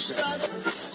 Stadt.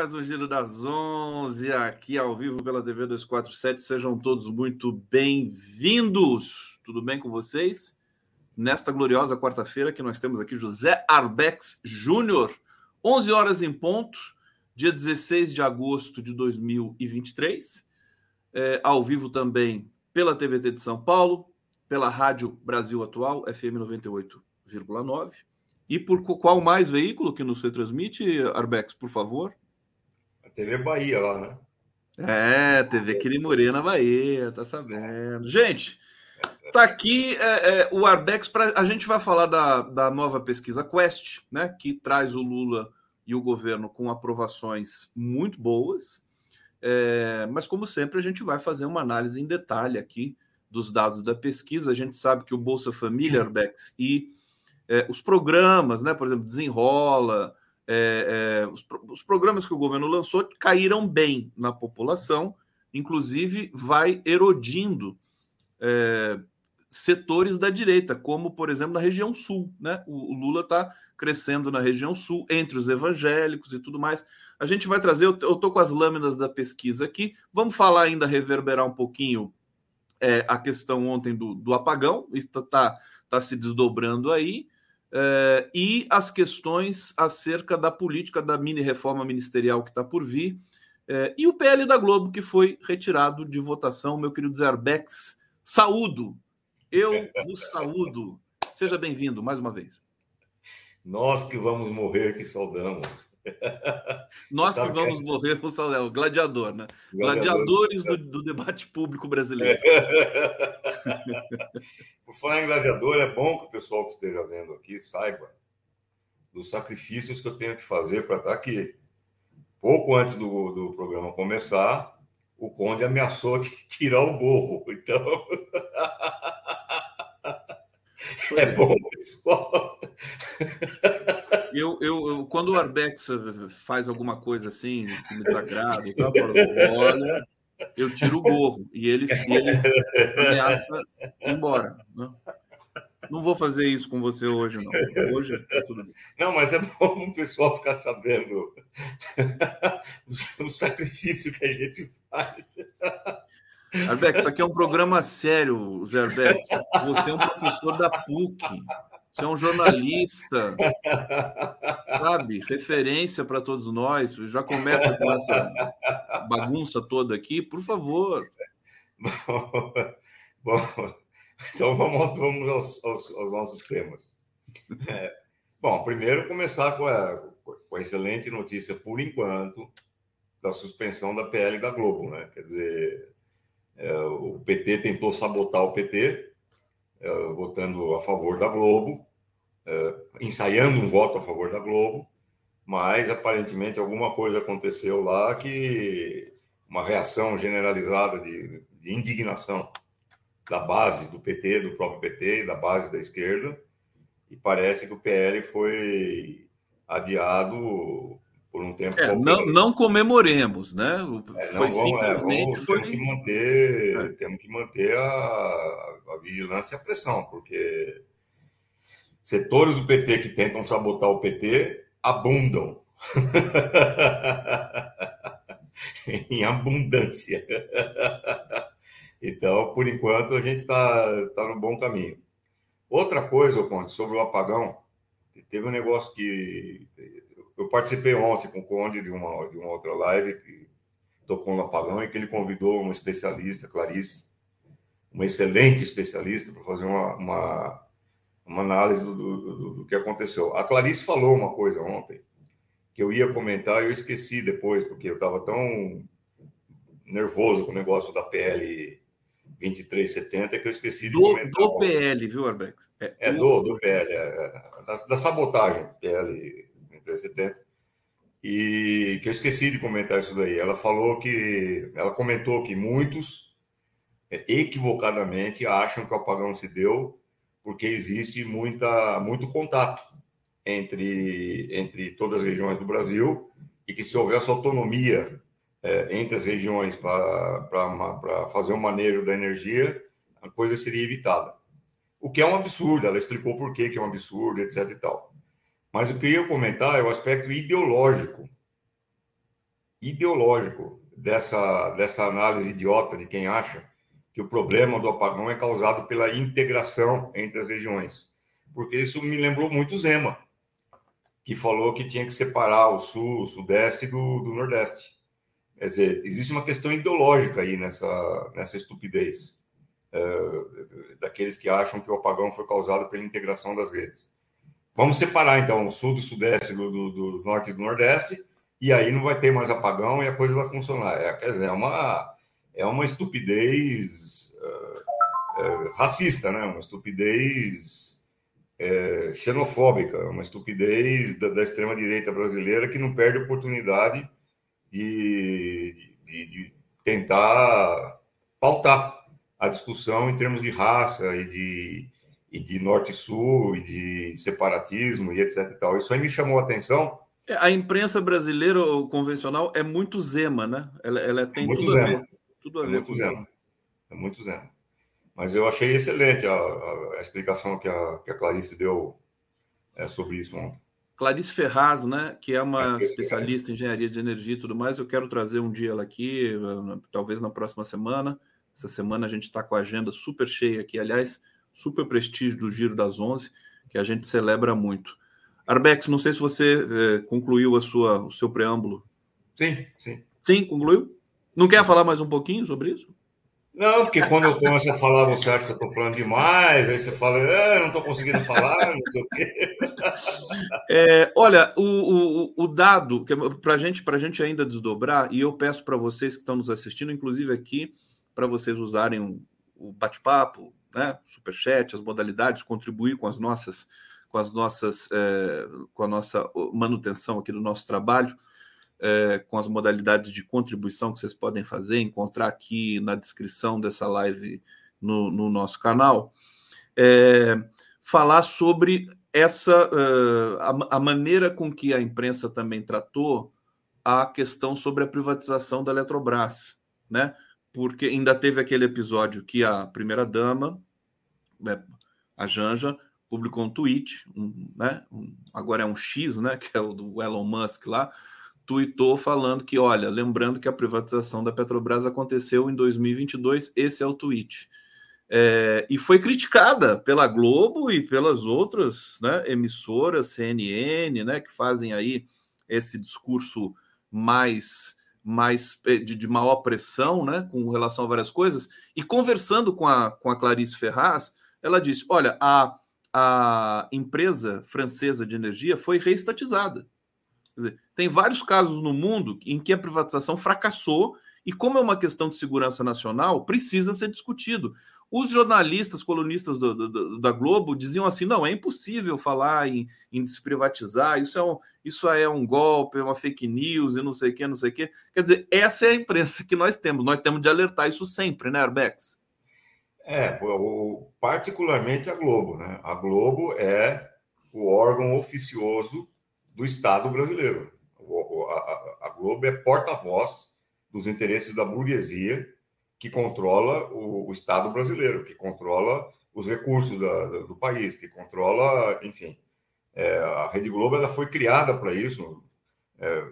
Mais um Giro das 11 aqui ao vivo pela TV 247. Sejam todos muito bem-vindos. Tudo bem com vocês? Nesta gloriosa quarta-feira que nós temos aqui José Arbex Júnior, 11 horas em ponto, dia 16 de agosto de 2023. É, ao vivo também pela TVT de São Paulo, pela Rádio Brasil Atual, FM 98,9 e por qual mais veículo que nos retransmite, Arbex, por favor? TV Bahia lá, né? É, TV Quirimurê Bahia, tá sabendo. Gente, tá aqui é, é, o Arbex para a gente vai falar da, da nova pesquisa Quest, né, que traz o Lula e o governo com aprovações muito boas. É, mas como sempre a gente vai fazer uma análise em detalhe aqui dos dados da pesquisa. A gente sabe que o Bolsa Família, Arbex, e é, os programas, né, por exemplo, Desenrola, é, é, os, os, programas que o governo lançou caíram bem na população, inclusive vai erodindo é, setores da direita, como, por exemplo, na região sul. Né? O, o Lula está crescendo na região sul, entre os evangélicos e tudo mais. A gente vai trazer, eu estou com as lâminas da pesquisa aqui, vamos falar ainda, reverberar um pouquinho é, a questão ontem do, do apagão, isso está tá, tá se desdobrando aí. Uh, e as questões acerca da política da mini reforma ministerial que está por vir, uh, e o PL da Globo, que foi retirado de votação, meu querido Zerbex. Saúdo! Eu vos saúdo. Seja bem-vindo mais uma vez. Nós que vamos morrer te saudamos. Nós que vamos que... morrer com o o gladiador, né? Gladiador, Gladiadores do, do, debate público brasileiro. Por falar em gladiador, é bom que o pessoal que esteja vendo aqui saiba dos sacrifícios que eu tenho que fazer para estar aqui. Pouco antes do, do programa começar, o Conde ameaçou de tirar o gorro. Então. é bom, pessoal. Eu, eu, eu, quando o Arbex faz alguma coisa assim que me desagrada, eu falo, olha, eu tiro o gorro e ele, ele ameaça ir embora. Né? Não vou fazer isso com você hoje, não. Hoje tá tudo bem. Não, mas é bom o pessoal ficar sabendo o, o sacrifício que a gente faz. Arbex, isso aqui é um programa sério, Zé Arbex. Você é um professor da PUC. Você é um jornalista, sabe? Referência para todos nós. Já começa com essa bagunça toda aqui, por favor. Bom, bom então vamos, vamos aos, aos, aos nossos temas. É, bom, primeiro começar com a, com a excelente notícia, por enquanto, da suspensão da PL da Globo, né? Quer dizer, é, o PT tentou sabotar o PT, votando a favor da Globo, é, ensaiando um voto a favor da Globo, mas aparentemente alguma coisa aconteceu lá que uma reação generalizada de, de indignação da base do PT, do próprio PT e da base da esquerda, e parece que o PL foi adiado por um tempo. É, não, não, comemoremos, né? É, não, foi vamos, é, simplesmente. É, vamos, foi... Temos que manter, é. temos que manter a, a, vigilância e a pressão, porque setores do PT que tentam sabotar o PT abundam. em abundância. então, por enquanto, a gente está tá no bom caminho. Outra coisa, Conde, sobre o apagão, teve um negócio que eu participei ontem com o Conde de uma, de uma outra live que tocou no apagão e que ele convidou uma especialista, Clarice, uma excelente especialista, para fazer uma, uma, uma análise do, do, do, do, que aconteceu. A Clarice falou uma coisa ontem que eu ia comentar e eu esqueci depois, porque eu estava tão nervoso com o negócio da PL 2370, que eu esqueci de do, comentar. Do PL, viu, Arbex? É, é do, do PL, é, é, da, da, sabotagem, PL 2370. E que eu esqueci de comentar isso daí. Ela falou que. Ela comentou que muitos equivocadamente acham que o apagão se deu porque existe muita, muito contato entre, entre todas as regiões do Brasil e que se houvesse autonomia é, entre as regiões para fazer o manejo da energia, a coisa seria evitada. O que é um absurdo, ela explicou por que, que é um absurdo, etc. e tal. Mas o que eu ia comentar é o aspecto ideológico. Ideológico dessa, dessa análise idiota de quem acha que o problema do apagão é causado pela integração entre as regiões. Porque isso me lembrou muito Zema, que falou que tinha que separar o sul, o sudeste do, do nordeste. Quer dizer, existe uma questão ideológica aí nessa, nessa estupidez é, daqueles que acham que o apagão foi causado pela integração das redes. Vamos separar, então, o sul do sudeste do, do, do, norte e do nordeste, e aí não vai ter mais apagão e a coisa vai funcionar. É, quer dizer, é uma, é uma estupidez é, racista, né? uma estupidez é, xenofóbica, uma estupidez da, da extrema-direita brasileira que não perde oportunidade de, de, de tentar pautar a discussão em termos de raça e de, e de norte-sul e de separatismo e etc e tal. Isso aí me chamou a atenção. É, a imprensa brasileira convencional é muito zema, né? Ela, ela tem é tudo, zema. A ver, tudo a é ver muito zema. É muito zema. Mas eu achei excelente a, a, a explicação que a, que a Clarice deu é, sobre isso ontem. Clarice Ferraz, né, que é uma é especialista em engenharia de energia e tudo mais. Eu quero trazer um dia ela aqui, talvez na próxima semana. Essa semana a gente está com a agenda super cheia aqui, aliás, super prestígio do Giro das Onze, que a gente celebra muito. Arbex, não sei se você eh, concluiu a sua, o seu preâmbulo. Sim, sim. Sim, concluiu? Não quer falar mais um pouquinho sobre isso? Não, porque quando eu começo a falar, você acha que eu estou falando demais, aí você fala, ah, não estou conseguindo falar, não sei o quê. É, olha, o, o, o dado, para gente, a gente ainda desdobrar, e eu peço para vocês que estão nos assistindo, inclusive aqui, para vocês usarem o bate-papo, né, superchat, as modalidades, contribuir com as nossas, com as nossas, é, com a nossa manutenção aqui do nosso trabalho é, com as modalidades de contribuição que vocês podem fazer, encontrar aqui na descrição dessa live no, no nosso canal, é, falar sobre essa uh, a, a, maneira com que a imprensa também tratou a questão sobre a privatização da Eletrobras, né? Porque ainda teve aquele episódio que a primeira dama, né, a Janja, publicou um tweet, um, né? Um, agora é um X, né? Que é o do Elon Musk lá, tuitou falando que, olha, lembrando que a privatização da Petrobras aconteceu em 2022, esse é o tweet. É, e foi criticada pela Globo e pelas outras né, emissoras, CNN, né, que fazem aí esse discurso mais, mais eh, de, de maior pressão né, com relação a várias coisas. E conversando com a, com a Clarice Ferraz, ela disse: olha, a, a empresa francesa de energia foi reestatizada. Dizer, tem vários casos no mundo em que a privatização fracassou e, como é uma questão de segurança nacional, precisa ser discutido. Os jornalistas, colunistas do, do, da Globo diziam assim: não, é impossível falar em, em desprivatizar, isso é, um, isso é um golpe, é uma fake news e não sei o que, não sei o que. Quer dizer, essa é a imprensa que nós temos. Nós temos de alertar isso sempre, né, Arbex? É, particularmente a Globo, né? A Globo é o órgão oficioso do Estado brasileiro. A, Globo é porta-voz dos interesses da burguesia que controla o, Estado brasileiro, que controla os recursos da, do país, que controla, enfim. É, a Rede Globo ela foi criada para isso. É,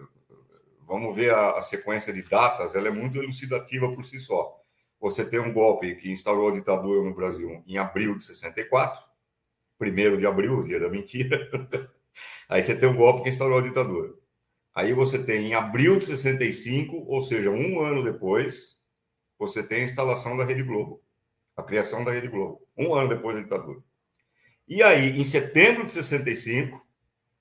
vamos ver a, a, sequência de datas, ela é muito elucidativa por si só. Você tem um golpe que instaurou a ditadura no Brasil em abril de 64, primeiro de abril, dia da mentira. Aí você tem um golpe que instaurou a ditadura. Aí você tem em abril de 65, ou seja, um ano depois, você tem a instalação da Rede Globo, a criação da Rede Globo, um ano depois da ditadura. E aí, em setembro de 65,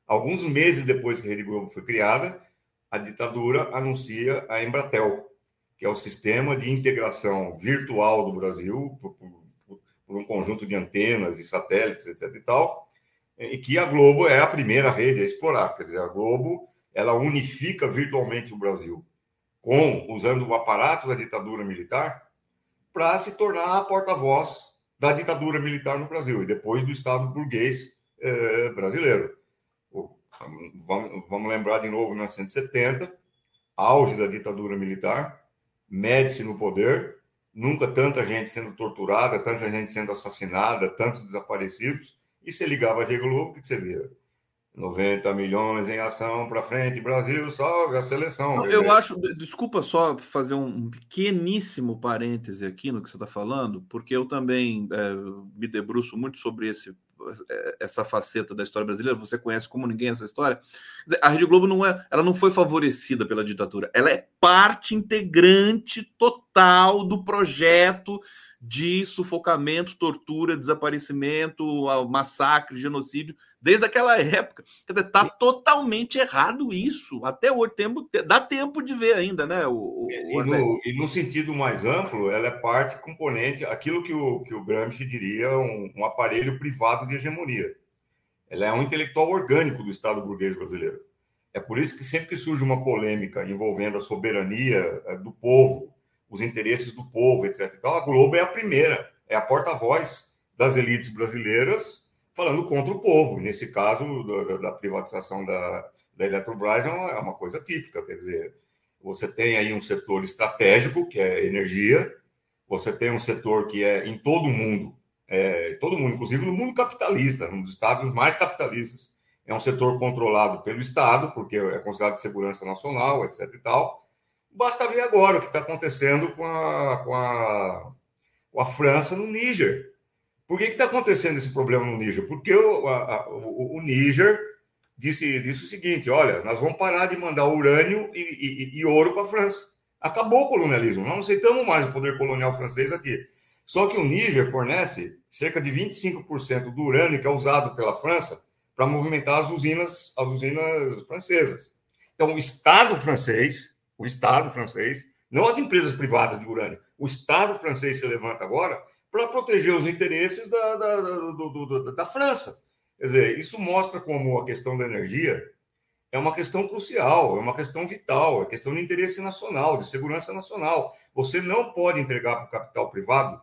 alguns meses depois que a Rede Globo foi criada, a ditadura anuncia a Embratel, que é o sistema de integração virtual do Brasil, por, por, por um conjunto de antenas e satélites, etc. e tal, e que a Globo é a primeira rede a explorar. Quer dizer, a Globo ela unifica virtualmente o Brasil, com usando o aparato da ditadura militar para se tornar a porta-voz da ditadura militar no Brasil e depois do Estado burguês eh, brasileiro. Vamos, vamos lembrar de novo, 1970, auge da ditadura militar, mede-se no poder, nunca tanta gente sendo torturada, tanta gente sendo assassinada, tantos desaparecidos, e você ligava a Rede Globo, o que você via? 90 milhões em ação para frente, Brasil, salve a seleção. Eu acho, desculpa só fazer um pequeníssimo parêntese aqui no que você está falando, porque eu também é, me debruço muito sobre esse é, essa faceta da história brasileira, você conhece como ninguém essa história. A Rede Globo não é, ela não foi favorecida pela ditadura, ela é parte integrante total do projeto de sufocamento, tortura, desaparecimento, massacre, genocídio, desde aquela época. Quer dizer, tá totalmente errado isso. Até o tempo, dá tempo de ver ainda, né? O, o e, no, e, no, sentido mais amplo, ela é parte componente, aquilo que o, que o Gramsci diria, um, um aparelho privado de hegemonia. Ela é um intelectual orgânico do Estado burguês brasileiro. É por isso que sempre que surge uma polêmica envolvendo a soberania eh, do povo, os interesses do povo, etc. Então, a Globo é a primeira, é a porta-voz das elites brasileiras falando contra o povo. Nesse caso, da, da privatização da, da Eletrobras é uma, é uma, coisa típica, quer dizer, você tem aí um setor estratégico, que é energia, você tem um setor que é em todo o mundo, é, todo mundo, inclusive no mundo capitalista, um dos estados mais capitalistas, é um setor controlado pelo Estado, porque é considerado de segurança nacional, etc. e tal. Basta ver agora o que está acontecendo com a, com, a, com a França no Níger. Por que está acontecendo esse problema no Níger? Porque o, a, o, o Níger disse, disse o seguinte: olha, nós vamos parar de mandar urânio e, e, e ouro para a França. Acabou o colonialismo, não aceitamos mais o poder colonial francês aqui. Só que o Níger fornece cerca de 25% do urânio que é usado pela França para movimentar as usinas, as usinas francesas. Então, o Estado francês o Estado francês, não as empresas privadas de urânio. O Estado francês se levanta agora para proteger os interesses da, da, do, do, da França. Quer dizer, isso mostra como a questão da energia é uma questão crucial, é uma questão vital, é questão de interesse nacional, de segurança nacional. Você não pode entregar para o capital privado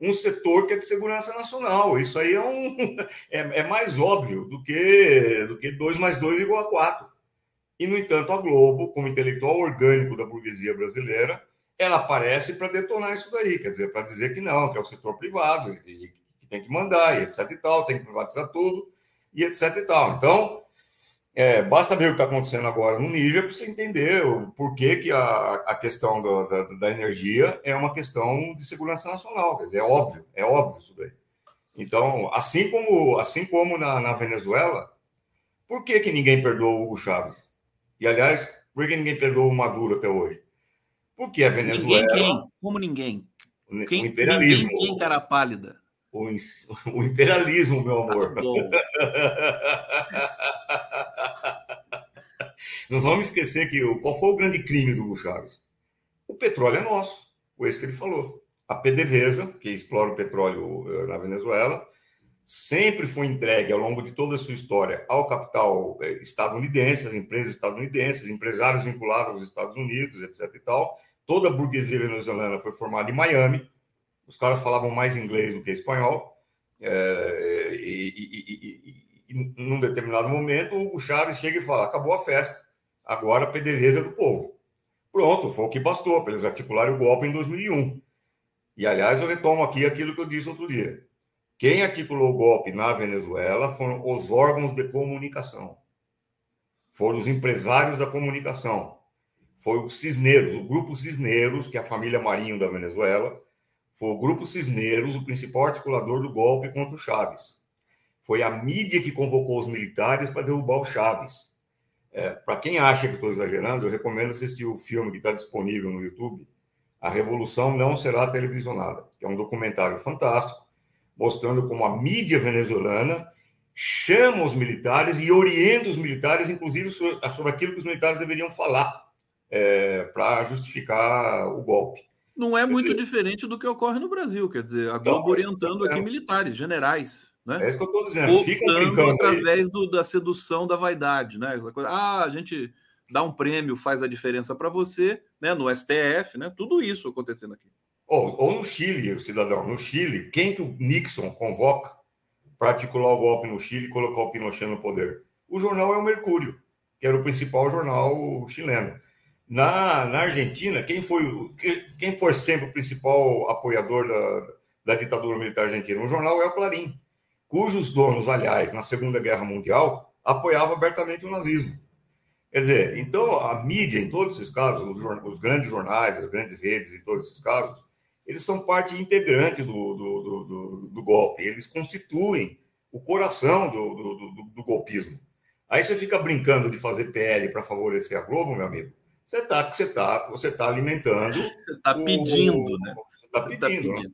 um setor que é de segurança nacional. Isso aí é, um, é, é mais óbvio do que, do que 2 mais 2 igual a 4. E, no entanto, a Globo, como intelectual orgânico da burguesia brasileira, ela aparece para detonar isso daí, quer dizer, para dizer que não, que é o setor privado, que tem que mandar, e etc e tal, tem que privatizar tudo, e etc e tal. Então, é, basta ver o que está acontecendo agora no Níger para você entender o porquê que a, a questão do, da, da, energia é uma questão de segurança nacional. Quer dizer, é óbvio, é óbvio isso daí. Então, assim como, assim como na, na Venezuela, por que, que ninguém perdoou o Hugo Chávez? E, aliás, por que ninguém perdoou o Maduro até hoje? Porque a Venezuela. Ninguém quem? Como ninguém? Quem, o imperialismo. Ninguém, quem, cara pálida? O, o imperialismo, meu amor. Não vamos esquecer que qual foi o grande crime do Hugo Chávez? O petróleo é nosso, foi isso que ele falou. A PDVSA, que explora o petróleo eh, na Venezuela, sempre foi entregue ao longo de toda a sua história ao capital é, estadunidense, às empresas estadunidenses, empresários vinculados aos Estados Unidos, etc. e tal. Toda a burguesia venezuelana foi formada em Miami. Os caras falavam mais inglês do que espanhol. É, e, e, e, e, num determinado momento, o Chávez chega e fala: acabou a festa, agora a é do povo. Pronto, foi o que bastou para eles articularem o golpe em 2001. E, aliás, eu retomo aqui aquilo que eu disse outro dia. Quem articulou o golpe na Venezuela foram os órgãos de comunicação. Foram os empresários da comunicação. Foi o Cisneros, o grupo Cisneros, que é a família Marinho da Venezuela. Foi o grupo Cisneros, o principal articulador do golpe contra o Chaves. Foi a mídia que convocou os militares para derrubar o Chaves. É, para quem acha que estou exagerando, eu recomendo assistir o filme que está disponível no YouTube, A Revolução Não Será Televisionada, que é um documentário fantástico mostrando como a mídia venezuelana chama os militares e orienta os militares, inclusive sobre aquilo que os militares deveriam falar é, para justificar o golpe. Não é muito dizer, diferente do que ocorre no Brasil, quer dizer, a Globo então, orientando aqui militares, generais. Né? É isso que eu estou dizendo. Optando através do, da sedução da vaidade, né? Essa coisa, ah, a gente dá um prêmio, faz a diferença para você, né? No STF, né? Tudo isso acontecendo aqui. Ou, ou no Chile, o cidadão, no Chile, quem que o Nixon convoca para articular o golpe no Chile e colocar o Pinochet no poder? O jornal é o Mercúrio, que era o principal jornal chileno. Na, na Argentina, quem foi, quem foi sempre o principal apoiador da, da ditadura militar argentina? O jornal é o Clarim, cujos donos, aliás, na Segunda Guerra Mundial, apoiavam abertamente o nazismo. Quer dizer, então a mídia, em todos esses casos, os, os grandes jornais, as grandes redes, em todos esses casos, eles são parte integrante do, do, do, do golpe, eles constituem o coração do, golpismo. Aí você fica brincando de fazer PL para favorecer a Globo, meu amigo você está você tá, você tá alimentando. Você está pedindo, né? Você está pedindo. Tá pedindo. Né?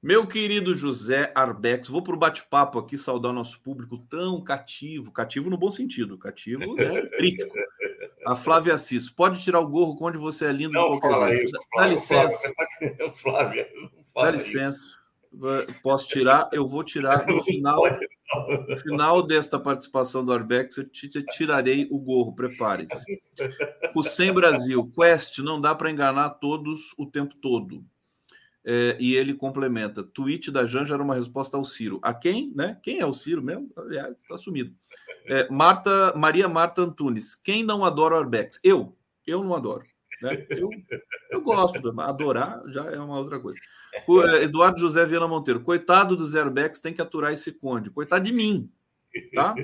Meu querido José Arbex, vou para o bate-papo aqui saudar nosso público tão cativo, cativo no bom sentido, cativo né, crítico. A Flávia Assis, pode tirar o gorro onde você é lindo. Não fala isso, Flávia, Dá licença. Flávia, Flávia, Dá licença. Isso. Posso tirar? Eu vou tirar no final. No final desta participação do Arbex, eu tirarei o gorro, prepare-se. O Sem Brasil, Quest, não dá para enganar todos o tempo todo. É, e ele complementa: tweet da Janja era uma resposta ao Ciro. A quem? Né? Quem é o Ciro mesmo? Aliás, está sumido. É, Marta, Maria Marta Antunes, quem não adora o Arbex? Eu. Eu não adoro. Né? Eu, eu gosto, adorar já é uma outra coisa. O é, Eduardo José Viana Monteiro, coitado do Zero Bex, tem que aturar esse conde. Coitado de mim, tá?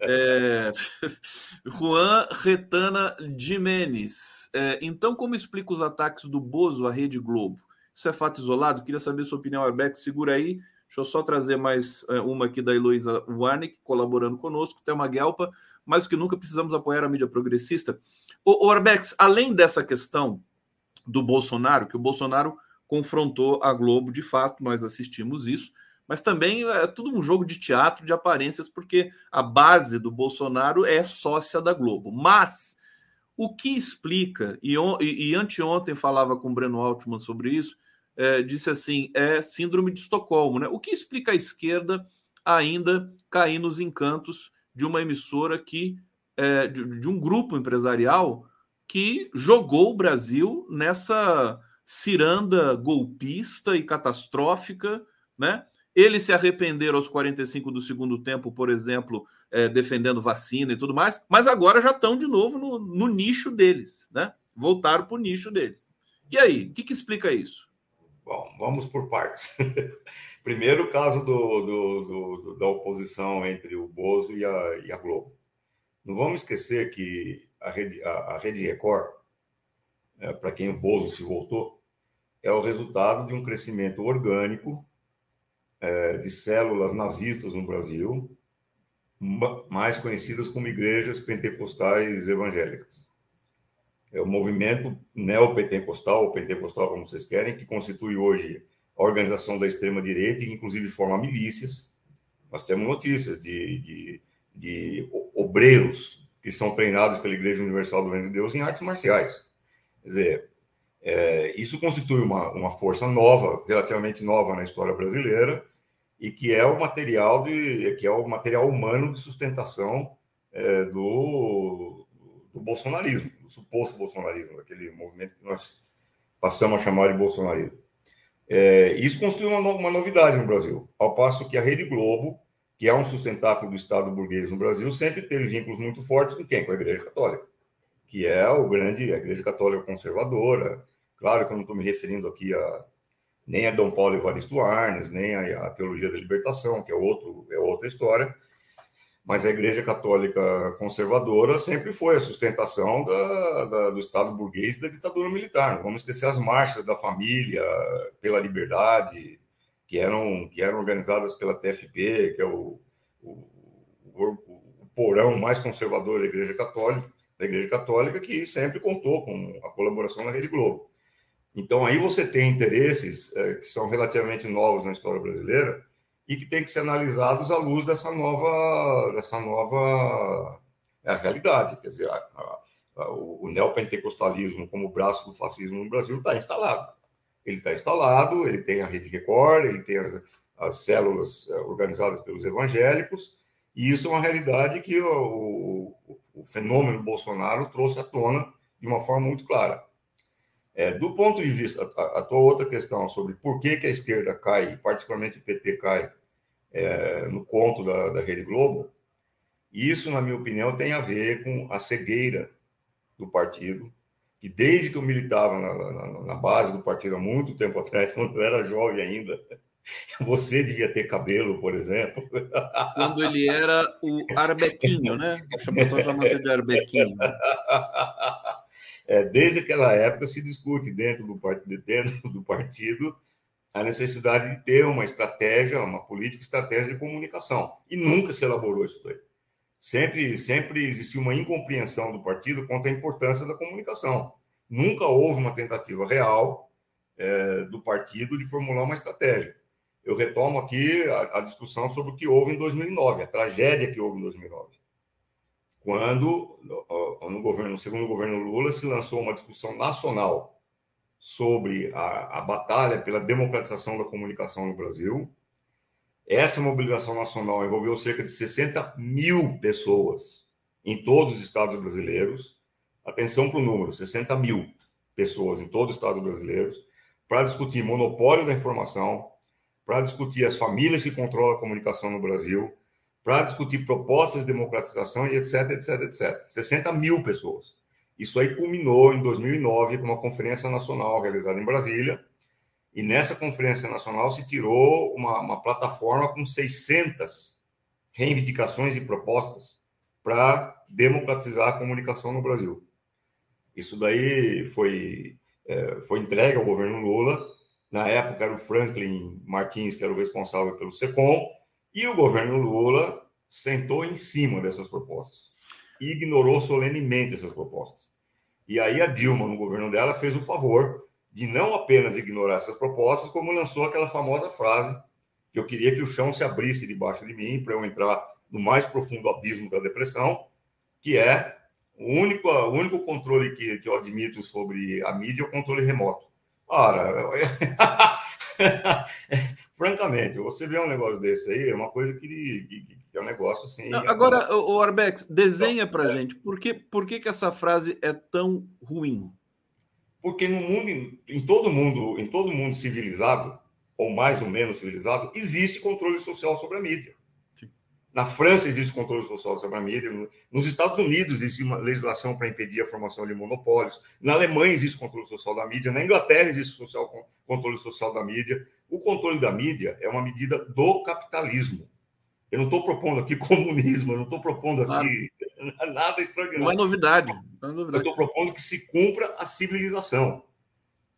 É... Juan Retana Jimenez. É, então, como explica os ataques do Bozo à Rede Globo? Isso é fato isolado? Queria saber sua opinião, Arbex. Segura aí. Deixa eu só trazer mais é, uma aqui da Heloísa Warnick, colaborando conosco. Tem uma Guelpa. Mais do que nunca precisamos apoiar a mídia progressista. O, o Arbex, além dessa questão do Bolsonaro, que o Bolsonaro confrontou a Globo, de fato, nós assistimos isso, mas também é tudo um jogo de teatro, de aparências, porque a base do Bolsonaro é sócia da Globo. Mas o que explica, e, e, e anteontem falava com o Breno Altman sobre isso, é, disse assim: é síndrome de Estocolmo, né? O que explica a esquerda ainda cair nos encantos de uma emissora que é, de, de um grupo empresarial que jogou o Brasil nessa ciranda golpista e catastrófica, né? Eles se arrependeram aos 45 do segundo tempo, por exemplo, é, defendendo vacina e tudo mais, mas agora já estão de novo no, no nicho deles, né? Voltaram para o nicho deles. E aí, o que, que explica isso? Bom, vamos por partes. Primeiro, o caso do, do, do, da oposição entre o Bozo e a, e a Globo. Não vamos esquecer que a Rede, a, a Rede Record, é, para quem o Bozo se voltou, é o resultado de um crescimento orgânico é, de células nazistas no Brasil, mais conhecidas como igrejas pentecostais evangélicas. É o movimento neopentecostal, ou pentecostal, como vocês querem, que constitui hoje a organização da extrema-direita e, inclusive, forma milícias. Nós temos notícias de, de, de obreiros que são treinados pela Igreja Universal do Reino de Deus em artes marciais. Quer dizer, é, isso constitui uma, uma força nova, relativamente nova na história brasileira, e que é o material de que é o material humano de sustentação é, do, do bolsonarismo, do suposto bolsonarismo, aquele movimento que nós passamos a chamar de bolsonarismo. É, isso constitui uma, uma novidade no Brasil, ao passo que a Rede Globo que é um sustentáculo do Estado burguês no Brasil, sempre teve vínculos muito fortes com quem? Com a Igreja Católica, que é o grande, a Igreja Católica conservadora. Claro que eu não estou me referindo aqui a nem a Dom Paulo Evaristo Arnes, nem a, a Teologia da Libertação, que é, outro, é outra história, mas a Igreja Católica conservadora sempre foi a sustentação da, da, do Estado burguês e da ditadura militar. Não vamos esquecer as marchas da família pela liberdade, que eram, que eram organizadas pela TFP, que é o, o, o, porão mais conservador da Igreja Católica, da Igreja Católica, que sempre contou com a colaboração da Rede Globo. Então, aí você tem interesses é, que são relativamente novos na história brasileira e que têm que ser analisados à luz dessa nova, dessa nova é, realidade. Quer dizer, a, a, o, o neopentecostalismo como braço do fascismo no Brasil está instalado. Ele está instalado, ele tem a Rede Record, ele tem as, as células eh, organizadas pelos evangélicos, e isso é uma realidade que o, o, o fenômeno Bolsonaro trouxe à tona de uma forma muito clara. É, do ponto de vista, a, a, tua outra questão sobre por que, que a esquerda cai, particularmente o PT cai é, no conto da, da Rede Globo, isso, na minha opinião, tem a ver com a cegueira do partido, que desde que eu militava na, na, na base do partido há muito tempo atrás, quando eu era jovem ainda, você devia ter cabelo, por exemplo. Quando ele era o Arbequinho, né? A pessoa chama-se de Arbequinho. É, desde aquela época se discute dentro do, dentro do partido a necessidade de ter uma estratégia, uma política estratégia de comunicação. E nunca se elaborou isso daí. Sempre, sempre existiu uma incompreensão do partido quanto à importância da comunicação. Nunca houve uma tentativa real é, do partido de formular uma estratégia. Eu retomo aqui a, a discussão sobre o que houve em 2009, a tragédia que houve em 2009 quando, no, governo, no segundo governo Lula, se lançou uma discussão nacional sobre a, a, batalha pela democratização da comunicação no Brasil. Essa mobilização nacional envolveu cerca de 60 mil pessoas em todos os estados brasileiros. Atenção para o número: 60 mil pessoas em todos os estados brasileiros, para discutir monopólio da informação, para discutir as famílias que controlam a comunicação no Brasil, para discutir propostas de democratização e etc, etc, etc. 60 mil pessoas. Isso aí culminou em 2009 com uma conferência nacional realizada em Brasília, e nessa conferência nacional se tirou uma, uma plataforma com 600 reivindicações e propostas para democratizar a comunicação no Brasil. Isso daí foi, é, foi entregue ao governo Lula. Na época era o Franklin Martins, que era o responsável pelo SECOM, e o governo Lula sentou em cima dessas propostas e ignorou solenemente essas propostas. E aí a Dilma, no governo dela, fez o favor de não apenas ignorar essas propostas, como lançou aquela famosa frase que eu queria que o chão se abrisse debaixo de mim para eu entrar no mais profundo abismo da depressão, que é o único, o único controle que, que eu admito sobre a mídia é o controle remoto. Ora, francamente, você vê um negócio desse aí, é uma coisa que, que, que é um negócio assim. Agora, o Arbex, desenha para é. gente por, que, por que, que essa frase é tão ruim? Porque no mundo, em todo mundo, em todo mundo civilizado, ou mais ou menos civilizado, existe controle social sobre a mídia. Na França existe controle social sobre a mídia. Nos Estados Unidos existe uma legislação para impedir a formação de monopólios. Na Alemanha existe controle social da mídia. Na Inglaterra existe social, controle social da mídia. O controle da mídia é uma medida do capitalismo. Eu não estou propondo aqui comunismo, eu não estou propondo aqui claro. nada extraordinário. Não é novidade. Não é novidade. Eu estou propondo que se cumpra a civilização.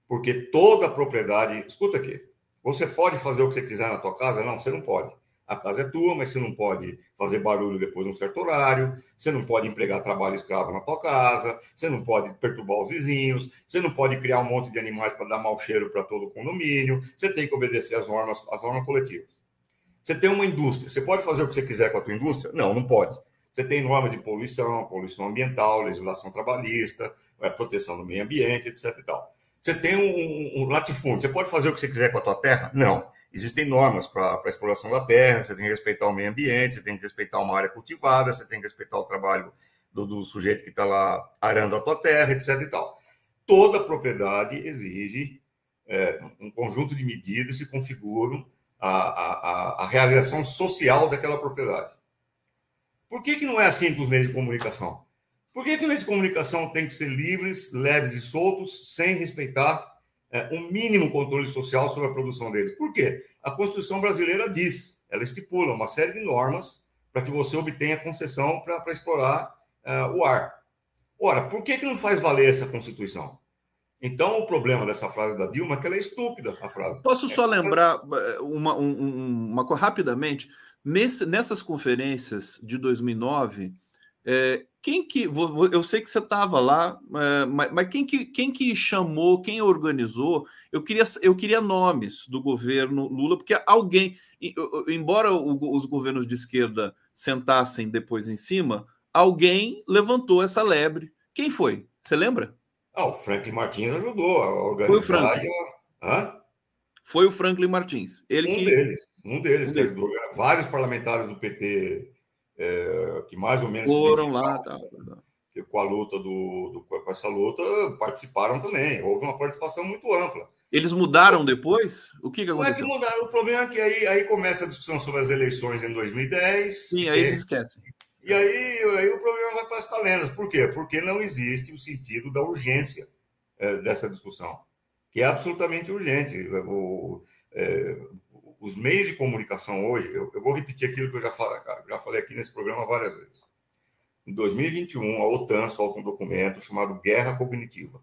Porque toda propriedade. Escuta aqui. Você pode fazer o que você quiser na tua casa? Não, você não pode. A casa é tua, mas você não pode fazer barulho depois de um certo horário, você não pode empregar trabalho escravo na tua casa, você não pode perturbar os vizinhos, você não pode criar um monte de animais para dar mau cheiro para todo o condomínio, você tem que obedecer às normas, às normas coletivas. Você tem uma indústria, você pode fazer o que você quiser com a tua indústria? Não, não pode. Você tem normas de poluição, poluição ambiental, legislação trabalhista, é, proteção do meio ambiente, etc. Você tem um, um latifúndio, você pode fazer o que você quiser com a tua terra? Não existem normas para a exploração da terra, você tem que respeitar o meio ambiente, você tem que respeitar uma área cultivada, você tem que respeitar o trabalho do, do sujeito que está lá arando a tua terra, etc. E tal. Toda propriedade exige é, um conjunto de medidas que configuram a, a, a, realização social daquela propriedade. Por que, que não é assim com os meios de comunicação? Por que, que os meios de comunicação têm que ser livres, leves e soltos, sem respeitar é, um mínimo controle social sobre a produção deles. Por quê? A Constituição brasileira diz, ela estipula uma série de normas para que você obtenha concessão para explorar uh, o ar. Ora, por que, que não faz valer essa Constituição? Então, o problema dessa frase da Dilma é que ela é estúpida, a frase. Posso só lembrar é, uma, um, uma coisa rapidamente? Nesse, nessas conferências de 2009, é, quem que. Eu sei que você estava lá, é, mas quem que, quem que chamou, quem organizou? Eu queria, eu queria nomes do governo Lula, porque alguém, embora os governos de esquerda sentassem depois em cima, alguém levantou essa lebre Quem foi? Você lembra? Ah, o Franklin Martins ajudou a organizar. Foi o Franklin. Hã? Foi o Franklin Martins. Ele um que... deles, um deles, um deles. Vários parlamentares do PT é, que mais ou menos foram lá, tá. com a luta do, do, com essa luta participaram também. Houve uma participação muito ampla. Eles mudaram depois? O que, que aconteceu? Não é que mudaram. O problema é que aí, aí começa a discussão sobre as eleições em 2010. Sim, aí eles esquecem. E aí, aí o problema vai para as calendas. Por quê? Porque não existe o sentido da urgência é, dessa discussão, que é absolutamente urgente. O, é, os meios de comunicação hoje, eu, eu, vou repetir aquilo que eu já falei, já falei aqui nesse programa várias vezes. Em 2021, a OTAN solta um documento chamado Guerra Cognitiva,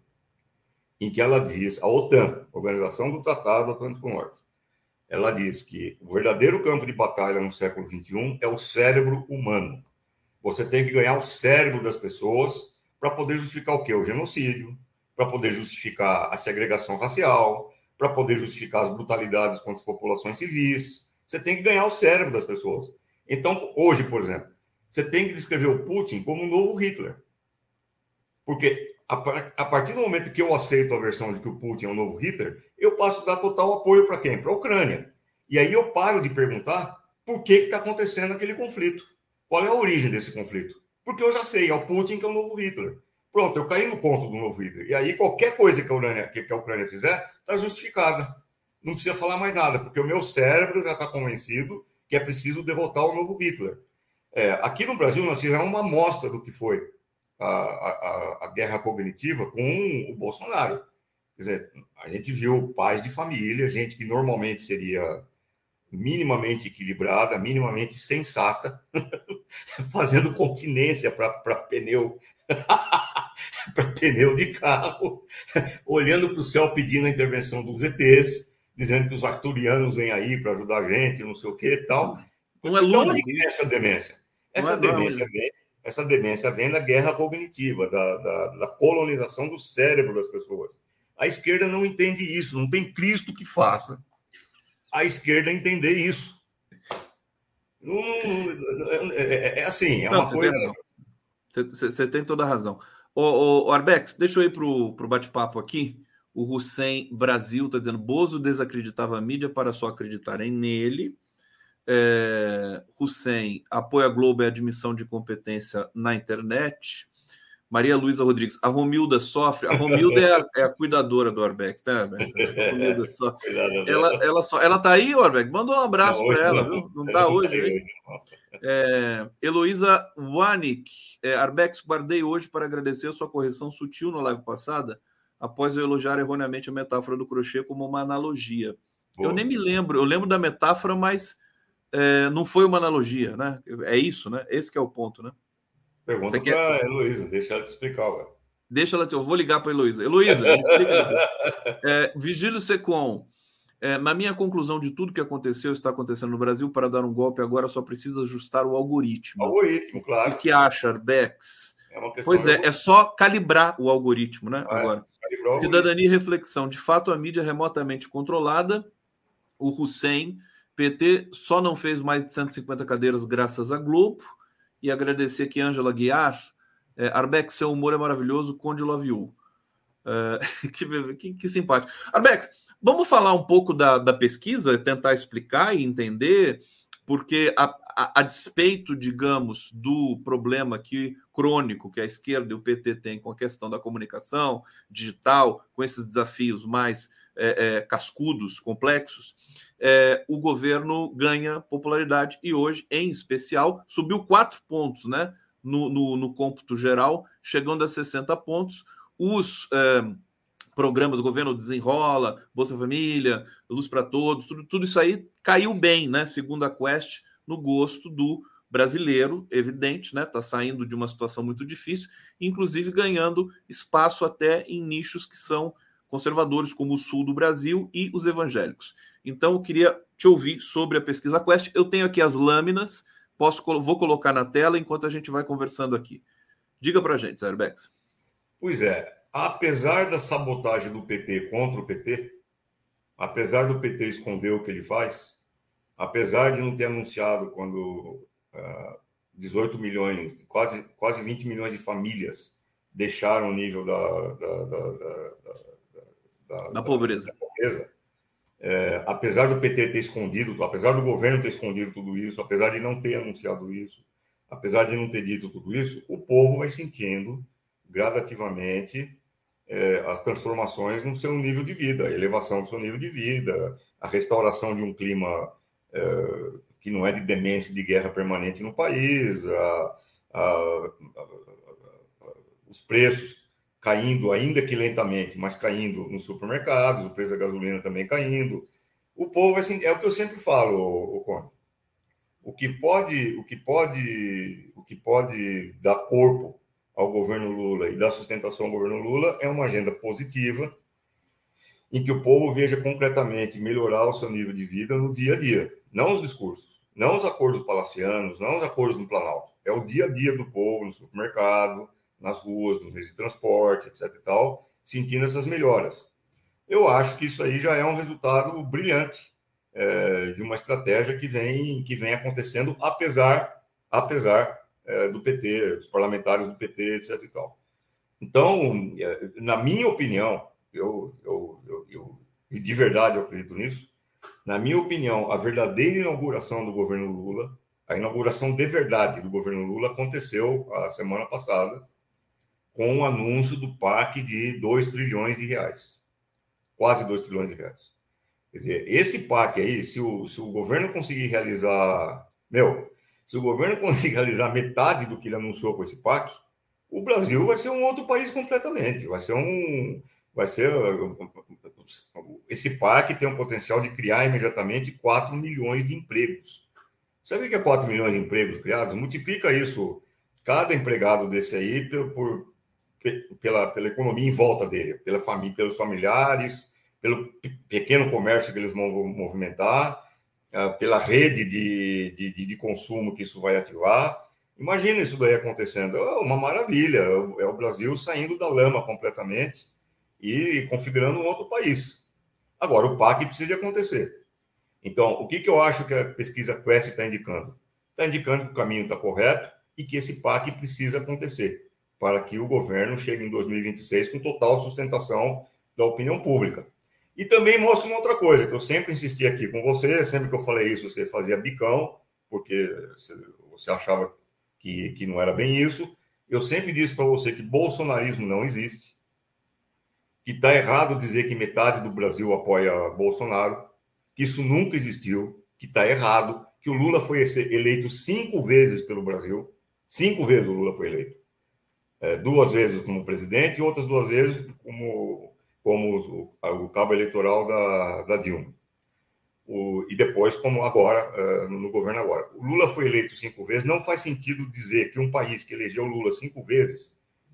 em que ela diz, a OTAN, Organização do Tratado do Atlântico Norte, ela diz que o verdadeiro campo de batalha no século XXI é o cérebro humano. Você tem que ganhar o cérebro das pessoas para poder justificar o quê? O genocídio, para poder justificar a segregação racial, para poder justificar as brutalidades contra as populações civis. Você tem que ganhar o cérebro das pessoas. Então, hoje, por exemplo, você tem que descrever o Putin como um novo Hitler. Porque a partir do momento que eu aceito a versão de que o Putin é um novo Hitler, eu passo a dar total apoio para quem? Para a Ucrânia. E aí eu paro de perguntar por que está acontecendo aquele conflito. Qual é a origem desse conflito? Porque eu já sei, é o Putin que é o novo Hitler. Pronto, eu caí no conto do novo Hitler. E aí qualquer coisa que a Ucrânia, que a Ucrânia fizer está justificada. Não precisa falar mais nada, porque o meu cérebro já está convencido que é preciso derrotar o novo Hitler. É, aqui no Brasil, nós tivemos uma amostra do que foi a, a, a, guerra cognitiva com o Bolsonaro. Quer dizer, a gente viu pais de família, gente que normalmente seria minimamente equilibrada, minimamente sensata, fazendo continência para pneu para pneu de carro, olhando para o céu pedindo a intervenção dos ETs, dizendo que os arturianos vêm aí para ajudar a gente, não sei o que e tal. Não é lúdico. onde vem essa demência? Essa, é demência vem, essa demência vem da guerra cognitiva, da, da, da colonização do cérebro das pessoas. A esquerda não entende isso, não tem Cristo que faça a esquerda entender isso. Não, é, é, é, assim, é não, uma coisa. Você, tem toda a razão. O, Arbex, deixa eu ir para o bate-papo aqui. O Hussein Brasil está dizendo: Bozo desacreditava a mídia para só acreditarem nele. É, Hussein apoia a Globo e a admissão de competência na internet. Maria Luísa Rodrigues, a Romilda sofre. A Romilda é, a, é a cuidadora do Arbex, né, Arbex? A Romilda sofre. Ela, ela, só, ela tá aí, Arbex? Manda um abraço para ela, viu? Não tá hoje, hein? É, Heloísa Wanik, é, Arbex, guardei hoje para agradecer a sua correção sutil na live passada, após eu elogiar erroneamente a metáfora do crochê como uma analogia. Boa. Eu nem me lembro, eu lembro da metáfora, mas é, não foi uma analogia, né? É isso, né? Esse é o ponto, né? Pergunta quer... para a Heloísa, deixa ela te explicar. Ué. Deixa ela te... Eu vou ligar para a Heloísa. Heloísa, explica. é, Vigílio Secom. É, na minha conclusão de tudo que aconteceu está acontecendo no Brasil, para dar um golpe agora só precisa ajustar o algoritmo. Algoritmo, claro. O que acha, Arbex? É pois é, é só calibrar o algoritmo, né? É, agora. Cidadania e reflexão. De fato, a mídia remotamente controlada. O Hussein, PT, só não fez mais de 150 cadeiras graças à Globo e agradecer aqui Ângela Guiar. É, Arbex, seu humor é maravilhoso, Conde Love You. É, que, que, que, simpático. Arbex, vamos falar um pouco da, da pesquisa, tentar explicar e entender, porque a, a, a, despeito, digamos, do problema que crônico que a esquerda e o PT têm com a questão da comunicação digital, com esses desafios mais é, é, cascudos, complexos, é, o governo ganha popularidade e hoje, em especial, subiu quatro pontos né, no, no, no cômputo geral, chegando a 60 pontos. Os é, programas do governo desenrola, Bolsa Família, Luz para Todos, tudo, tudo isso aí caiu bem, né? Segundo a Quest, no gosto do brasileiro, evidente, né? Está saindo de uma situação muito difícil, inclusive ganhando espaço até em nichos que são conservadores, como o sul do Brasil e os evangélicos. Então, eu queria te ouvir sobre a pesquisa Quest. Eu tenho aqui as lâminas, posso, vou colocar na tela enquanto a gente vai conversando aqui. Diga para gente, Zerbex. Pois é, apesar da sabotagem do PT contra o PT, apesar do PT esconder o que ele faz, apesar de não ter anunciado quando uh, ah, 18 milhões, quase, quase 20 milhões de famílias deixaram o nível da, da, da, da pobreza. Da pobreza é, apesar do PT ter escondido, apesar do governo ter escondido tudo isso, apesar de não ter anunciado isso, apesar de não ter dito tudo isso, o povo vai sentindo gradativamente é, as transformações no seu nível de vida, a elevação do seu nível de vida, a restauração de um clima é, que não é de demência de guerra permanente no país, a, a, a, os preços caindo, ainda que lentamente, mas caindo nos supermercados, o preço da gasolina também caindo. O povo, assim, é o que eu sempre falo, o, Conde. O que pode, o que pode, o que pode dar corpo ao governo Lula e dar sustentação ao governo Lula é uma agenda positiva em que o povo veja concretamente melhorar o seu nível de vida no dia a dia, não os discursos, não os acordos palacianos, não os acordos no Planalto. É o dia a dia do povo no supermercado, nas ruas, nos meios de transporte, etc. e tal, sentindo essas melhoras. Eu acho que isso aí já é um resultado brilhante é, de uma estratégia que vem, que vem acontecendo, apesar, apesar é, do PT, dos parlamentares do PT, etc. E tal. Então, é, na minha opinião, eu, eu, eu, eu de verdade eu acredito nisso, na minha opinião, a verdadeira inauguração do governo Lula, a inauguração de verdade do governo Lula aconteceu a semana passada, com o anúncio do PAC de 2 trilhões de reais. Quase 2 trilhões de reais. Quer dizer, esse PAC aí, se o, se o governo conseguir realizar. Meu, se o governo conseguir realizar metade do que ele anunciou com esse PAC, o Brasil vai ser um outro país completamente. Vai ser um. Vai ser. Esse PAC tem o potencial de criar imediatamente 4 milhões de empregos. Sabe o que é 4 milhões de empregos criados? Multiplica isso, cada empregado desse aí, por, pela, pela economia em volta dele, pela família, pelos familiares, pelo pequeno comércio que eles vão movimentar, pela rede de, de, de consumo que isso vai ativar. Imagina isso daí acontecendo. É uma maravilha. É, é o Brasil saindo da lama completamente e configurando um outro país. Agora, o PAC precisa acontecer. Então, o que, que eu acho que a pesquisa Quest está indicando? Está indicando que o caminho está correto e que esse PAC precisa acontecer para que o governo chegue em 2026 com total sustentação da opinião pública. E também mostra uma outra coisa, que eu sempre insisti aqui com você, sempre que eu falei isso, você fazia bicão, porque você achava que, que não era bem isso. Eu sempre disse para você que bolsonarismo não existe, que está errado dizer que metade do Brasil apoia Bolsonaro, que isso nunca existiu, que está errado, que o Lula foi eleito cinco vezes pelo Brasil, cinco vezes o Lula foi eleito é, duas vezes como presidente e outras duas vezes como, como o, o cabo eleitoral da, da Dilma. O, e depois como agora, é, no governo agora. O Lula foi eleito cinco vezes, não faz sentido dizer que um país que elegeu Lula cinco vezes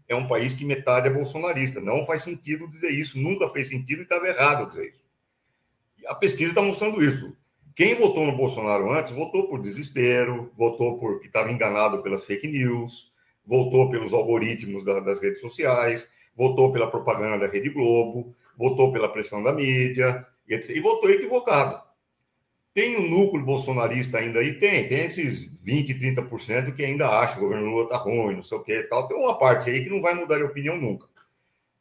é um país que metade é bolsonarista. Não faz sentido dizer isso, nunca fez sentido e estava errado dizer isso. A pesquisa está mostrando isso. Quem votou no Bolsonaro antes votou por desespero, votou porque estava enganado pelas fake news, votou pelos algoritmos da, das redes sociais, votou pela propaganda da Rede Globo, votou pela pressão da mídia, e, etc. e votou equivocado. Tem um núcleo bolsonarista ainda aí? Tem. Tem esses 20%, 30% que ainda acha que o governo Lula está ruim, não sei o que tal. Tem uma parte aí que não vai mudar de opinião nunca.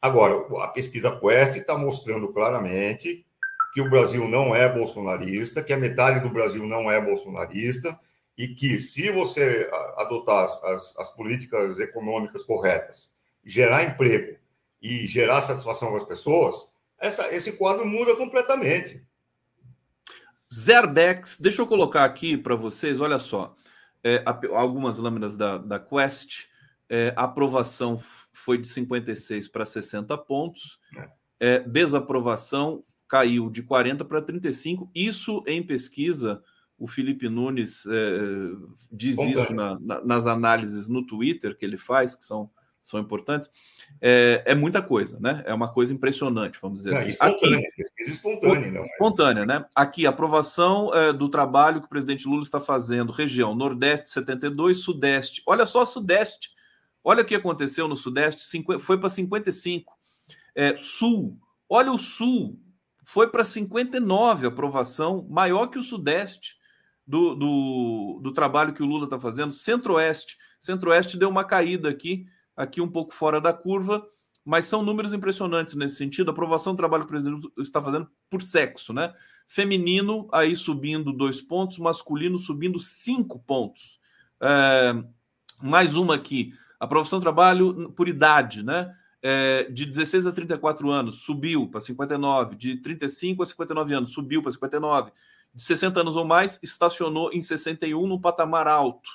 Agora, a pesquisa Quest está mostrando claramente que o Brasil não é bolsonarista, que a metade do Brasil não é bolsonarista, e que, se você adotar as, as políticas econômicas corretas, gerar emprego e gerar satisfação para as pessoas, essa, esse quadro muda completamente. Zerdex, deixa eu colocar aqui para vocês, olha só, é, algumas lâminas da, da Quest, é, a aprovação foi de 56 para 60 pontos, é. é. desaprovação caiu de 40 para 35, isso em pesquisa o Felipe Nunes é, diz Espontâneo. isso na, na, nas análises no Twitter que ele faz, que são, são importantes, é, é muita coisa, né? É uma coisa impressionante, vamos dizer não, assim. Espontânea, Aqui, espontânea, não. É? Espontânea, né? Aqui, aprovação é, do trabalho que o presidente Lula está fazendo, região Nordeste 72, Sudeste. Olha só, Sudeste. Olha o que aconteceu no Sudeste, foi para 55. É, Sul, olha o Sul, foi para 59 aprovação, maior que o Sudeste do, do, do trabalho que o Lula está fazendo. Centro-Oeste. Centro-Oeste deu uma caída aqui. Aqui um pouco fora da curva, mas são números impressionantes nesse sentido. A aprovação do trabalho que o presidente está fazendo por sexo, né? Feminino aí subindo dois pontos, masculino subindo cinco pontos. É, mais uma aqui, aprovação do trabalho por idade, né? É, de 16 a 34 anos subiu para 59, de 35 a 59 anos subiu para 59, de 60 anos ou mais estacionou em 61 no patamar alto.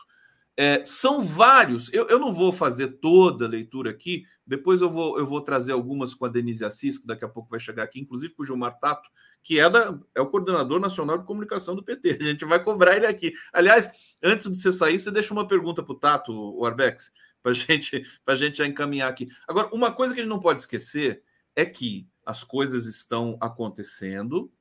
É, são vários, eu, eu, não vou fazer toda a leitura aqui, depois eu vou, eu vou trazer algumas com a Denise Assis, que daqui a pouco vai chegar aqui, inclusive com o Gilmar Tato, que é, da, é o coordenador nacional de comunicação do PT. A gente vai cobrar ele aqui. Aliás, antes de você sair, você deixa uma pergunta para o Tato, o Arbex, para gente, a gente já encaminhar aqui. Agora, uma coisa que a gente não pode esquecer é que as coisas estão acontecendo,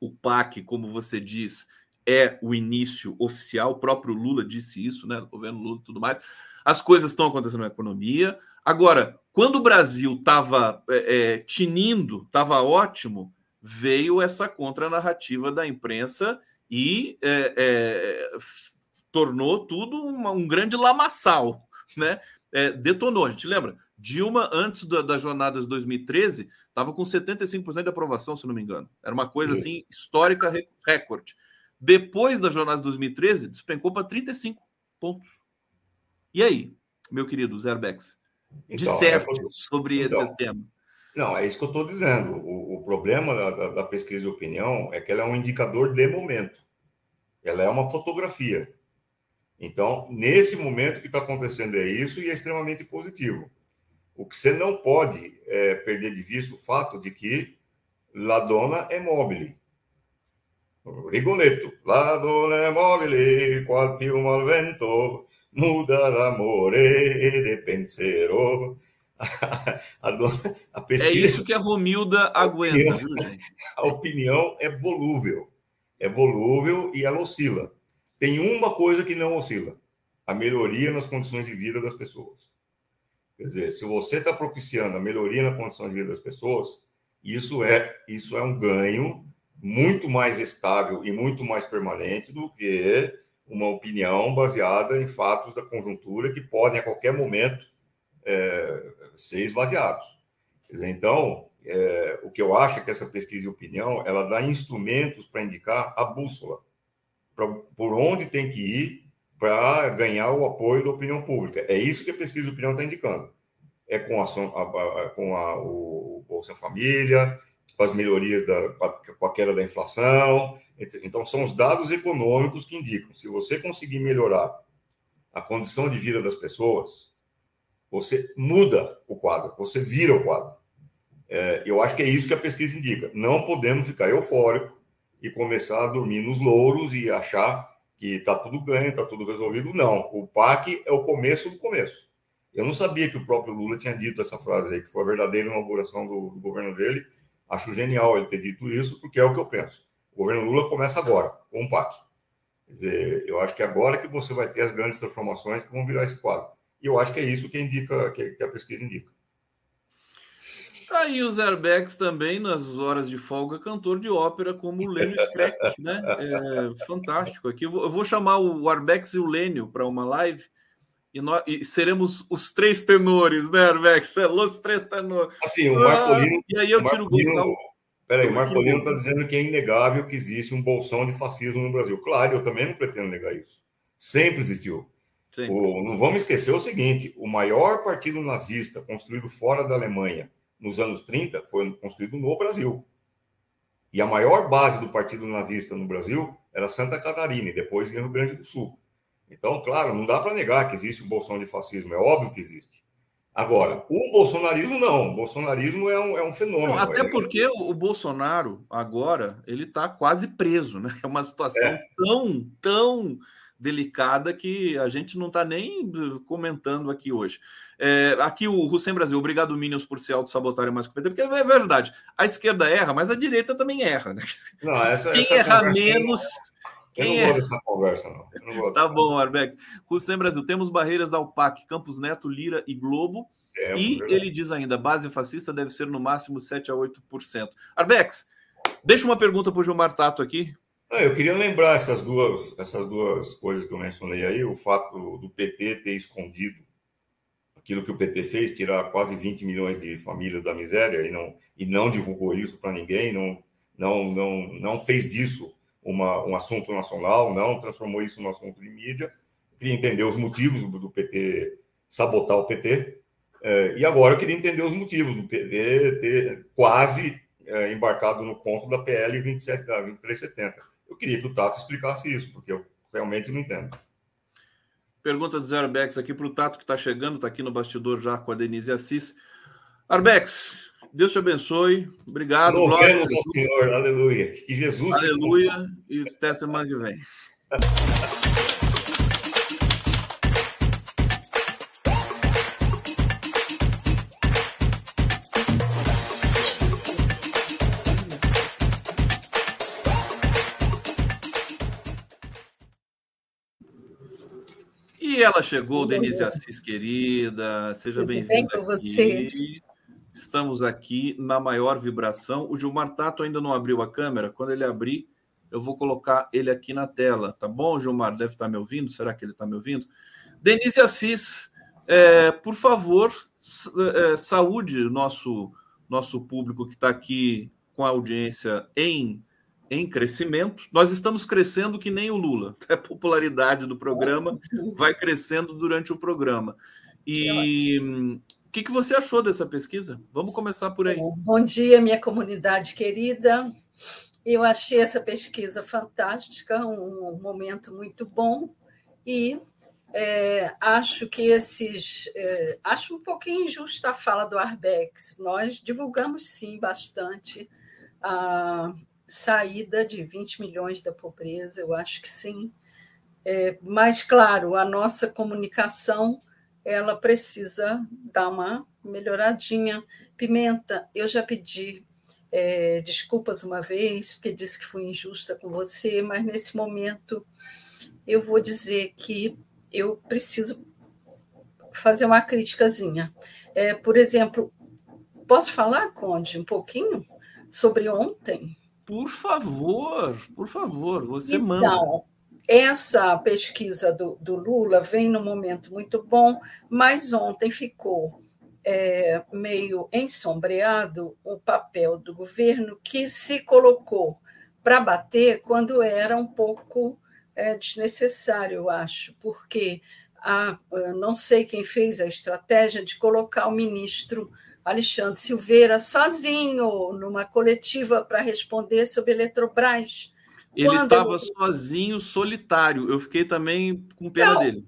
o PAC, como você diz, é o início oficial. O próprio Lula disse isso, né? O governo Lula e tudo mais. As coisas estão acontecendo na economia. Agora, quando o Brasil estava é, é, tinindo, estava ótimo, veio essa contranarrativa da imprensa e é, é tornou tudo uma, um grande lamaçal, né? É, detonou. A gente lembra? Dilma, antes da, das jornadas de 2013, estava com 75% de aprovação, se não me engano. Era uma coisa assim histórica, recorde. Depois da jornada de 2013, despencou para 35 pontos. E aí, meu querido Zerbex? Então, disserte é... sobre então, esse tema. Não, é isso que eu estou dizendo. O, o problema da, da, pesquisa de opinião é que ela é um indicador de momento. Ela é uma fotografia. Então, nesse momento que está acontecendo é isso e é extremamente positivo. O que você não pode é, perder de vista o fato de que la donna é mobile. Rigoletto, la donna mobile, qual piuma al vento, muda l'amore de pensiero. A, dona, a pesquisa, é isso que a Romilda aguenta, a opinião, viu, gente? A opinião é volúvel. É volúvel e ela oscila. Tem uma coisa que não oscila: a melhoria nas condições de vida das pessoas. Quer dizer, se você está propiciando a melhoria na condição de vida das pessoas, isso é, isso é um ganho muito mais estável e muito mais permanente do que uma opinião baseada em fatos da conjuntura que podem a qualquer momento é, ser esvaziados. Dizer, então, é, o que eu acho é que essa pesquisa de opinião ela dá instrumentos para indicar a bússola, pra, por onde tem que ir para ganhar o apoio da opinião pública. É isso que a pesquisa de opinião está indicando. É com, a, com a, o Bolsa Família, com as melhorias da, com a queda da inflação. Então, são os dados econômicos que indicam. Se você conseguir melhorar a condição de vida das pessoas, você muda o quadro, você vira o quadro. É, eu acho que é isso que a pesquisa indica. Não podemos ficar eufóricos e começar a dormir nos louros e achar que está tudo ganho, está tudo resolvido. Não, o PAC é o começo do começo. Eu não sabia que o próprio Lula tinha dito essa frase aí, que foi a verdadeira inauguração do, do governo dele, Acho genial ele ter dito isso, porque é o que eu penso. O governo Lula começa agora, com o PAC. Quer dizer, eu acho que é agora que você vai ter as grandes transformações que vão virar esse quadro. E eu acho que é isso que indica, que a pesquisa indica. Tá aí o Zerbex também, nas horas de folga, cantor de ópera como o Lênio Streck, né? É fantástico. Aqui eu vou chamar o Arbex e o Lênio para uma live e, nós, e seremos os três tenores, né, Arbex? É, os três tenores. Assim, o Marcolino. Ah, e aí eu tiro o gol. Peraí, o Marcolino está dizendo que é inegável que existe um bolsão de fascismo no Brasil. Claro, eu também não pretendo negar isso. Sempre existiu. O, não vamos esquecer o seguinte: o maior partido nazista construído fora da Alemanha nos anos 30 foi construído no Brasil. E a maior base do partido nazista no Brasil era Santa Catarina, e depois Rio Grande do Sul. Então, claro, não dá para negar que existe um bolsão de fascismo, é óbvio que existe. Agora, o bolsonarismo não, o bolsonarismo é um, é um fenômeno. Não, até é... porque o, Bolsonaro, agora, ele está quase preso, né? É uma situação é. tão, tão delicada que a gente não está nem comentando aqui hoje. É, aqui o Hussein Brasil, obrigado, Minions, por se auto-sabotarem mais competente, porque é verdade, a esquerda erra, mas a direita também erra, né? Não, essa, Quem essa erra menos. Eu não é? vou dessa conversa, não. não tá bom, Arbex. Hussein Brasil, temos barreiras ao PAC, Campos Neto, Lira e Globo. É, e ele diz ainda: base fascista deve ser no máximo 7 a 8%. Arbex, deixa uma pergunta para o Gilmar Tato aqui. Não, eu queria lembrar essas duas, essas duas coisas que eu mencionei aí, o fato do PT ter escondido aquilo que o PT fez, tirar quase 20 milhões de famílias da miséria e não, e não divulgou isso para ninguém, não, não, não, não fez disso uma, um assunto nacional, não transformou isso num assunto de mídia. Queria entender os motivos do, PT sabotar o PT. É, e agora eu queria entender os motivos do PT ter quase é, embarcado no conto da PL 27, da 2370. Eu queria que o Tato explicasse isso, porque eu realmente não entendo. Pergunta do Zé Arbex aqui para o Tato, que está chegando, está aqui no bastidor já com a Denise Assis. Arbex, Deus te abençoe. Obrigado. Glória ao Senhor, aleluia. Que Jesus. Aleluia. E até semana que vem. E ela chegou, Denise Assis, querida. Seja bem-vinda. Bem com você. Estamos aqui na maior vibração. O Gilmar Tato ainda não abriu a câmera. Quando ele abrir, eu vou colocar ele aqui na tela. Tá bom, Gilmar? Deve estar me ouvindo? Será que ele está me ouvindo? Denise Assis, é, por favor, é, saúde nosso, nosso público que está aqui com a audiência em em crescimento. Nós estamos crescendo que nem o Lula. A popularidade do programa vai crescendo durante o programa. E que, que você achou dessa pesquisa? Vamos começar por aí. Bom dia, minha comunidade querida. Eu achei essa pesquisa fantástica, um momento muito bom e é, acho que esses. É, acho um pouquinho injusta a fala do Arbex. Nós divulgamos sim bastante a saída de 20 milhões da pobreza, eu acho que sim. É, mas, claro, a nossa comunicação ela precisa dar uma melhoradinha. Pimenta, eu já pedi é, desculpas uma vez, porque disse que fui injusta com você, mas nesse momento eu vou dizer que eu preciso fazer uma criticazinha. É, por exemplo, posso falar, Conde, um pouquinho sobre ontem? Por favor, por favor, você então, manda. Essa pesquisa do, do, Lula vem num momento muito bom, mas ontem ficou é, meio ensombreado o papel do governo que se colocou para bater quando era um pouco é, desnecessário, eu acho, porque a, não sei quem fez a estratégia de colocar o ministro Alexandre Silveira sozinho numa coletiva para responder sobre Eletrobras. Ele estava sozinho, solitário. Eu fiquei também com pena não, dele.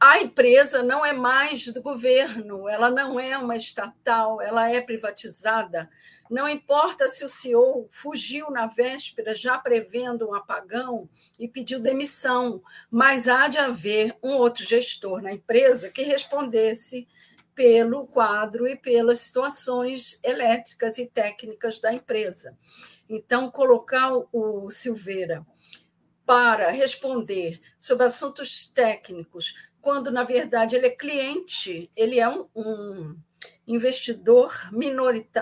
A empresa não é mais do governo, ela não é uma estatal, ela é privatizada. Não importa se o CEO fugiu na véspera, já prevendo um apagão e pediu demissão, mas há de haver um outro gestor na empresa que respondesse pelo quadro e pelas situações elétricas e técnicas da empresa. Então, colocar o Silveira para responder sobre assuntos técnicos, quando na verdade ele é cliente, ele é um, um investidor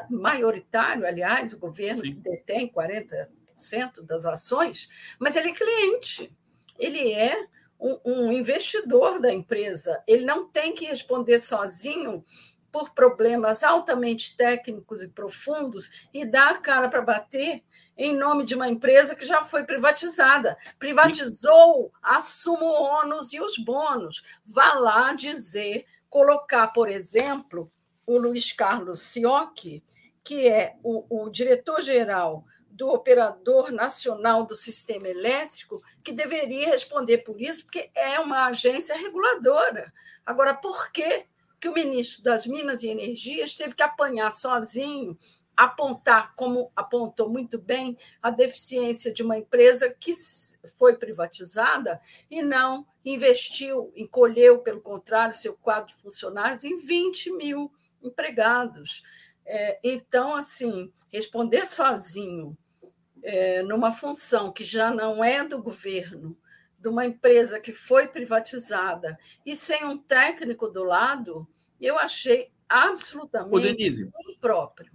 maioritário, aliás, o governo Sim. detém 40% das ações, mas ele é cliente, ele é um, um investidor da empresa. Ele não tem que responder sozinho por problemas altamente técnicos e profundos e dar a cara para bater em nome de uma empresa que já foi privatizada. Privatizou, assuma o ônus e os bônus. Vá lá dizer, colocar, por exemplo, o Luiz Carlos Siocchi, que é o, o diretor-geral do Operador Nacional do Sistema Elétrico, que deveria responder por isso, porque é uma agência reguladora. Agora, por que, que o ministro das Minas e Energias teve que apanhar sozinho, apontar, como apontou muito bem, a deficiência de uma empresa que foi privatizada e não investiu, encolheu, pelo contrário, seu quadro de funcionários em 20 mil empregados. É, então, assim, responder sozinho é, numa função que já não é do governo, de uma empresa que foi privatizada e sem um técnico do lado, eu achei absolutamente Ô, Denise, impróprio.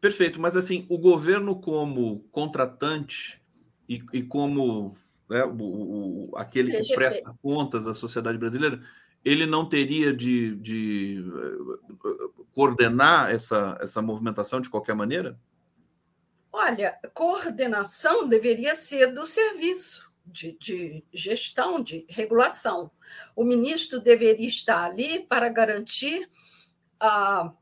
Perfeito, mas assim, o governo como contratante e, e como né, o, o, aquele que presta contas à sociedade brasileira, ele não teria de, de coordenar essa, essa movimentação de qualquer maneira? Olha, coordenação deveria ser do serviço de, de gestão, de regulação. O ministro deveria estar ali para garantir uh,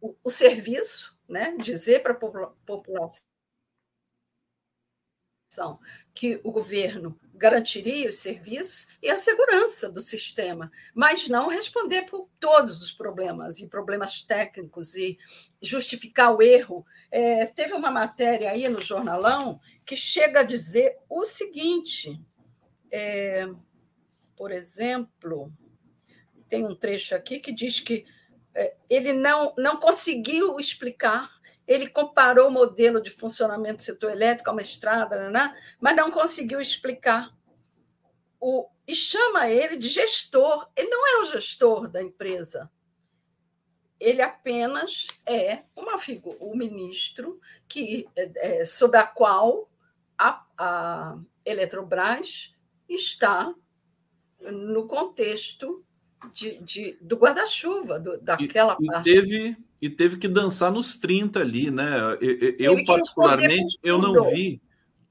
o, o serviço, né? dizer para a população que o governo garantiria os serviços e a segurança do sistema, mas não responder por todos os problemas e problemas técnicos e justificar o erro. É, teve uma matéria aí no jornalão que chega a dizer o seguinte: é, por exemplo, tem um trecho aqui que diz que é, ele não, não conseguiu explicar ele comparou o modelo de funcionamento do setor elétrico a uma estrada, né? mas não conseguiu explicar. O, e chama ele de gestor. Ele não é o gestor da empresa. Ele apenas é uma figura, o ministro que, é, é, sob a qual a, a Eletrobras está no contexto de, de do guarda-chuva, daquela e, parte. E teve, e teve que dançar nos 30 ali, né? Eu, eu particularmente, eu não vi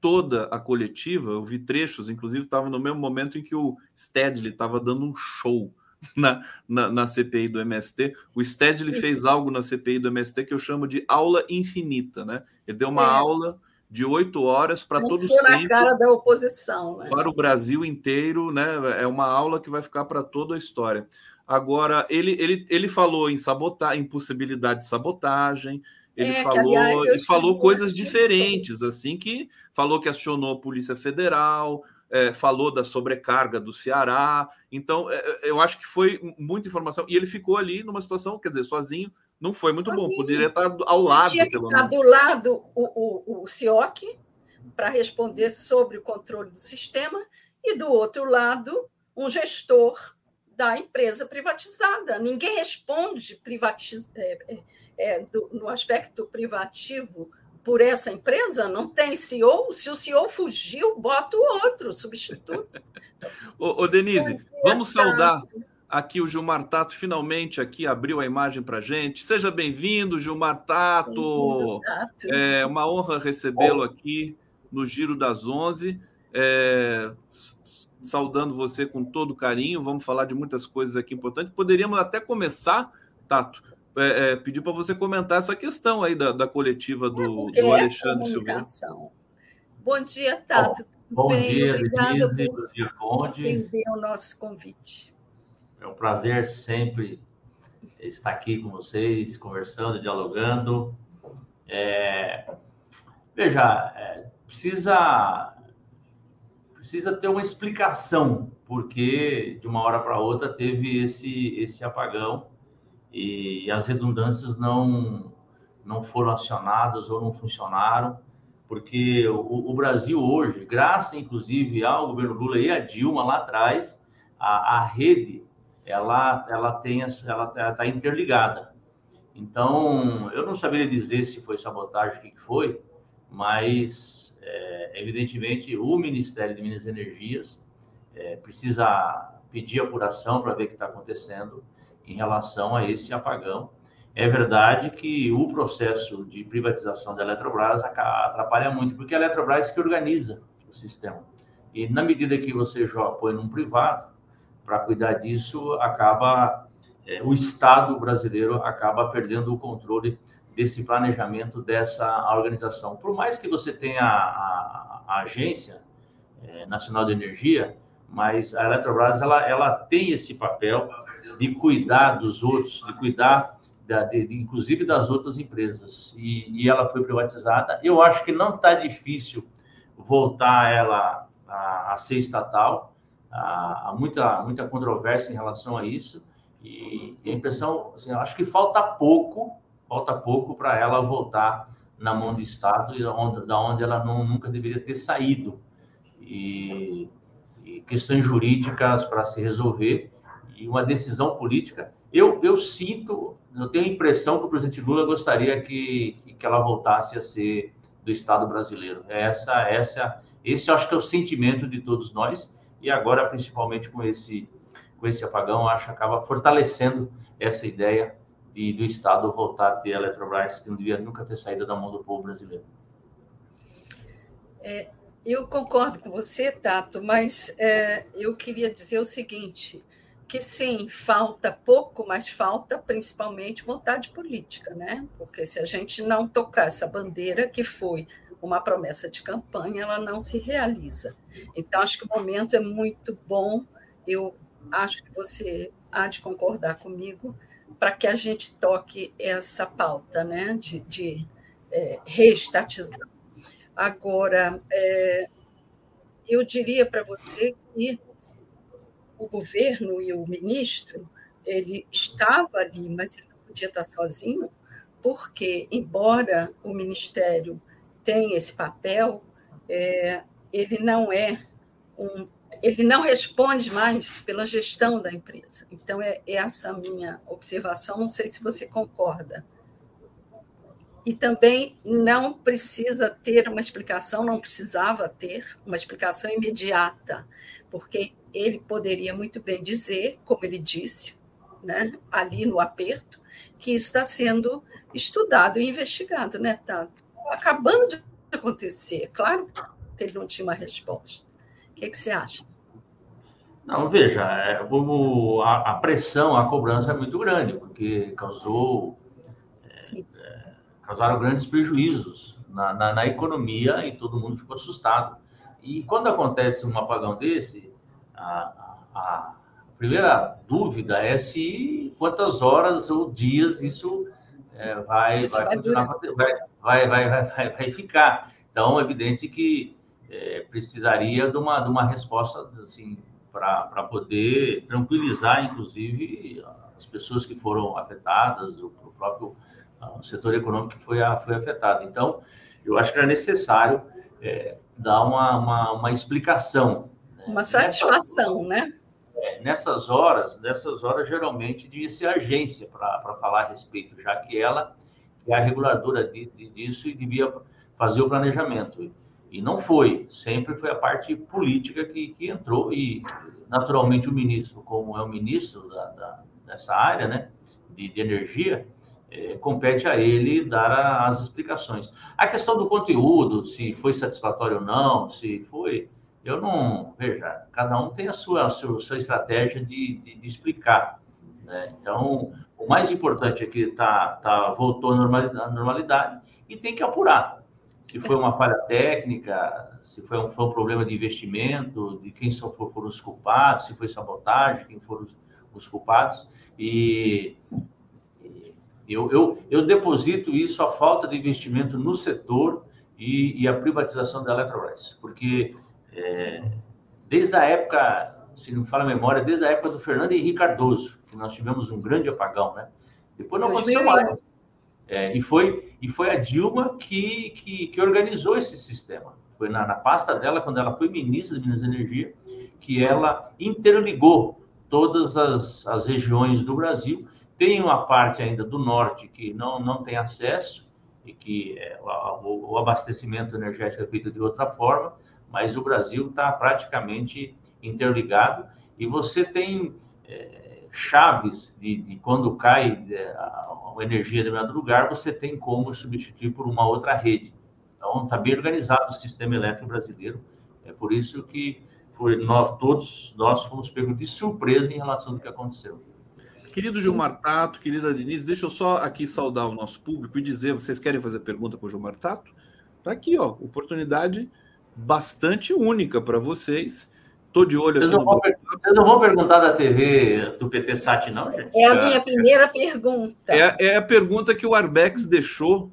toda a coletiva, eu vi trechos, inclusive estava no mesmo momento em que o Stedley estava dando um show na, na, na, CPI do MST. O Stedley fez algo na CPI do MST que eu chamo de aula infinita, né? Ele deu uma é. aula de oito horas para todos os na cara da oposição, né? para o Brasil inteiro, né? É uma aula que vai ficar para toda a história. Agora, ele, ele, ele falou em sabotar, em possibilidade de sabotagem, ele é, falou, que, aliás, ele falou coisas diferentes, assim, que falou que acionou a Polícia Federal, é, falou da sobrecarga do Ceará. Então, é, é, eu acho que foi muita informação. E ele ficou ali numa situação, quer dizer, sozinho, não foi muito sozinho. bom. Poderia estar ao lado. Tinha que estar do lado o, o, o CIOC para responder sobre o controle do sistema, e do outro lado, um gestor da empresa privatizada. Ninguém responde privatiz... É, é, é, do, no aspecto privativo por essa empresa, não tem CEO. Se o CEO fugiu, bota o outro, substituto. ô, ô, Denise, vamos saudar aqui o Gilmar Tato, finalmente aqui abriu a imagem para gente. Seja bem-vindo, Gilmar Tato. Tato. É uma honra recebê-lo aqui no Giro das Onze. É, saudando você com todo carinho. Vamos falar de muitas coisas aqui importantes. Poderíamos até começar, Tato, é, é, pedir para você comentar essa questão aí da, da coletiva do, é do Alexandre Silveira. Bom dia, Tato. Bom, bom dia, Obrigada Denise, por dia, atender o nosso convite. É um prazer sempre estar aqui com vocês, conversando, dialogando. É, veja, é, precisa precisa ter uma explicação porque de uma hora para outra teve esse esse apagão e as redundâncias não não foram acionadas ou não funcionaram porque o, o Brasil hoje, graças inclusive ao governo Lula e a Dilma lá atrás, a, a rede ela ela tem ela está interligada. Então eu não saberia dizer se foi sabotagem o que foi, mas é, evidentemente, o Ministério de Minas e Energias é, precisa pedir apuração para ver o que está acontecendo em relação a esse apagão. É verdade que o processo de privatização da Eletrobras atrapalha muito, porque a Eletrobras que organiza o sistema. E na medida que você põe num privado para cuidar disso, acaba é, o Estado brasileiro acaba perdendo o controle desse planejamento dessa organização. Por mais que você tenha a, a Agência é, Nacional de Energia, mas a Eletrobras ela, ela tem esse papel de cuidar dos outros, de cuidar da, de, de, inclusive das outras empresas. E, e, ela foi privatizada. Eu acho que não está difícil voltar ela a, a ser estatal. Há muita, muita controvérsia em relação a isso. E, e a impressão, assim, acho que falta pouco falta pouco para ela voltar na mão do Estado e onde, da onde ela não, nunca deveria ter saído. E, e questões jurídicas para se resolver e uma decisão política. Eu, eu sinto, eu tenho a impressão que o presidente Lula gostaria que, que ela voltasse a ser do Estado brasileiro. Essa, essa, esse acho que é o sentimento de todos nós e agora principalmente com esse com esse apagão, acho que acaba fortalecendo essa ideia de, do Estado voltar a ter a Eletrobras, que não devia nunca ter saído da mão do povo brasileiro. É, eu concordo com você, Tato, mas é, eu queria dizer o seguinte: que sim, falta pouco, mas falta principalmente vontade política, né? Porque se a gente não tocar essa bandeira, que foi uma promessa de campanha, ela não se realiza. Então, acho que o momento é muito bom. Eu acho que você há de concordar comigo para que a gente toque essa pauta né, de, de é, reestatização. Agora, é, eu diria para você que o governo e o ministro ele estava ali, mas ele não podia estar sozinho, porque, embora o ministério tenha esse papel, é, ele não é um ele não responde mais pela gestão da empresa. Então, é, é essa a minha observação, não sei se você concorda. E também não precisa ter uma explicação, não precisava ter uma explicação imediata, porque ele poderia muito bem dizer, como ele disse, né, ali no aperto, que isso está sendo estudado e investigado, né, Tanto? Acabando de acontecer, claro que ele não tinha uma resposta. O que, é que você acha? Não, veja, é, a, a, pressão, a cobrança é muito grande, porque causou é, é, causaram grandes prejuízos na, na, na, economia e todo mundo ficou assustado. E quando acontece um apagão desse, a, a primeira dúvida é se quantas horas ou dias isso é, vai, vai, vai, vai, vai, vai, ficar. Então, é evidente que é, precisaria de uma, de uma resposta assim, para poder tranquilizar, inclusive, as pessoas que foram afetadas, o, o próprio o setor econômico que foi, foi afetado. Então, eu acho que era necessário é, dar uma, uma, uma explicação. Né? Uma satisfação, né? É, nessas horas, nessas horas, geralmente, devia ser a agência para falar a respeito, já que ela é a reguladora de, de, disso e devia fazer o planejamento. E não foi, sempre foi a parte política que, que entrou, e naturalmente o ministro, como é o ministro da, da dessa área né, de, de energia, é, compete a ele dar a, as explicações. A questão do conteúdo, se foi satisfatório ou não, se foi, eu não. Veja, cada um tem a sua, a sua, sua estratégia de, de, de explicar. Né? Então, o mais importante é que tá, tá, voltou à normalidade, normalidade e tem que apurar se foi uma falha técnica, se foi um, foi um problema de investimento, de quem só foram os culpados, se foi sabotagem, quem foram os, os culpados. E, eu, eu, eu, deposito isso à falta de investimento no setor e, e a privatização da Eletrobras, porque é, desde a época, se não me fala a memória, desde a época do Fernando Henrique Cardoso, que nós tivemos um grande apagão, né? Depois não aconteceu mais. É, e, foi, e foi a Dilma que, que, que organizou esse sistema. Foi na, na, pasta dela, quando ela foi ministra de Minas e Energia, que ela interligou todas as, as regiões do Brasil. Tem uma parte ainda do norte que não, não tem acesso, e que é, o, o, abastecimento energético é feito de outra forma, mas o Brasil está praticamente interligado. E você tem. É, chaves de, de quando cai é, a, a energia em determinado lugar, você tem como substituir por uma outra rede. Então, está bem organizado o sistema elétrico brasileiro. É por isso que foi, nós, todos nós fomos pegos de surpresa em relação ao que aconteceu. Querido Gilmar Tato, querida Denise, deixa eu só aqui saudar o nosso público e dizer: vocês querem fazer pergunta para o Gilmar Tato? Está aqui, ó, oportunidade bastante única para vocês. Estou de olho vocês aqui. Não vão, vocês não vão perguntar da TV do PT Sat, não, gente? É a minha é, primeira pergunta. É, é, a pergunta que o Arbex deixou.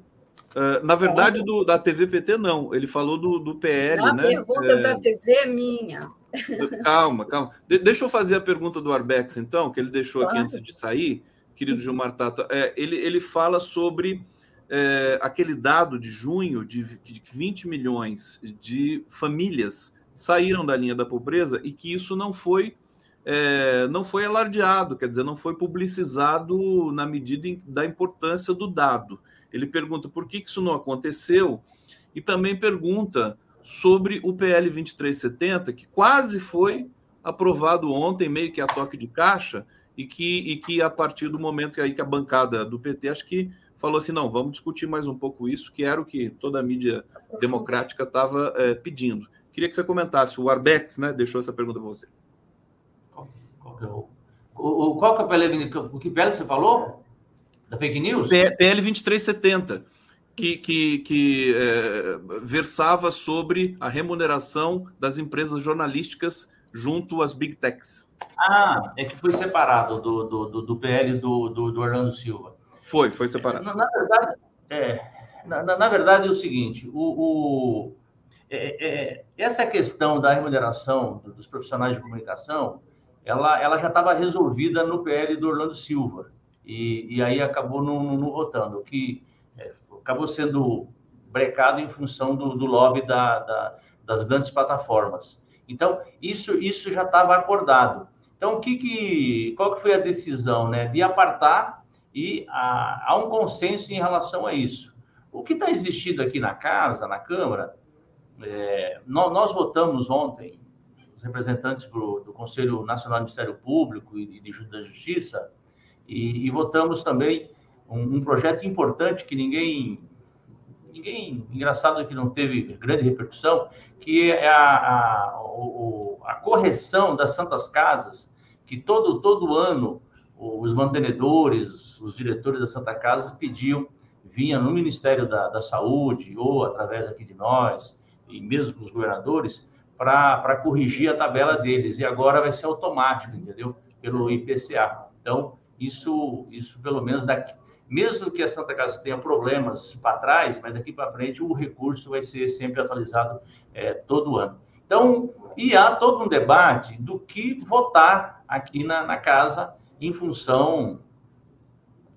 Uh, na verdade, é. do, da TV PT, não. Ele falou do, do PL, a né? A pergunta é... da TV é minha. Calma, calma. De, deixa eu fazer a pergunta do Arbex, então, que ele deixou claro. aqui antes de sair, querido Gilmar Tata. É, ele, ele fala sobre é, aquele dado de junho de, de 20 milhões de famílias saíram da linha da pobreza e que isso não foi é, não foi alardeado, quer dizer, não foi publicizado na medida da importância do dado. Ele pergunta por que, que isso não aconteceu e também pergunta sobre o PL 2370, que quase foi aprovado ontem, meio que a toque de caixa, e que, e que a partir do momento que, aí que a bancada do PT, acho que falou assim, não, vamos discutir mais um pouco isso, que era o que toda a mídia democrática estava é, pedindo. Queria que você comentasse, o Arbex né, deixou essa pergunta para você. Qual, é o, o, qual que é o PL, o que PL você falou? Da fake news? PL 2370 que, que, que é, versava sobre a remuneração das empresas jornalísticas junto às big techs. Ah, é que foi separado do, do, do, PL do, do, do, Orlando Silva. Foi, foi separado. Na, na verdade, é, na, na, verdade é o seguinte, o, o é, é, essa questão da remuneração dos profissionais de comunicação, ela, ela já estava resolvida no PL do Orlando Silva, e, e aí acabou não, não votando, que acabou sendo brecado em função do, do lobby da, da, das grandes plataformas. Então, isso, isso já estava acordado. Então, o que que, qual que foi a decisão? Né? De apartar e há, um consenso em relação a isso. O que está existindo aqui na casa, na Câmara, é, nós, nós, votamos ontem, os representantes do, do Conselho Nacional do Ministério Público e, de, da Justiça, e, e votamos também um, um projeto importante que ninguém ninguém engraçado que não teve grande repercussão, que é a, a, o, a, correção das santas casas, que todo, todo ano os mantenedores, os diretores das Santa Casas pediam, vinha no Ministério da, da Saúde ou através aqui de nós, e mesmo com os governadores, para corrigir a tabela deles. E agora vai ser automático, entendeu? Pelo IPCA. Então, isso, isso pelo menos daqui, mesmo que a Santa Casa tenha problemas para trás, mas daqui para frente o recurso vai ser sempre atualizado é, todo ano. Então, e há todo um debate do que votar aqui na, na casa em função.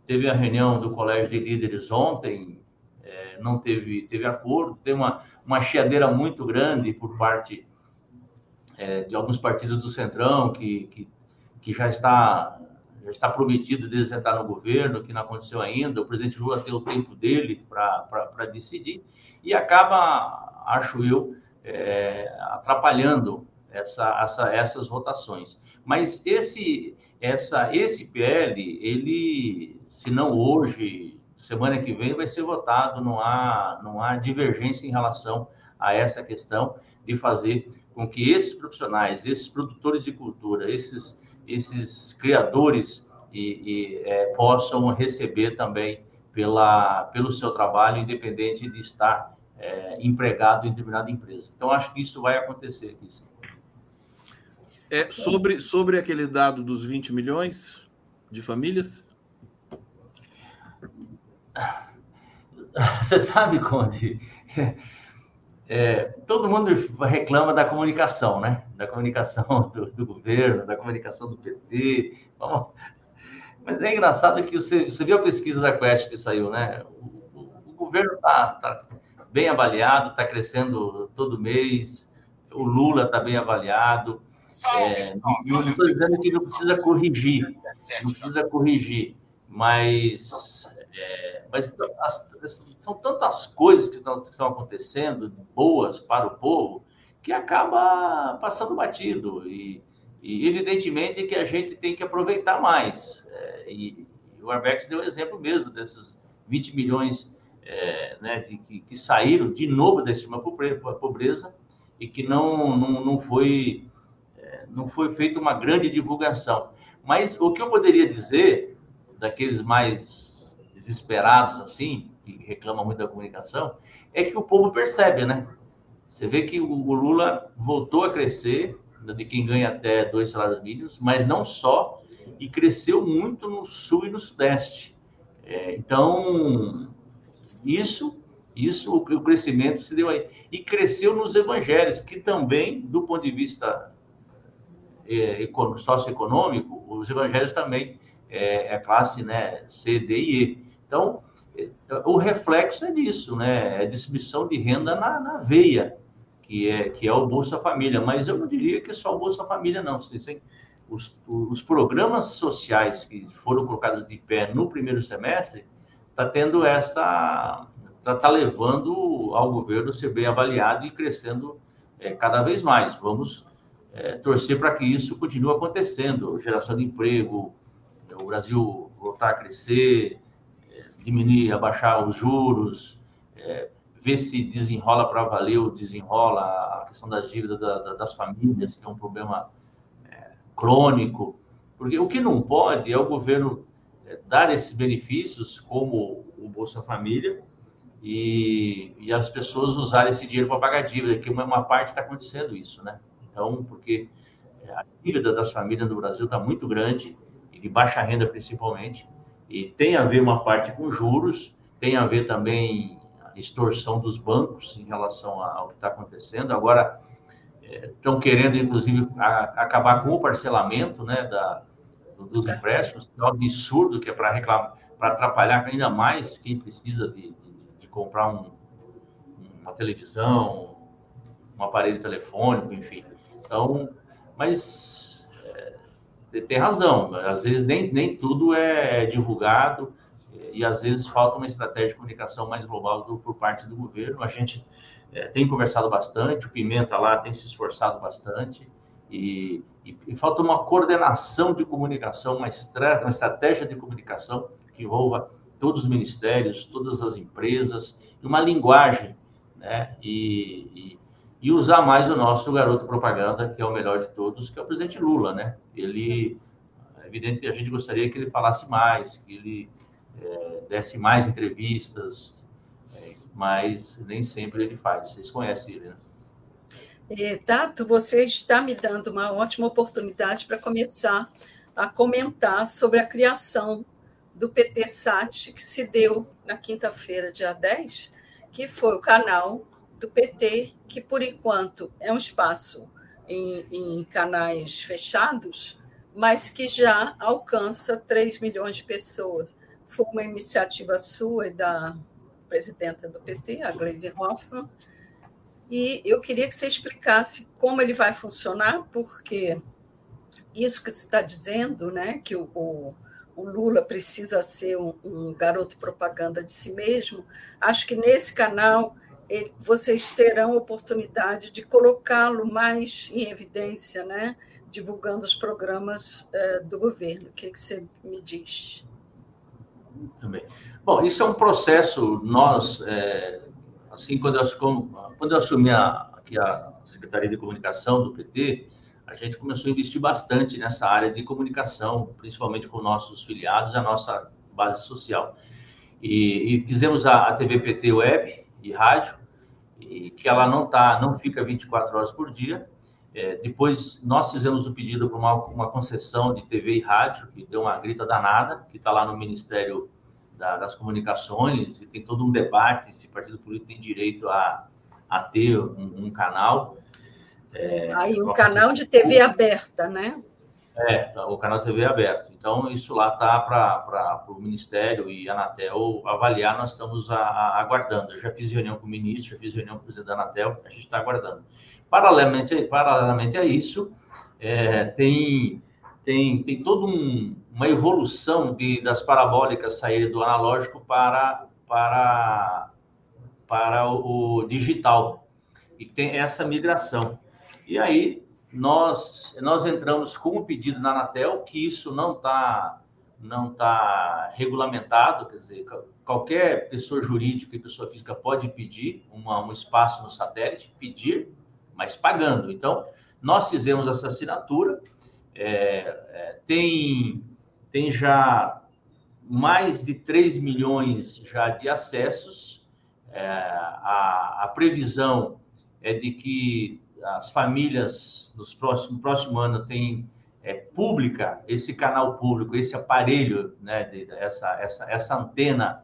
Teve a reunião do Colégio de Líderes ontem, é, não teve, teve acordo, tem uma, uma chiadeira muito grande por parte é, de alguns partidos do Centrão que, que, que já está já está prometido de entrar no governo, que não aconteceu ainda. O presidente Lula tem o tempo dele para decidir e acaba, acho eu, é, atrapalhando essa, essa, essas votações. Mas esse, essa, esse PL, ele, se não hoje, semana que vem, vai ser votado. Não há, não há divergência em relação a essa questão de fazer com que esses profissionais, esses produtores de cultura, esses esses criadores e, e é, possam receber também pela, pelo seu trabalho, independente de estar é, empregado em determinada empresa. Então, acho que isso vai acontecer aqui, sim. É, sobre, sobre aquele dado dos 20 milhões de famílias? Você sabe, Conde, é, todo mundo reclama da comunicação, né? Da comunicação do, do governo, da comunicação do PT. Vamos... Mas é engraçado que você, você viu a pesquisa da Quest que saiu, né? O, o, o governo está tá bem avaliado, está crescendo todo mês, o Lula está bem avaliado. É, não estou dizendo que não precisa corrigir, não precisa corrigir, mas é, mas as, são tantas coisas que estão, que estão acontecendo, boas para o povo, que acaba passando batido. E, e evidentemente que a gente tem que aproveitar mais. É, e, e, o Arbex deu exemplo mesmo desses 20 milhões é, né, de, que, que, saíram de novo da extrema pobreza e que não, não, não, foi, é, não foi feita uma grande divulgação. Mas o que eu poderia dizer daqueles mais desesperados assim, que reclamam muito da comunicação, é que o povo percebe, né? Você vê que o Lula voltou a crescer, de quem ganha até dois salários mínimos, mas não só, e cresceu muito no sul e no sudeste. É, então, isso, isso, o crescimento se deu aí. E cresceu nos evangelhos, que também, do ponto de vista é, socioeconômico, os evangelhos também é, é classe né, C, D e E. Então, o reflexo é disso, né? É distribuição de renda na, na veia, que é, que é o Bolsa Família. Mas eu não diria que é só o Bolsa Família, não. Os, os programas sociais que foram colocados de pé no primeiro semestre está tendo esta está tá levando ao governo ser bem avaliado e crescendo é, cada vez mais. Vamos é, torcer para que isso continue acontecendo, geração de emprego, o Brasil voltar a crescer, diminuir, abaixar os juros, é, ver se desenrola para valer ou desenrola a questão das dívidas da, da, das famílias, que é um problema é, crônico. Porque o que não pode é o governo é, dar esses benefícios, como o Bolsa Família, e, e as pessoas usarem esse dinheiro para pagar dívida, que uma, uma parte está acontecendo isso, né? Então, porque é, a dívida das famílias no Brasil está muito grande, e de baixa renda principalmente, e tem a ver uma parte com juros, tem a ver também a extorsão dos bancos em relação ao que está acontecendo. Agora, estão é, querendo, inclusive, a, acabar com o parcelamento né, da, dos empréstimos, que é um absurdo, que é para reclamar, para atrapalhar ainda mais quem precisa de, de, de comprar um, uma televisão, um aparelho telefônico, enfim. Então, mas tem razão, às vezes nem, nem tudo é divulgado e às vezes falta uma estratégia de comunicação mais global do, por parte do governo. A gente é, tem conversado bastante, o Pimenta lá tem se esforçado bastante e, e, e falta uma coordenação de comunicação, uma, estra, uma estratégia de comunicação que envolva todos os ministérios, todas as empresas, uma linguagem, né? E, e, usar mais o nosso garoto propaganda, que é o melhor de todos, que é o presidente Lula, né? Ele, é evidente que a gente gostaria que ele falasse mais, que ele é, desse mais entrevistas, é, mas nem sempre ele faz. Vocês conhecem ele, né? É, Tato, você está me dando uma ótima oportunidade para começar a comentar sobre a criação do PT Sat, que se deu na quinta-feira, dia 10, que foi o canal do PT, que por enquanto é um espaço em, em canais fechados, mas que já alcança 3 milhões de pessoas. Foi uma iniciativa sua e da presidenta do PT, a Gleisi Hoffmann, e eu queria que você explicasse como ele vai funcionar, porque isso que você está dizendo, né, que o, o, o Lula precisa ser um, um, garoto propaganda de si mesmo, acho que nesse canal vocês terão oportunidade de colocá-lo mais em evidência, né, divulgando os programas é, do governo. O que, que você me diz? Também. Bom, isso é um processo, nós, é, assim, quando eu, quando eu assumi a, aqui a Secretaria de Comunicação do PT, a gente começou a investir bastante nessa área de comunicação, principalmente com nossos filiados, a nossa base social. E, e fizemos a, a, TV PT Web e rádio, e que ela não tá, não fica 24 horas por dia. É, depois nós fizemos o pedido para uma, uma concessão de TV e rádio, que deu uma grita danada, que está lá no Ministério da, das Comunicações, e tem todo um debate se partido político tem direito a a ter um, um canal. É, Aí, um canal de TV aberta, né? É, tá, o canal TV aberto. Então, isso lá está para o Ministério e a Anatel avaliar, nós estamos a, a, aguardando. Eu já fiz reunião com o ministro, já fiz reunião com o presidente da Anatel, a gente está aguardando. Paralelamente, paralelamente a isso, é, tem, tem, tem toda um, uma evolução de, das parabólicas saírem do analógico para, para para o, digital. E tem essa migração. E aí nós, nós entramos com o pedido na Anatel, que isso não está não tá regulamentado, quer dizer, qualquer pessoa jurídica e pessoa física pode pedir uma, um espaço no satélite, pedir, mas pagando. Então, nós fizemos essa assinatura, é, é, tem, tem já mais de 3 milhões já de acessos, é, a, a, previsão é de que as famílias nos próximo, no próximo ano têm é, pública esse canal público, esse aparelho, né, de, essa, essa, essa antena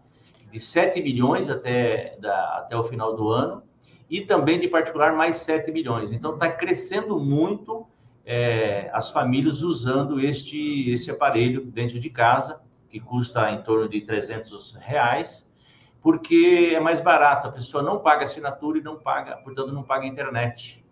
de 7 milhões até, da, até o final do ano, e também de particular mais 7 milhões. Então está crescendo muito é, as famílias usando este, esse aparelho dentro de casa, que custa em torno de 300 reais, porque é mais barato, a pessoa não paga assinatura e não paga, portanto, não paga internet.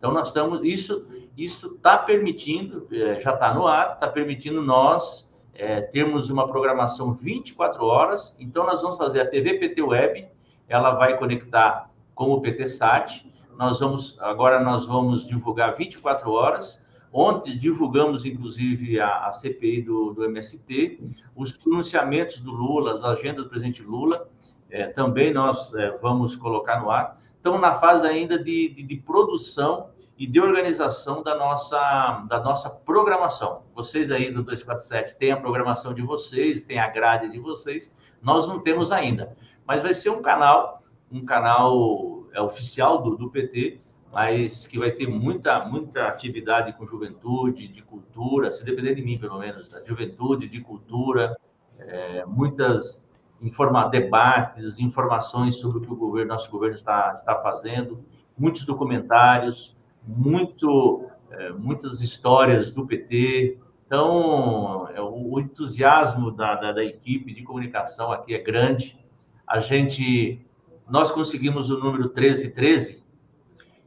Então, nós estamos, isso está permitindo, é, já está no ar, está permitindo nós é, termos uma programação 24 horas. Então, nós vamos fazer a TV PT Web, ela vai conectar com o PT Sat, nós vamos agora nós vamos divulgar 24 horas. Ontem divulgamos, inclusive, a, a CPI do, do, MST, os pronunciamentos do Lula, as agendas do presidente Lula, é, também nós é, vamos colocar no ar. Estamos na fase ainda de, de, de produção e de organização da nossa, da nossa programação. Vocês aí do 247 têm a programação de vocês, têm a grade de vocês, nós não temos ainda. Mas vai ser um canal, um canal é, oficial do, do PT, mas que vai ter muita, muita atividade com juventude, de cultura, se depender de mim, pelo menos, da juventude, de cultura, é, muitas informa debates, informações sobre o que o governo, nosso governo está, está fazendo, muitos documentários, muito, é, muitas histórias do PT. Então, é, o, o entusiasmo da, da, da, equipe de comunicação aqui é grande. A gente, nós conseguimos o número 1313.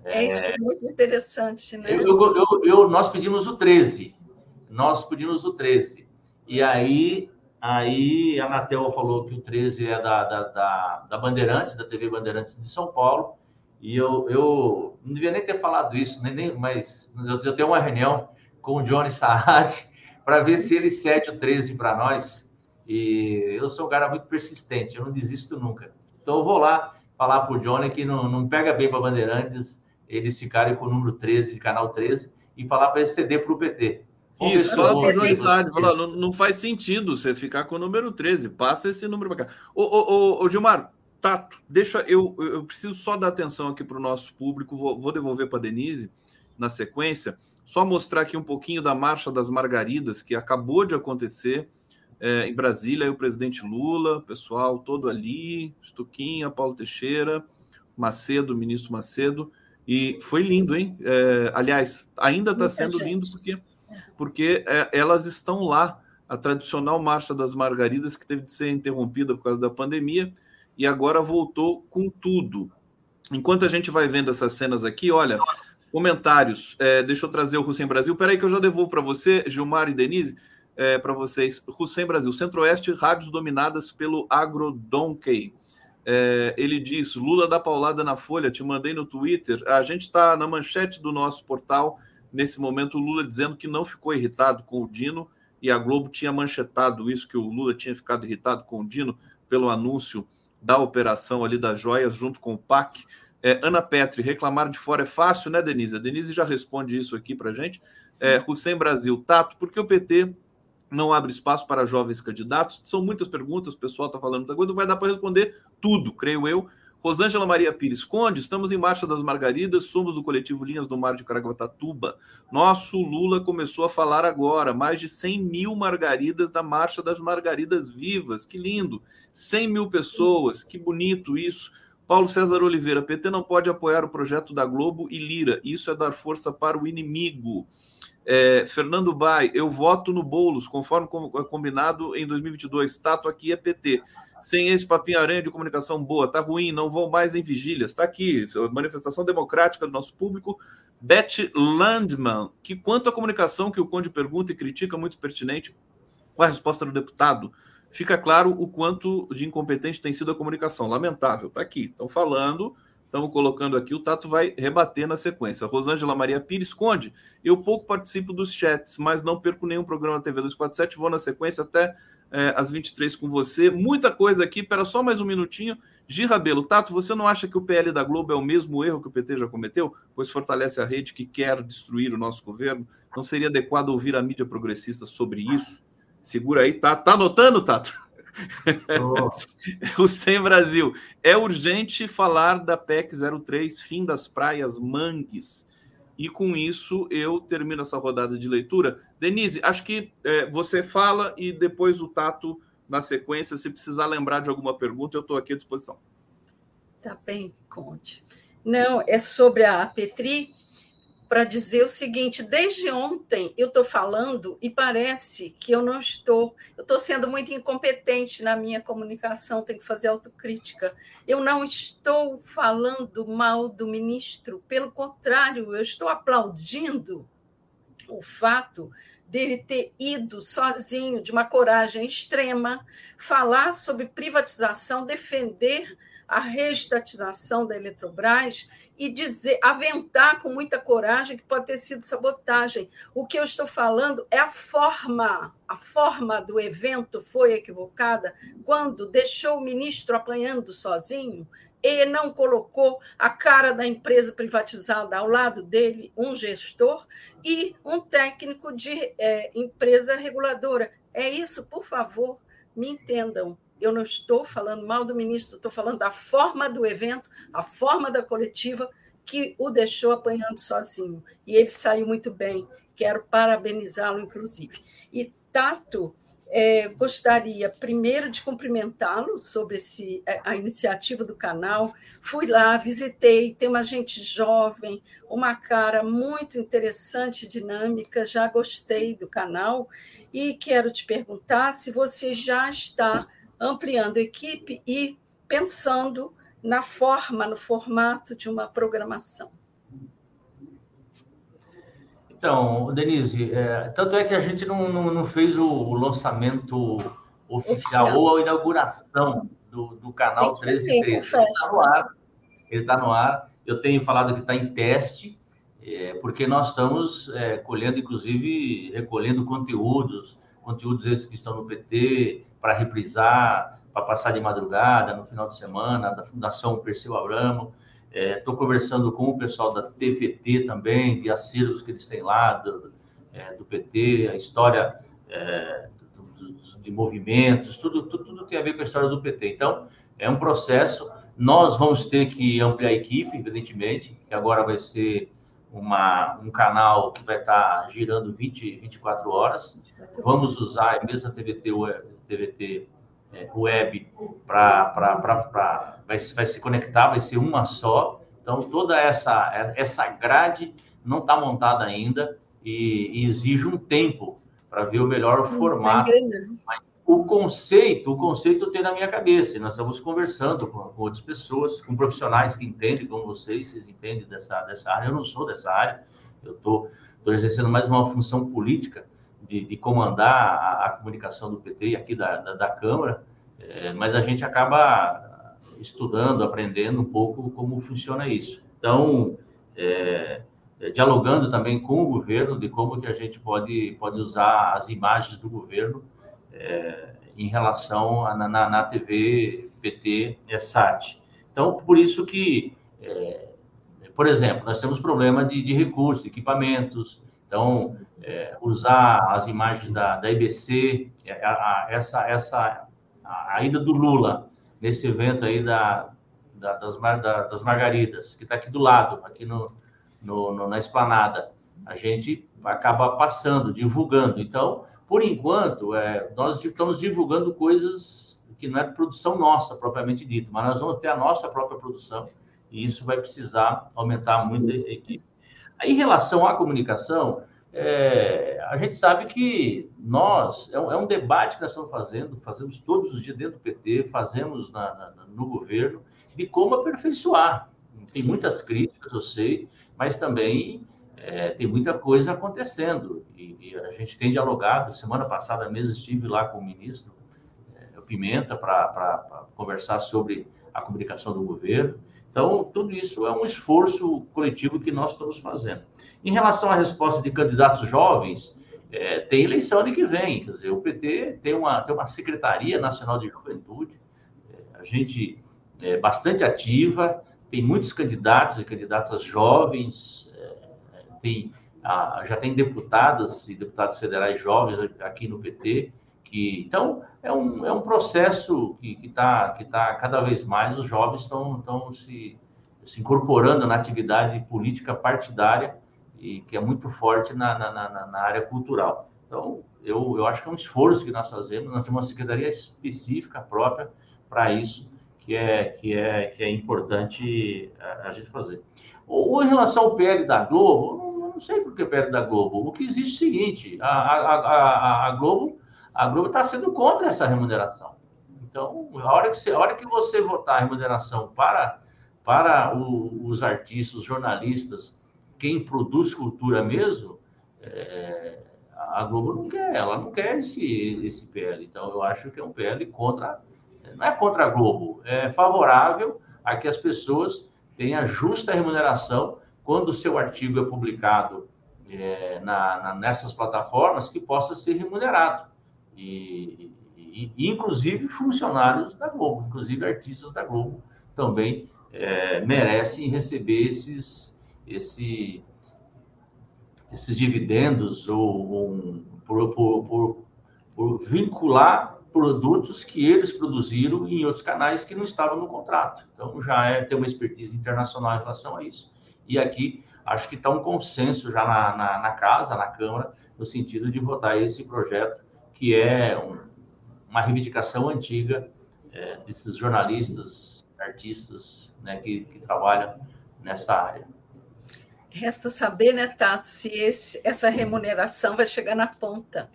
É, isso é muito interessante, né? Eu, eu, eu, nós pedimos o 13. Nós pedimos o 13. E aí, aí a Anatel falou que o 13 é da, da, da, da Bandeirantes, da TV Bandeirantes de São Paulo. E eu, eu não devia nem ter falado isso, nem, nem, mas eu, eu tenho uma reunião com o Johnny Saad para ver se ele cede o 13 para nós. E eu sou um cara muito persistente, eu não desisto nunca. Então eu vou lá falar para o Johnny que não, não pega bem para Bandeirantes eles ficarem com o número 13, de canal 13, e falar para ele ceder para o PT. Isso, fala para o Johnny Saad, não, não faz sentido você ficar com o número 13, passa esse número para cá. Ô, ô, ô, ô Gilmar, Tato, deixa eu, eu preciso só dar atenção aqui para o nosso público, vou, vou devolver para a Denise na sequência, só mostrar aqui um pouquinho da Marcha das Margaridas, que acabou de acontecer é, em Brasília, aí o presidente Lula, pessoal todo ali, Estuquinha, Paulo Teixeira, Macedo, ministro Macedo, e foi lindo, hein? É, aliás, ainda está sendo gente. lindo porque, porque é, elas estão lá, a tradicional Marcha das Margaridas, que teve de ser interrompida por causa da pandemia, e agora voltou com tudo. Enquanto a gente vai vendo essas cenas aqui, olha, comentários. É, deixa eu trazer o Hussein Brasil. Peraí que eu já devolvo para você, Gilmar e Denise, é, para vocês. Hussein Brasil, Centro-Oeste, rádios dominadas pelo Agrodonkey. É, ele diz: Lula dá paulada na Folha, te mandei no Twitter. A gente está na manchete do nosso portal, nesse momento, o Lula dizendo que não ficou irritado com o Dino, e a Globo tinha manchetado isso, que o Lula tinha ficado irritado com o Dino pelo anúncio da operação ali das joias junto com o PAC. É, Ana Petri, reclamar de fora é fácil, né, Denise? A Denise já responde isso aqui para gente. É, Hussein Brasil, Tato, por que o PT não abre espaço para jovens candidatos? São muitas perguntas, o pessoal está falando muita coisa, não vai dar para responder tudo, creio eu. Rosângela Maria Pires Conde, estamos em Marcha das Margaridas, somos do coletivo Linhas do Mar de Caraguatatuba. Nosso Lula começou a falar agora, mais de 100 mil margaridas da Marcha das Margaridas Vivas, que lindo! 100 mil pessoas, que bonito isso. Paulo César Oliveira, PT não pode apoiar o projeto da Globo e Lira, isso é dar força para o inimigo. É, Fernando Bai, eu voto no Boulos, conforme combinado em 2022. Status aqui é PT sem esse papinho aranha de comunicação boa, tá ruim, não vão mais em vigílias. Está aqui, manifestação democrática do nosso público. Beth Landman, que quanto à comunicação que o Conde pergunta e critica, muito pertinente, qual a resposta do deputado? Fica claro o quanto de incompetente tem sido a comunicação. Lamentável, está aqui. Estão falando, estamos colocando aqui, o Tato vai rebater na sequência. Rosângela Maria Pires, Conde, eu pouco participo dos chats, mas não perco nenhum programa TV 247, vou na sequência até é, às 23 com você. Muita coisa aqui, espera só mais um minutinho. Girabelo, Tato, você não acha que o PL da Globo é o mesmo erro que o PT já cometeu? Pois fortalece a rede que quer destruir o nosso governo? Não seria adequado ouvir a mídia progressista sobre isso? Segura aí, tá? Tá anotando, Tato? Oh. o Sem Brasil. É urgente falar da PEC 03, fim das praias mangues. E com isso eu termino essa rodada de leitura. Denise, acho que é, você fala e depois o Tato na sequência. Se precisar lembrar de alguma pergunta, eu estou aqui à disposição. Tá bem, conte. Não, é sobre a Petri para dizer o seguinte: desde ontem eu estou falando e parece que eu não estou, eu estou sendo muito incompetente na minha comunicação, tenho que fazer autocrítica. Eu não estou falando mal do ministro, pelo contrário, eu estou aplaudindo o fato dele ter ido sozinho, de uma coragem extrema, falar sobre privatização, defender a reestatização da Eletrobras e dizer, aventar com muita coragem que pode ter sido sabotagem. O que eu estou falando é a forma, a forma do evento foi equivocada quando deixou o ministro apanhando sozinho e não colocou a cara da empresa privatizada ao lado dele, um gestor e um técnico de é, empresa reguladora. É isso, por favor, me entendam eu não estou falando mal do ministro, estou falando da forma do evento, a forma da coletiva que o deixou apanhando sozinho. E ele saiu muito bem. Quero parabenizá-lo, inclusive. E Tato, é, gostaria primeiro de cumprimentá-lo sobre esse, é, a iniciativa do canal. Fui lá, visitei, tem uma gente jovem, uma cara muito interessante, dinâmica, já gostei do canal. E quero te perguntar se você já está ampliando equipe e pensando na forma, no formato de uma programação. Então, Denise, é, tanto é que a gente não, não, não fez o, o, lançamento oficial, oficial, ou a inauguração do, do canal 1313. Ele está no ar. Ele está no ar. Eu tenho falado que está em teste, é, porque nós estamos é, colhendo, inclusive, recolhendo conteúdos, conteúdos esses que estão no PT, para reprisar, para passar de madrugada, no final de semana, da Fundação Perseu Abramo. Estou é, conversando com o pessoal da TVT também, de acervos que eles têm lá, do, é, do PT, a história é, do, do, de movimentos, tudo, tudo, tudo tem a ver com a história do PT. Então, é um processo. Nós vamos ter que ampliar a equipe, evidentemente, que agora vai ser uma, um canal que vai estar girando 20, 24 horas. Vamos usar a mesma TVT web, TVT é, web para vai, vai se conectar, vai ser uma só. Então toda essa essa grade não está montada ainda e, e, exige um tempo para ver o melhor Sim, formato. Mas o conceito, o conceito eu tenho na minha cabeça. Nós estamos conversando com, com, outras pessoas, com profissionais que entendem, como vocês, vocês entendem dessa, dessa área. Eu não sou dessa área, eu estou exercendo mais uma função política de, de comandar a, a, comunicação do PT e aqui da, da, da Câmara, é, mas a gente acaba estudando, aprendendo um pouco como funciona isso. Então, é, dialogando também com o governo de como que a gente pode, pode usar as imagens do governo é, em relação a, na, na TV PT é SAT. Então, por isso que, é, por exemplo, nós temos problema de, de recursos, de equipamentos, então, é, usar as imagens da, da IBC, é, a, a, essa, essa, a, a, ida do Lula nesse evento aí da, da, das, da, das Margaridas, que está aqui do lado, aqui no, no, no, na esplanada, a gente acaba passando, divulgando. Então, por enquanto, é, nós estamos divulgando coisas que não é produção nossa, propriamente dito, mas nós vamos ter a nossa própria produção e isso vai precisar aumentar muito a equipe. Em relação à comunicação, é, a gente sabe que nós, é um, é um, debate que nós estamos fazendo, fazemos todos os dias dentro do PT, fazemos na, na, no governo, de como aperfeiçoar. Tem Sim. muitas críticas, eu sei, mas também é, tem muita coisa acontecendo e, e, a gente tem dialogado. Semana passada mesmo estive lá com o ministro é, Pimenta para conversar sobre a comunicação do governo. Então, tudo isso é um esforço coletivo que nós estamos fazendo. Em relação à resposta de candidatos jovens, é, tem eleição ano que vem. Quer dizer, o PT tem uma, tem uma Secretaria Nacional de Juventude, é, a gente é bastante ativa, tem muitos candidatos e candidatas jovens, tem, já tem deputadas e deputados federais jovens aqui no PT, que então é um, é um processo que está que tá cada vez mais os jovens estão, se, se incorporando na atividade política partidária e que é muito forte na, na, na, na área cultural. Então, eu, eu acho que é um esforço que nós fazemos, nós temos uma secretaria específica própria para isso, que é, que, é, que é importante a, a gente fazer. Ou, ou, em relação ao PL da Globo, não sei por que perto da Globo. O que existe é o seguinte: a, a, a, a Globo a Globo está sendo contra essa remuneração. Então, a hora que você, hora que você votar a remuneração para, para o, os artistas, os jornalistas, quem produz cultura mesmo, é, a Globo não quer, ela não quer esse, esse PL. Então, eu acho que é um PL contra, não é contra a Globo, é favorável a que as pessoas tenham justa remuneração quando o seu artigo é publicado é, na, na, nessas plataformas, que possa ser remunerado. E, e, inclusive funcionários da Globo, inclusive artistas da Globo também é, merecem receber esses, esse, esses dividendos ou, ou por, por, por, por vincular produtos que eles produziram em outros canais que não estavam no contrato. Então, já é ter uma expertise internacional em relação a isso. E aqui, acho que está um consenso já na, na, na, casa, na Câmara, no sentido de votar esse projeto, que é um, uma reivindicação antiga é, desses jornalistas, artistas né, que, que trabalham nessa área. Resta saber, né, Tato, se esse, essa remuneração vai chegar na ponta.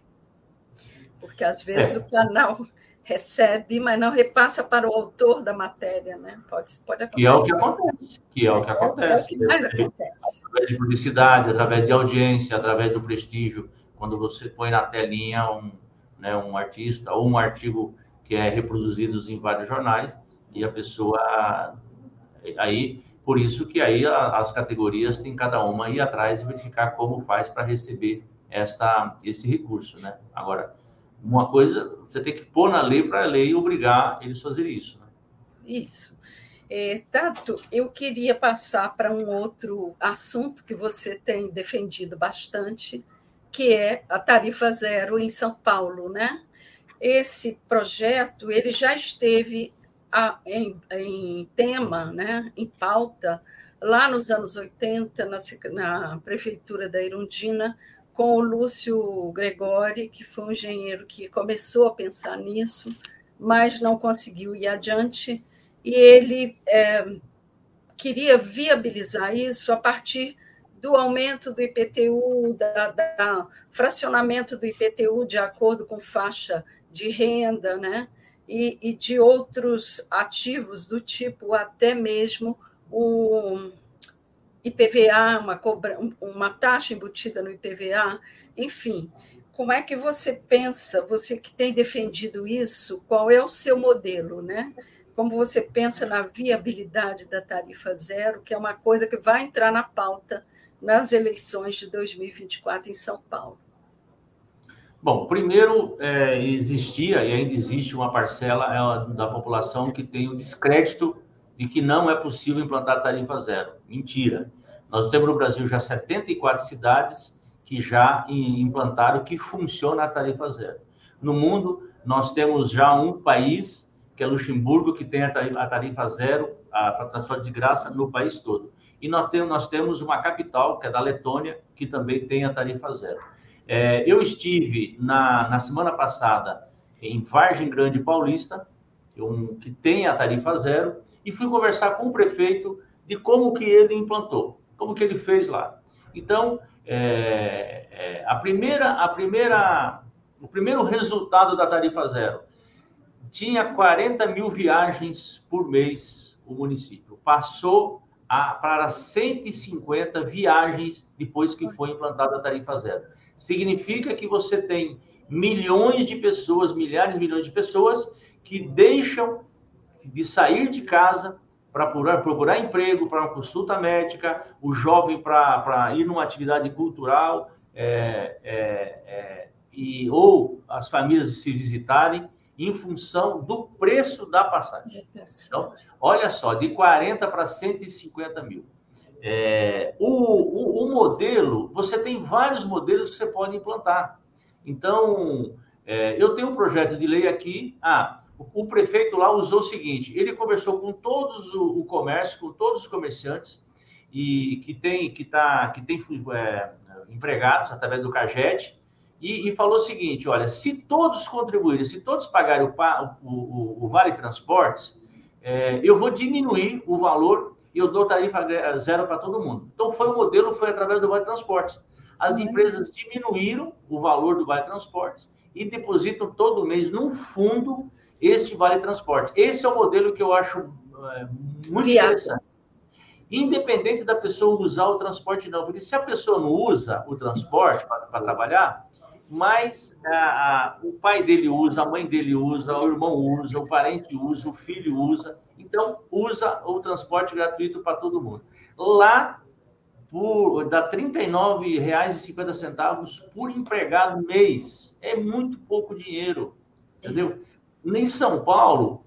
Porque às vezes é. o canal recebe, mas não repassa para o autor da matéria, né? Pode, pode acontecer. Que é o que acontece. Que é o que acontece. É o que mais acontece. Através de publicidade, através de audiência, através do prestígio. Quando você põe na telinha um, né, um artista ou um artigo que é reproduzido em vários jornais e a pessoa aí por isso que aí as categorias têm cada uma ir atrás e verificar como faz para receber esta, esse recurso, né? Agora, uma coisa, você tem que pôr na lei para a lei obrigar eles a fazer isso. Né? Isso. É, Tato, eu queria passar para um outro assunto que você tem defendido bastante, que é a tarifa zero em São Paulo, né? Esse projeto ele já esteve a, em, em, tema, né, em pauta, lá nos anos 80, na, na prefeitura da Irundina, com o Lúcio Gregori, que foi um engenheiro que começou a pensar nisso, mas não conseguiu ir adiante, e ele é, queria viabilizar isso a partir do aumento do IPTU, da, da, fracionamento do IPTU de acordo com faixa de renda, né? e, e de outros ativos do tipo até mesmo o IPVA, uma, cobra, uma taxa embutida no IPVA, enfim. Como é que você pensa, você que tem defendido isso, qual é o seu modelo, né? Como você pensa na viabilidade da tarifa zero, que é uma coisa que vai entrar na pauta nas eleições de 2024 em São Paulo? Bom, primeiro, é, existia e ainda existe uma parcela é, da população que tem o descrédito de que não é possível implantar tarifa zero. Mentira. Nós temos no Brasil já 74 cidades que já implantaram que funciona a tarifa zero. No mundo, nós temos já um país, que é Luxemburgo, que tem a tarifa, zero para transporte de graça no país todo. E nós temos, nós temos uma capital, que é da Letônia, que também tem a tarifa zero. É, eu estive na, na semana passada em Vargem Grande Paulista, um, que tem a tarifa zero, e fui conversar com o prefeito de como que ele implantou, como que ele fez lá. Então, é, é, a primeira, a primeira, o primeiro resultado da tarifa zero tinha 40 mil viagens por mês o município. Passou a, para 150 viagens depois que foi implantada a tarifa zero significa que você tem milhões de pessoas, milhares de milhões de pessoas que deixam de sair de casa para procurar, procurar, emprego, para uma consulta médica, o jovem para ir numa atividade cultural, é, é, é, e, ou as famílias se visitarem em função do preço da passagem. Então, olha só, de 40 para 150 mil. É, o, o, o, modelo, você tem vários modelos que você pode implantar. Então, é, eu tenho um projeto de lei aqui. Ah, o, prefeito lá usou o seguinte: ele conversou com todos o, o comércio, com todos os comerciantes e que tem que tá que tem é, empregados através do Caged e, e, falou o seguinte: olha, se todos contribuírem, se todos pagarem o, o, o Vale Transportes, é, eu vou diminuir o valor e eu dou tarifa zero para todo mundo. Então, foi o modelo, foi através do Vale Transportes. As uhum. empresas diminuíram o valor do Vale Transportes e depositam todo mês num fundo este Vale Transporte. Esse é o modelo que eu acho é, muito Viável. interessante. Independente da pessoa usar o transporte, não. Porque se a pessoa não usa o transporte para trabalhar, mas o pai dele usa, a mãe dele usa, o irmão usa, o parente usa, o filho usa. Então, usa o transporte gratuito para todo mundo. Lá, por, dá R$ 39,50 por empregado mês. É muito pouco dinheiro, entendeu? Em São Paulo,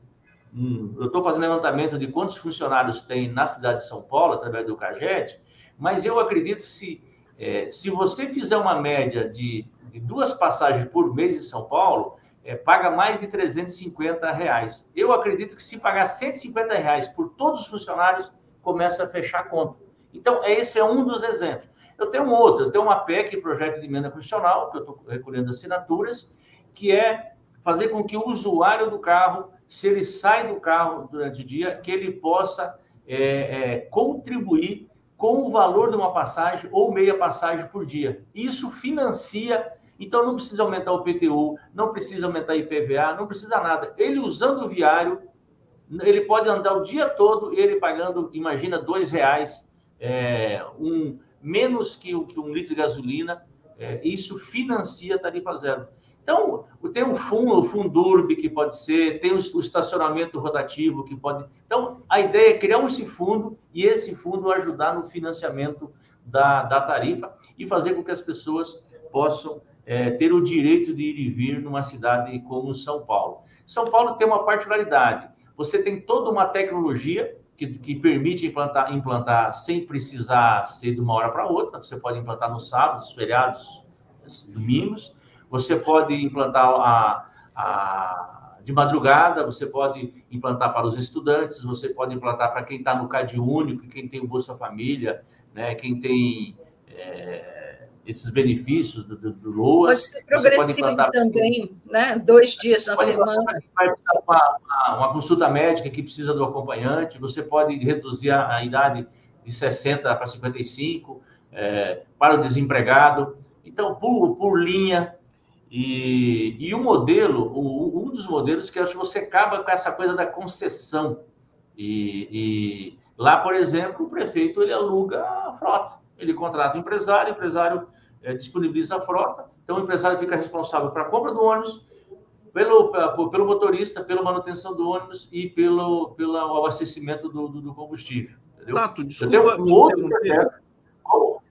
hum, eu estou fazendo levantamento de quantos funcionários tem na cidade de São Paulo, através do CAGED, mas eu acredito se, é, se você fizer uma média de de duas passagens por mês em São Paulo, é, paga mais de 350 reais. Eu acredito que se pagar 150 reais por todos os funcionários, começa a fechar a conta. Então, esse é um dos exemplos. Eu tenho um outro, eu tenho uma PEC, Projeto de Emenda Constitucional, que eu estou recolhendo assinaturas, que é fazer com que o usuário do carro, se ele sai do carro durante o dia, que ele possa é, é, contribuir com o valor de uma passagem ou meia passagem por dia. Isso financia então não precisa aumentar o PTU, não precisa aumentar IPVA, não precisa nada. Ele usando o viário, ele pode andar o dia todo, ele pagando, imagina, dois reais, é, um, menos que, que, um litro de gasolina, é, isso financia a tarifa zero. Então, tem o fundo, o Fundurb que pode ser, tem o, estacionamento rotativo que pode. Então, a ideia é criar esse fundo e esse fundo ajudar no financiamento da, da tarifa e fazer com que as pessoas possam é, ter o direito de ir e vir numa cidade como São Paulo. São Paulo tem uma particularidade: você tem toda uma tecnologia que, que permite implantar, implantar sem precisar ser de uma hora para outra. Você pode implantar nos sábados, feriados, domingos. Você pode implantar a, a, de madrugada, você pode implantar para os estudantes, você pode implantar para quem está no CAD único, quem tem o Bolsa Família, né, quem tem. É, esses benefícios do, do, do LOAS. Pode ser progressivo pode também, né? Dois dias na semana. Uma, uma, uma, consulta médica que precisa do acompanhante, você pode reduzir a, a idade de 60 para 55 é, para o desempregado. Então, por, por linha. E, e o modelo, o, um dos modelos que eu acho que você acaba com essa coisa da concessão. E, e lá, por exemplo, o prefeito ele aluga a frota ele contrata o empresário, o empresário é, disponibiliza a frota, então o empresário fica responsável para a compra do ônibus, pelo, pelo motorista, pela manutenção do ônibus e pelo, pelo abastecimento do, do, do combustível. Entendeu? Tato, desculpa, eu tenho um outro projeto, como,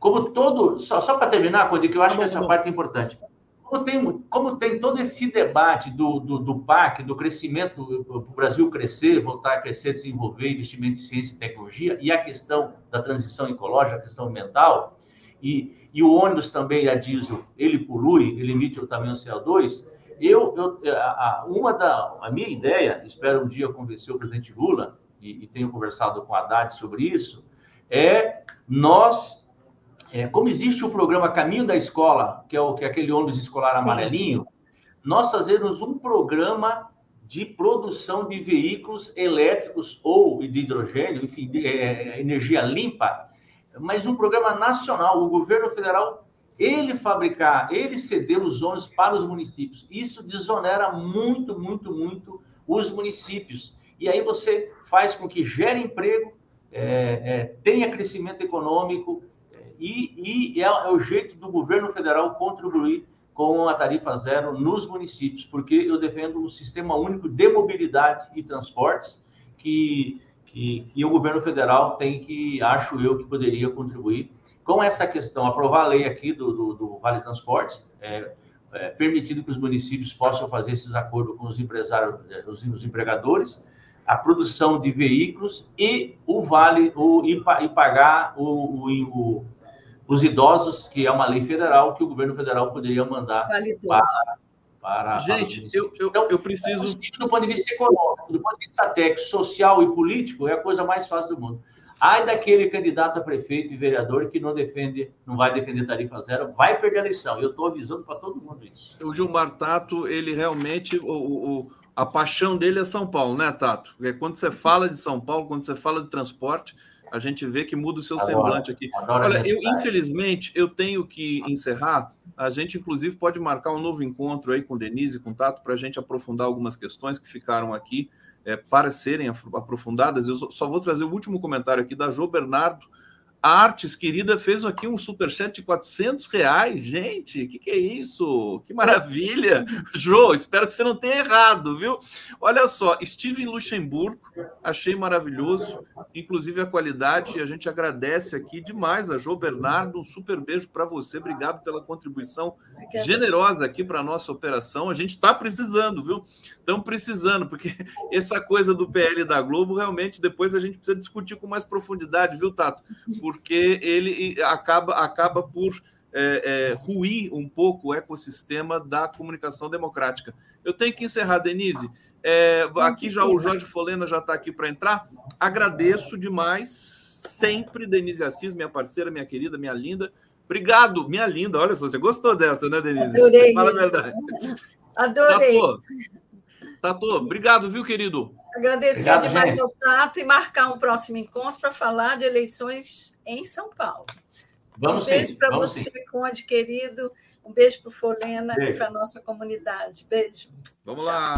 como todo, só, só para terminar, Cody, que eu acho que essa parte é importante. Como tem, como tem todo esse debate do, do, do PAC, do crescimento, o Brasil crescer, voltar a crescer, desenvolver investimento em ciência e tecnologia, e a questão da transição ecológica, a questão ambiental, e, e o ônibus também, a diesel, ele polui, ele emite também o CO2, eu, eu a, uma da, a minha ideia, espero um dia convencer o presidente Lula, e, e tenho conversado com a Haddad sobre isso, é nós é, como existe o programa Caminho da Escola, que é, o, que é aquele ônibus escolar Sim. amarelinho, nós fazemos um programa de produção de veículos elétricos ou de hidrogênio, enfim, de, é, energia limpa, mas um programa nacional. O governo federal, ele fabricar, ele ceder os ônibus para os municípios. Isso desonera muito, muito, muito os municípios. E aí você faz com que gere emprego, é, é, tenha crescimento econômico, e, e é, o jeito do governo federal contribuir com a tarifa zero nos municípios, porque eu defendo um sistema único de mobilidade e transportes que, que, que o governo federal tem que, acho eu, que poderia contribuir. Com essa questão, aprovar a lei aqui do, do, do Vale Transportes, é, é, permitindo que os municípios possam fazer esses acordos com os empresários, é, os, os empregadores, a produção de veículos e o vale, o, e, e pagar o, o, os idosos, que é uma lei federal que o governo federal poderia mandar para, para. Gente, para eu, eu, então, eu preciso. Do ponto de vista econômico, do ponto de vista técnico, social e político, é a coisa mais fácil do mundo. Ai daquele candidato a prefeito e vereador que não defende, não vai defender tarifa zero, vai perder a eleição. Eu estou avisando para todo mundo isso. O Gilmar Tato, ele realmente, o, o, a paixão dele é São Paulo, né, Tato? Porque quando você fala de São Paulo, quando você fala de transporte, a gente vê que muda o seu adoro, semblante aqui. Olha, eu infelizmente eu tenho que encerrar. A gente inclusive pode marcar um novo encontro aí com Denise, com Tato, para a gente aprofundar algumas questões que ficaram aqui é, para serem aprofundadas. Eu só vou trazer o último comentário aqui da Jo Bernardo. Artes, querida, fez aqui um superchat de 400 reais. Gente, o que, que é isso? Que maravilha! Jô, espero que você não tenha errado, viu? Olha só, estive em Luxemburgo, achei maravilhoso, inclusive a qualidade, a gente agradece aqui demais a Jô Bernardo. Um super beijo para você, obrigado pela contribuição generosa aqui para a nossa operação. A gente está precisando, viu? Estamos precisando, porque essa coisa do PL da Globo, realmente, depois a gente precisa discutir com mais profundidade, viu, Tato? Porque ele acaba, acaba por é, é, ruir um pouco o ecossistema da comunicação democrática. Eu tenho que encerrar, Denise. É, aqui já o Jorge Folena já está aqui para entrar. Agradeço demais, sempre, Denise Assis, minha parceira, minha querida, minha linda. Obrigado, minha linda. Olha só, você gostou dessa, né, Denise? Adorei. Fala a verdade. Adorei. Tato, Tato, obrigado, viu, querido? Agradecer Obrigado, demais gente. ao Tato e marcar um próximo encontro para falar de eleições em São Paulo. Vamos um beijo para você, sim. Conde querido. Um beijo para o Folena beijo. e para a nossa comunidade. Beijo. Vamos Tchau. lá.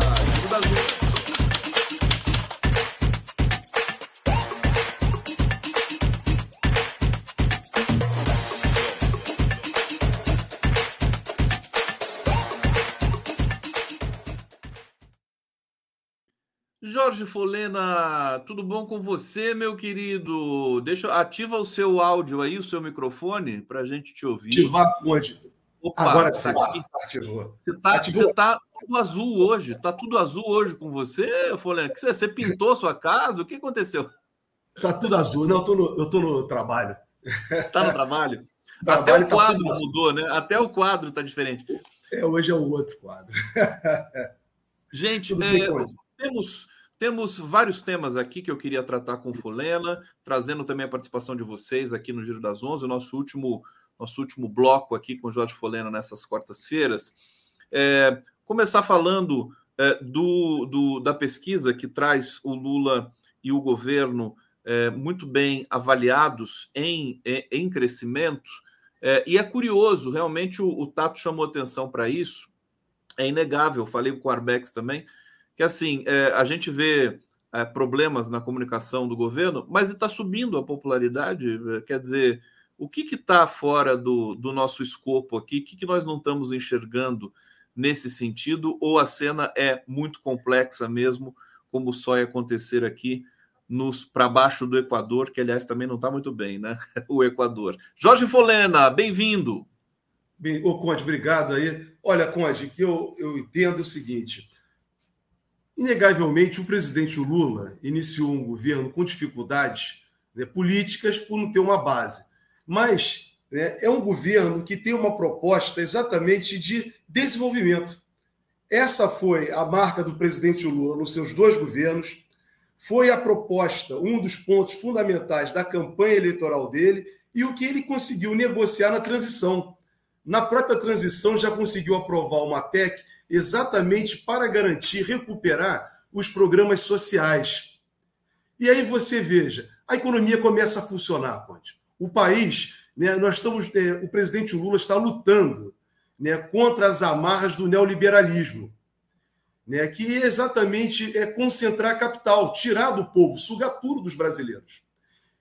Jorge Folena, tudo bom com você, meu querido? Deixa ativa o seu áudio aí, o seu microfone, para a gente te ouvir. Ativar onde? Opa, Agora sim. Tá Ativou. Você está Ativou. tá tudo azul hoje. Está tudo azul hoje com você, Folena? Que você, você pintou sua casa? O que aconteceu? Está tudo azul. Não, eu tô no, eu tô no trabalho. Está no trabalho? trabalho Até o tá quadro tá mudou, né? Até o quadro está diferente. É, hoje é o outro quadro. Gente, é, temos temos vários temas aqui que eu queria tratar com Fulena, trazendo também a participação de vocês aqui no Giro das Onze, o nosso último, nosso último bloco aqui com Jorge Folena nessas quartas-feiras. É, começar falando é, do, do, da pesquisa que traz o Lula e o governo é, muito bem avaliados em, em crescimento. É, e é curioso, realmente o, o Tato chamou atenção para isso. É inegável, falei com o Arbex também que assim é, a gente vê é, problemas na comunicação do governo, mas está subindo a popularidade. É, quer dizer, o que está fora do, do, nosso escopo aqui? O que, que nós não estamos enxergando nesse sentido? Ou a cena é muito complexa mesmo, como só ia acontecer aqui para baixo do Equador, que aliás também não está muito bem, né? O Equador. Jorge Folena, bem-vindo. Bem, ô Conde, obrigado aí. Olha, Conde, que eu, eu entendo o seguinte: Inegavelmente, o presidente Lula iniciou um governo com dificuldades né, políticas por não ter uma base. Mas né, é um governo que tem uma proposta exatamente de desenvolvimento. Essa foi a marca do presidente Lula nos seus dois governos, foi a proposta, um dos pontos fundamentais da campanha eleitoral dele e o que ele conseguiu negociar na transição. Na própria transição, já conseguiu aprovar uma PEC exatamente para garantir, recuperar os programas sociais. E aí você veja, a economia começa a funcionar, Conte. O país, né, nós estamos, é, o presidente Lula está lutando né, contra as amarras do neoliberalismo, né, que exatamente é concentrar capital, tirar do povo, sugar tudo dos brasileiros.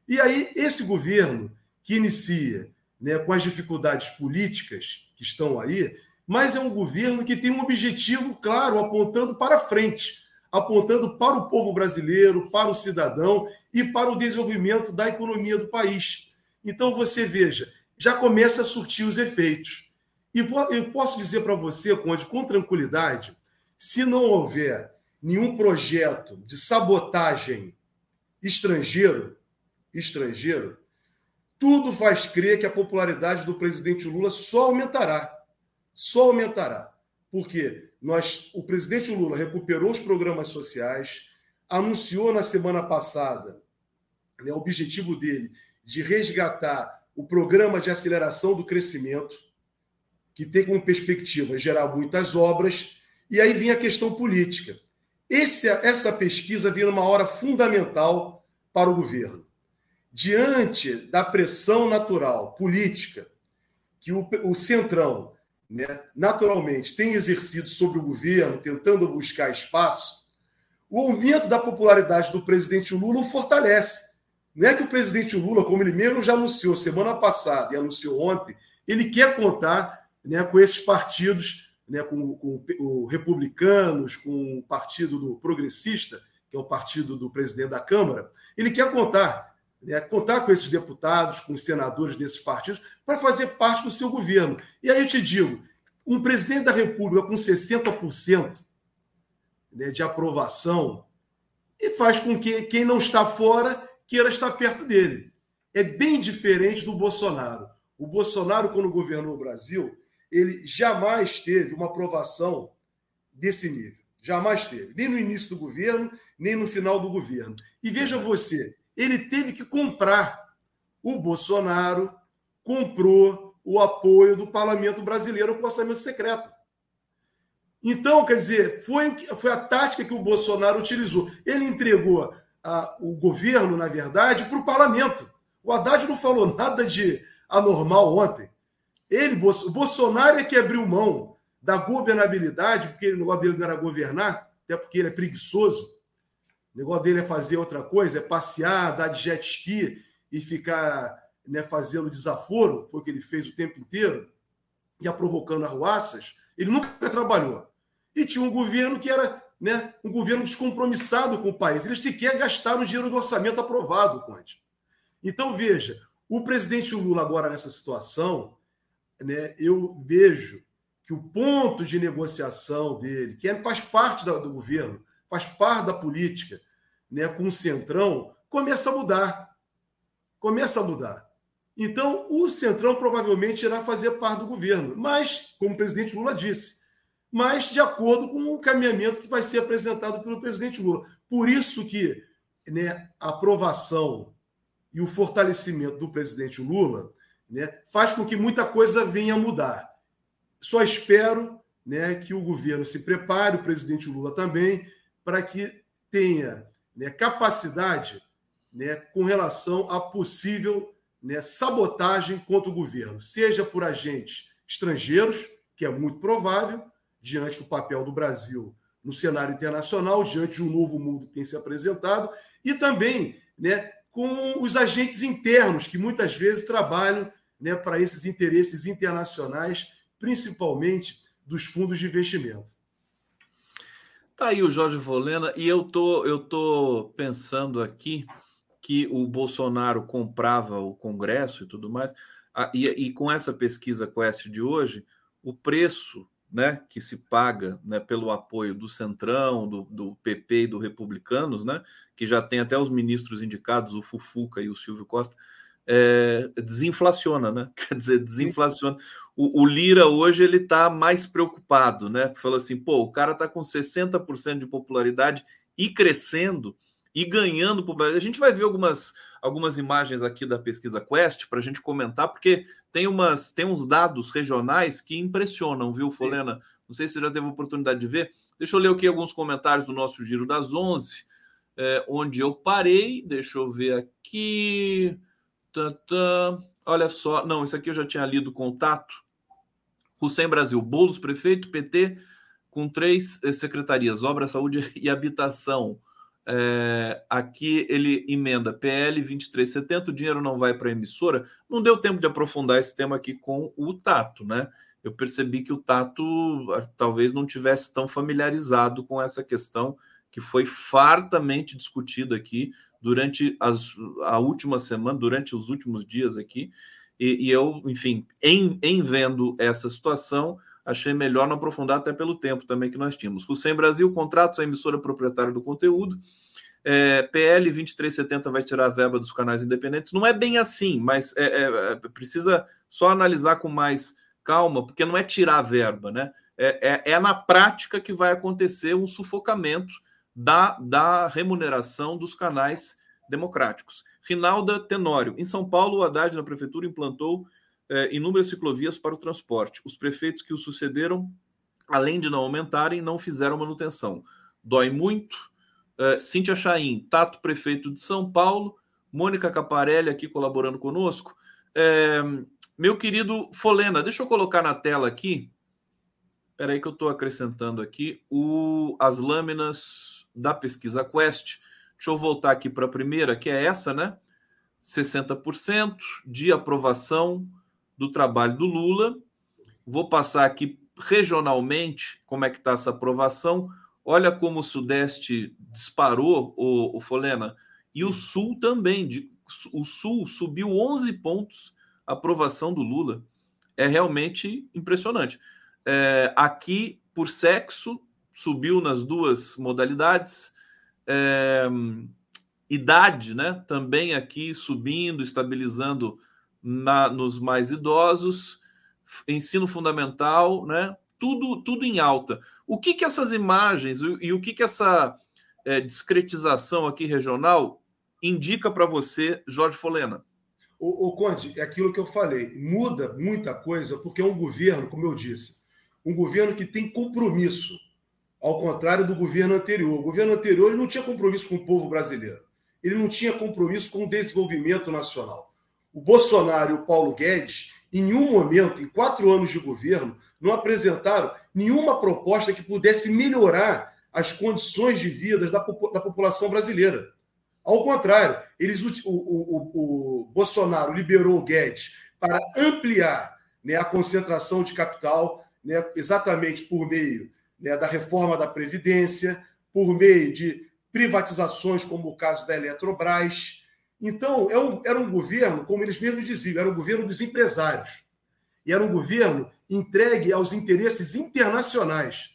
E aí esse governo que inicia né, com as dificuldades políticas que estão aí, mas é um governo que tem um objetivo claro, apontando para frente, apontando para o povo brasileiro, para o cidadão e para o desenvolvimento da economia do país. Então você veja, já começa a surtir os efeitos. E eu posso dizer para você, Conde, com tranquilidade, se não houver nenhum projeto de sabotagem estrangeiro, estrangeiro, tudo faz crer que a popularidade do presidente Lula só aumentará só aumentará. Porque nós, o presidente Lula recuperou os programas sociais, anunciou na semana passada né, o objetivo dele de resgatar o programa de aceleração do crescimento, que tem como perspectiva gerar muitas obras, e aí vem a questão política. Esse, essa pesquisa vem numa hora fundamental para o governo. Diante da pressão natural política que o, o Centrão né, naturalmente tem exercido sobre o governo, tentando buscar espaço, o aumento da popularidade do presidente Lula o fortalece. Não é que o presidente Lula, como ele mesmo já anunciou semana passada e anunciou ontem, ele quer contar né, com esses partidos, né, com, com os republicanos, com o partido do progressista, que é o partido do presidente da Câmara, ele quer contar, né, contar com esses deputados, com os senadores desses partidos, para fazer parte do seu governo. E aí eu te digo, um presidente da República com 60% né, de aprovação e faz com que quem não está fora queira estar perto dele. É bem diferente do Bolsonaro. O Bolsonaro, quando governou o Brasil, ele jamais teve uma aprovação desse nível. Jamais teve. Nem no início do governo, nem no final do governo. E veja você, ele teve que comprar. O Bolsonaro comprou o apoio do parlamento brasileiro com orçamento secreto. Então, quer dizer, foi, foi a tática que o Bolsonaro utilizou. Ele entregou a, o governo, na verdade, para o parlamento. O Haddad não falou nada de anormal ontem. Ele, o Bolsonaro é que abriu mão da governabilidade, porque o negócio dele não era governar, até porque ele é preguiçoso. O negócio dele é fazer outra coisa, é passear, dar de jet ski e ficar né, fazendo desaforo, foi o que ele fez o tempo inteiro, ia provocando arruaças. Ele nunca trabalhou. E tinha um governo que era né, um governo descompromissado com o país. Eles sequer gastaram o dinheiro do orçamento aprovado, Conde. Então, veja, o presidente Lula, agora nessa situação, né, eu vejo que o ponto de negociação dele, que é, faz parte do governo, faz parte da política, né, com o Centrão, começa a mudar. Começa a mudar. Então, o Centrão provavelmente irá fazer parte do governo, mas, como o presidente Lula disse, mas de acordo com o caminhamento que vai ser apresentado pelo presidente Lula. Por isso que né, a aprovação e o fortalecimento do presidente Lula né, faz com que muita coisa venha a mudar. Só espero né, que o governo se prepare, o presidente Lula também, para que tenha né, capacidade né, com relação a possível né, sabotagem contra o governo, seja por agentes estrangeiros, que é muito provável, diante do papel do Brasil no cenário internacional, diante de um novo mundo que tem se apresentado, e também né, com os agentes internos, que muitas vezes trabalham né, para esses interesses internacionais, principalmente dos fundos de investimento. Tá aí o Jorge Volena, e eu tô, eu tô pensando aqui que o Bolsonaro comprava o Congresso e tudo mais, e, e com essa pesquisa Quest de hoje, o preço né, que se paga né, pelo apoio do Centrão, do, do, PP e do Republicanos, né, que já tem até os ministros indicados, o Fufuca e o Silvio Costa, é, desinflaciona, né? Quer dizer, desinflaciona. O, o Lira hoje ele está mais preocupado, né? Falou assim, pô, o cara está com 60% de popularidade e crescendo e ganhando popularidade. A gente vai ver algumas, algumas imagens aqui da pesquisa Quest para a gente comentar, porque tem, umas, tem uns dados regionais que impressionam, viu, Folena? Sim. Não sei se você já teve a oportunidade de ver. Deixa eu ler aqui alguns comentários do nosso Giro das 11, é, onde eu parei. Deixa eu ver aqui. Tantã. Olha só. Não, isso aqui eu já tinha lido contato. Hussein Brasil, Bolos Prefeito, PT, com três eh, secretarias, Obra, Saúde e Habitação. É, aqui ele emenda PL 2370, o dinheiro não vai para a emissora. Não deu tempo de aprofundar esse tema aqui com o Tato, né? Eu percebi que o Tato ah, talvez não tivesse tão familiarizado com essa questão que foi fartamente discutida aqui durante as, a última semana, durante os últimos dias aqui. E, e eu, enfim, em, em vendo essa situação, achei melhor não aprofundar, até pelo tempo também que nós tínhamos. Hussein Brasil, contratos, a emissora proprietária do conteúdo. É, PL 2370 vai tirar a verba dos canais independentes. Não é bem assim, mas é, é, é, precisa só analisar com mais calma, porque não é tirar a verba, né? É, é, é na prática que vai acontecer um sufocamento da, da remuneração dos canais democráticos. Rinalda Tenório. Em São Paulo, o Haddad, na prefeitura, implantou é, inúmeras ciclovias para o transporte. Os prefeitos que o sucederam, além de não aumentarem, não fizeram manutenção. Dói muito. É, Cíntia Chaim, Tato, prefeito de São Paulo. Mônica Caparelli aqui colaborando conosco. É, meu querido Folena, deixa eu colocar na tela aqui. Espera aí que eu estou acrescentando aqui o, as lâminas da pesquisa Quest. Deixa eu voltar aqui para a primeira, que é essa, né? 60% de aprovação do trabalho do Lula. Vou passar aqui regionalmente como é que está essa aprovação. Olha como o Sudeste disparou, o, o Folena, e o Sul também. De, o Sul subiu 11 pontos a aprovação do Lula. É realmente impressionante. É, aqui, por sexo, subiu nas duas modalidades. É, idade, né? Também aqui subindo, estabilizando na, nos mais idosos, ensino fundamental, né? Tudo, tudo em alta. O que que essas imagens e, e o que que essa é, discretização aqui regional indica para você, Jorge Folena? O, o Conde, é aquilo que eu falei. Muda muita coisa porque é um governo, como eu disse, um governo que tem compromisso, ao contrário do governo anterior. O governo anterior não tinha compromisso com o povo brasileiro ele não tinha compromisso com o desenvolvimento nacional. O Bolsonaro e o Paulo Guedes, em nenhum momento, em quatro anos de governo, não apresentaram nenhuma proposta que pudesse melhorar as condições de vida da, da população brasileira. Ao contrário, eles, o, o, o, o Bolsonaro liberou o Guedes para ampliar né, a concentração de capital, né, exatamente por meio né, da reforma da Previdência, por meio de privatizações, como o caso da Eletrobras. Então, é era um governo, como eles mesmos diziam, era um governo dos empresários. E era um governo entregue aos interesses internacionais.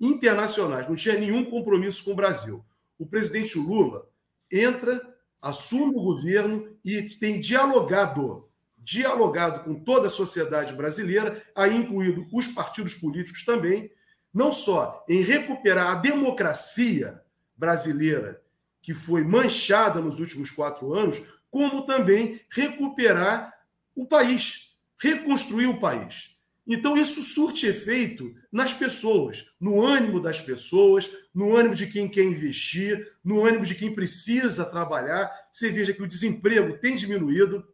Internacionais, não tinha nenhum compromisso com o Brasil. O presidente Lula entra, assume o governo e tem dialogado, dialogado com toda a sociedade brasileira, aí incluído os partidos políticos também, não só em recuperar a democracia brasileira que foi manchada nos últimos quatro anos, como também recuperar o país, reconstruir o país. Então, isso surte efeito nas pessoas, no ânimo das pessoas, no ânimo de quem quer investir, no ânimo de quem precisa trabalhar. Você veja que o desemprego tem diminuído.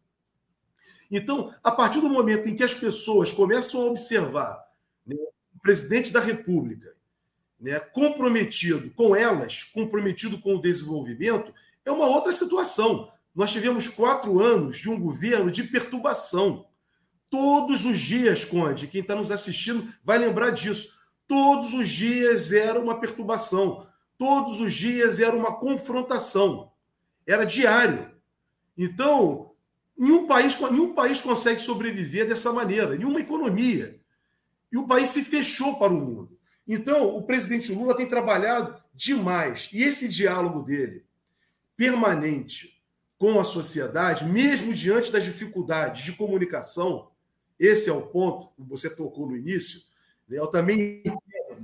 Então, a partir do momento em que as pessoas começam a observar presidente da República né, comprometido com elas, comprometido com o desenvolvimento, é uma outra situação. Nós tivemos quatro anos de um governo de perturbação. Todos os dias, Conde, quem está nos assistindo vai lembrar disso. Todos os dias era uma perturbação. Todos os dias era uma confrontação. Era diário. Então, nenhum país, nenhum país consegue sobreviver dessa maneira, nenhuma economia. E o país se fechou para o mundo. Então, o presidente Lula tem trabalhado demais. E esse diálogo dele, permanente com a sociedade, mesmo diante das dificuldades de comunicação, esse é o ponto que você tocou no início. Né? Eu também.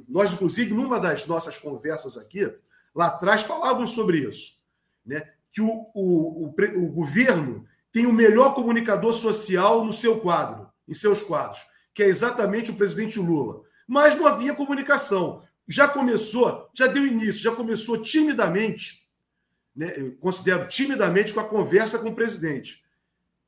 Nós, inclusive, numa das nossas conversas aqui, lá atrás, falávamos sobre isso. Né? Que o, o, o, o governo tem o melhor comunicador social no seu quadro, em seus quadros, que é exatamente o presidente Lula mas não havia comunicação. Já começou, já deu início, já começou timidamente, né, eu considero timidamente com a conversa com o presidente.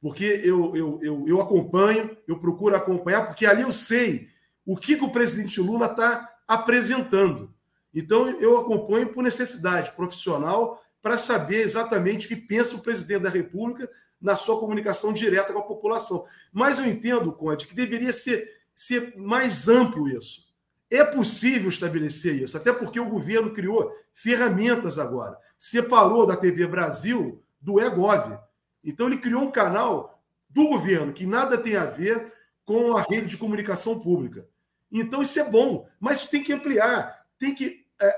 Porque eu, eu, eu, eu acompanho, eu procuro acompanhar, porque ali eu sei o que, que o presidente Lula está apresentando. Então, eu acompanho por necessidade profissional para saber exatamente o que pensa o presidente da República na sua comunicação direta com a população. Mas eu entendo, Conde, que deveria ser ser mais amplo isso. É possível estabelecer isso, até porque o governo criou ferramentas agora. Separou da TV Brasil do EGOV. Então, ele criou um canal do governo que nada tem a ver com a rede de comunicação pública. Então, isso é bom, mas tem que ampliar, tem que é,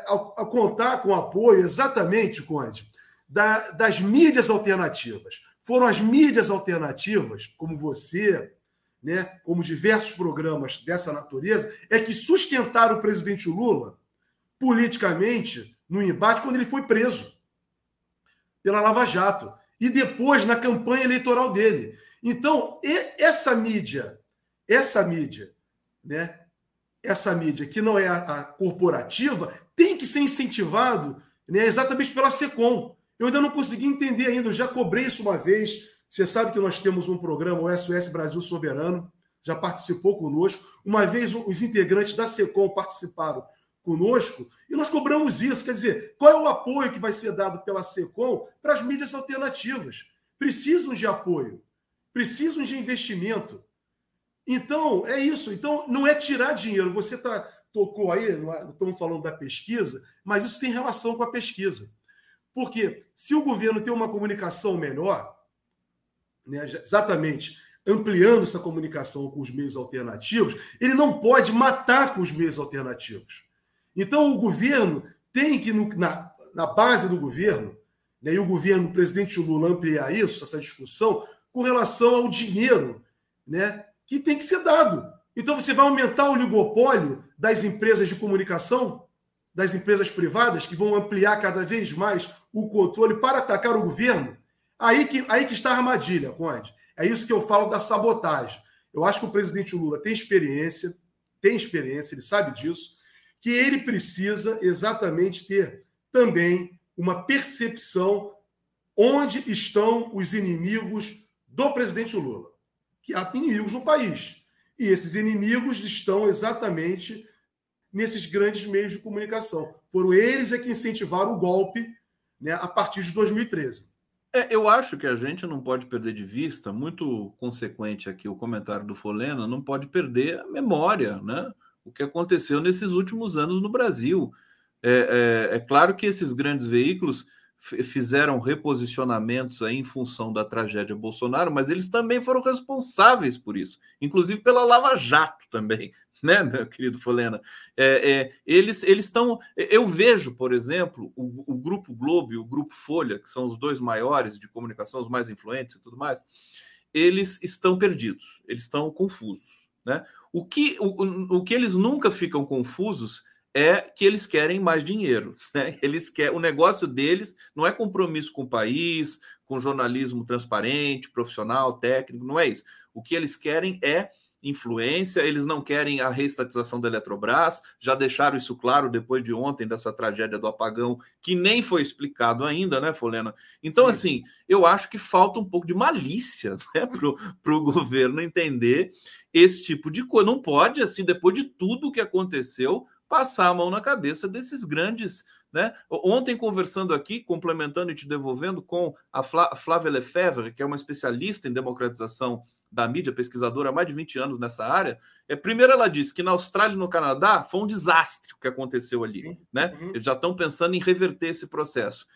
contar com o apoio, exatamente, Conde, da, das mídias alternativas. Foram as mídias alternativas, como você, né, como diversos programas dessa natureza, é que sustentaram o presidente Lula politicamente no embate quando ele foi preso pela Lava Jato e depois na campanha eleitoral dele. Então, essa mídia, essa mídia, né, essa mídia que não é a, corporativa, tem que ser incentivado né, exatamente pela SECOM. Eu ainda não consegui entender ainda, eu já cobrei isso uma vez, você sabe que nós temos um programa, o SOS Brasil Soberano, já participou conosco. Uma vez os integrantes da SECOM participaram conosco e nós cobramos isso. Quer dizer, qual é o apoio que vai ser dado pela SECOM para as mídias alternativas? precisam de apoio, precisam de investimento. Então, é isso. Então, não é tirar dinheiro. Você tá, tocou aí, é, estamos falando da pesquisa, mas isso tem relação com a pesquisa. Porque se o governo tem uma comunicação melhor, né, exatamente ampliando essa comunicação com os meios alternativos, ele não pode matar com os meios alternativos. Então, o governo tem que, na, na base do governo, né, e o governo, o presidente Lula, ampliar isso, essa discussão, com relação ao dinheiro né, que tem que ser dado. Então, você vai aumentar o oligopólio das empresas de comunicação, das empresas privadas, que vão ampliar cada vez mais o controle para atacar o governo. Aí que, aí que está a armadilha, Conde. É isso que eu falo da sabotagem. Eu acho que o presidente Lula tem experiência, tem experiência, ele sabe disso, que ele precisa exatamente ter também uma percepção onde estão os inimigos do presidente Lula. Que há inimigos no país. E esses inimigos estão exatamente nesses grandes meios de comunicação. Foram eles é que incentivaram o golpe né, a partir de 2013. É, eu acho que a gente não pode perder de vista, muito consequente aqui o comentário do Folena, não pode perder a memória, né? O que aconteceu nesses últimos anos no Brasil. É, é, é claro que esses grandes veículos fizeram reposicionamentos aí em função da tragédia Bolsonaro, mas eles também foram responsáveis por isso, inclusive pela Lava Jato também, né, meu querido Folena? É, é, eles estão. Eu vejo, por exemplo, o, o, Grupo Globo e o Grupo Folha, que são os dois maiores de comunicação, os mais influentes e tudo mais, eles estão perdidos, eles estão confusos. Né? O, que, o, o que eles nunca ficam confusos é que eles querem mais dinheiro. Né? Eles querem, o negócio deles não é compromisso com o país, com jornalismo transparente, profissional, técnico, não é isso. O que eles querem é influência, eles não querem a reestatização da Eletrobras, já deixaram isso claro depois de ontem, dessa tragédia do apagão, que nem foi explicado ainda, né, Folena? Então, Sim. assim, eu acho que falta um pouco de malícia né, para o governo entender esse tipo de coisa. Não pode, assim, depois de tudo que aconteceu, passar a mão na cabeça desses grandes. Né? Ontem, conversando aqui, complementando e te devolvendo com a Flávia Lefebvre, que é uma especialista em democratização da mídia, pesquisadora há mais de 20 anos nessa área. É, primeiro, ela disse que na Austrália e no Canadá foi um desastre o que aconteceu ali. Né? Uhum. Eles já estão pensando em reverter esse processo.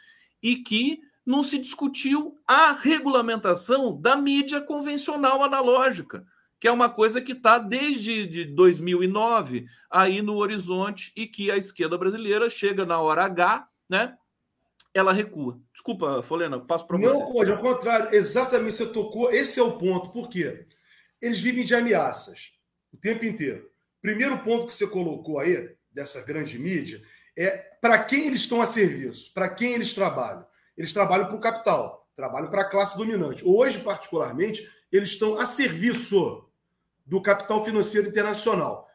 E que não se discutiu a regulamentação da mídia convencional analógica que é uma coisa que está desde de 2009 aí no horizonte e que a esquerda brasileira chega na hora H, né? Ela recua. Desculpa, Folena, passo para você. Não, pode, ao contrário, exatamente você tocou. Esse é o ponto. Por quê? Eles vivem de ameaças o tempo inteiro. Primeiro ponto que você colocou aí, dessa grande mídia, é para quem eles estão a serviço, para quem eles trabalham. Eles trabalham para o capital, trabalham para a classe dominante. Hoje, particularmente, eles estão a serviço do capital financeiro internacional.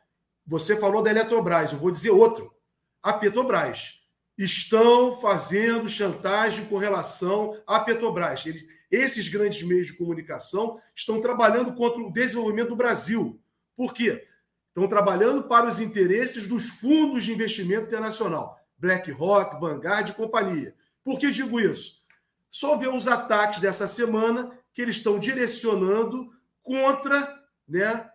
Você falou da Eletrobras, eu vou dizer outro. A Petrobras. Estão fazendo chantagem com relação à Petrobras. Eles, esses grandes meios de comunicação estão trabalhando contra o desenvolvimento do Brasil. Por quê? Estão trabalhando para os interesses dos fundos de investimento internacional, BlackRock, Vanguard e companhia. Por que digo isso? Só ver os ataques dessa semana que eles estão direcionando contra né,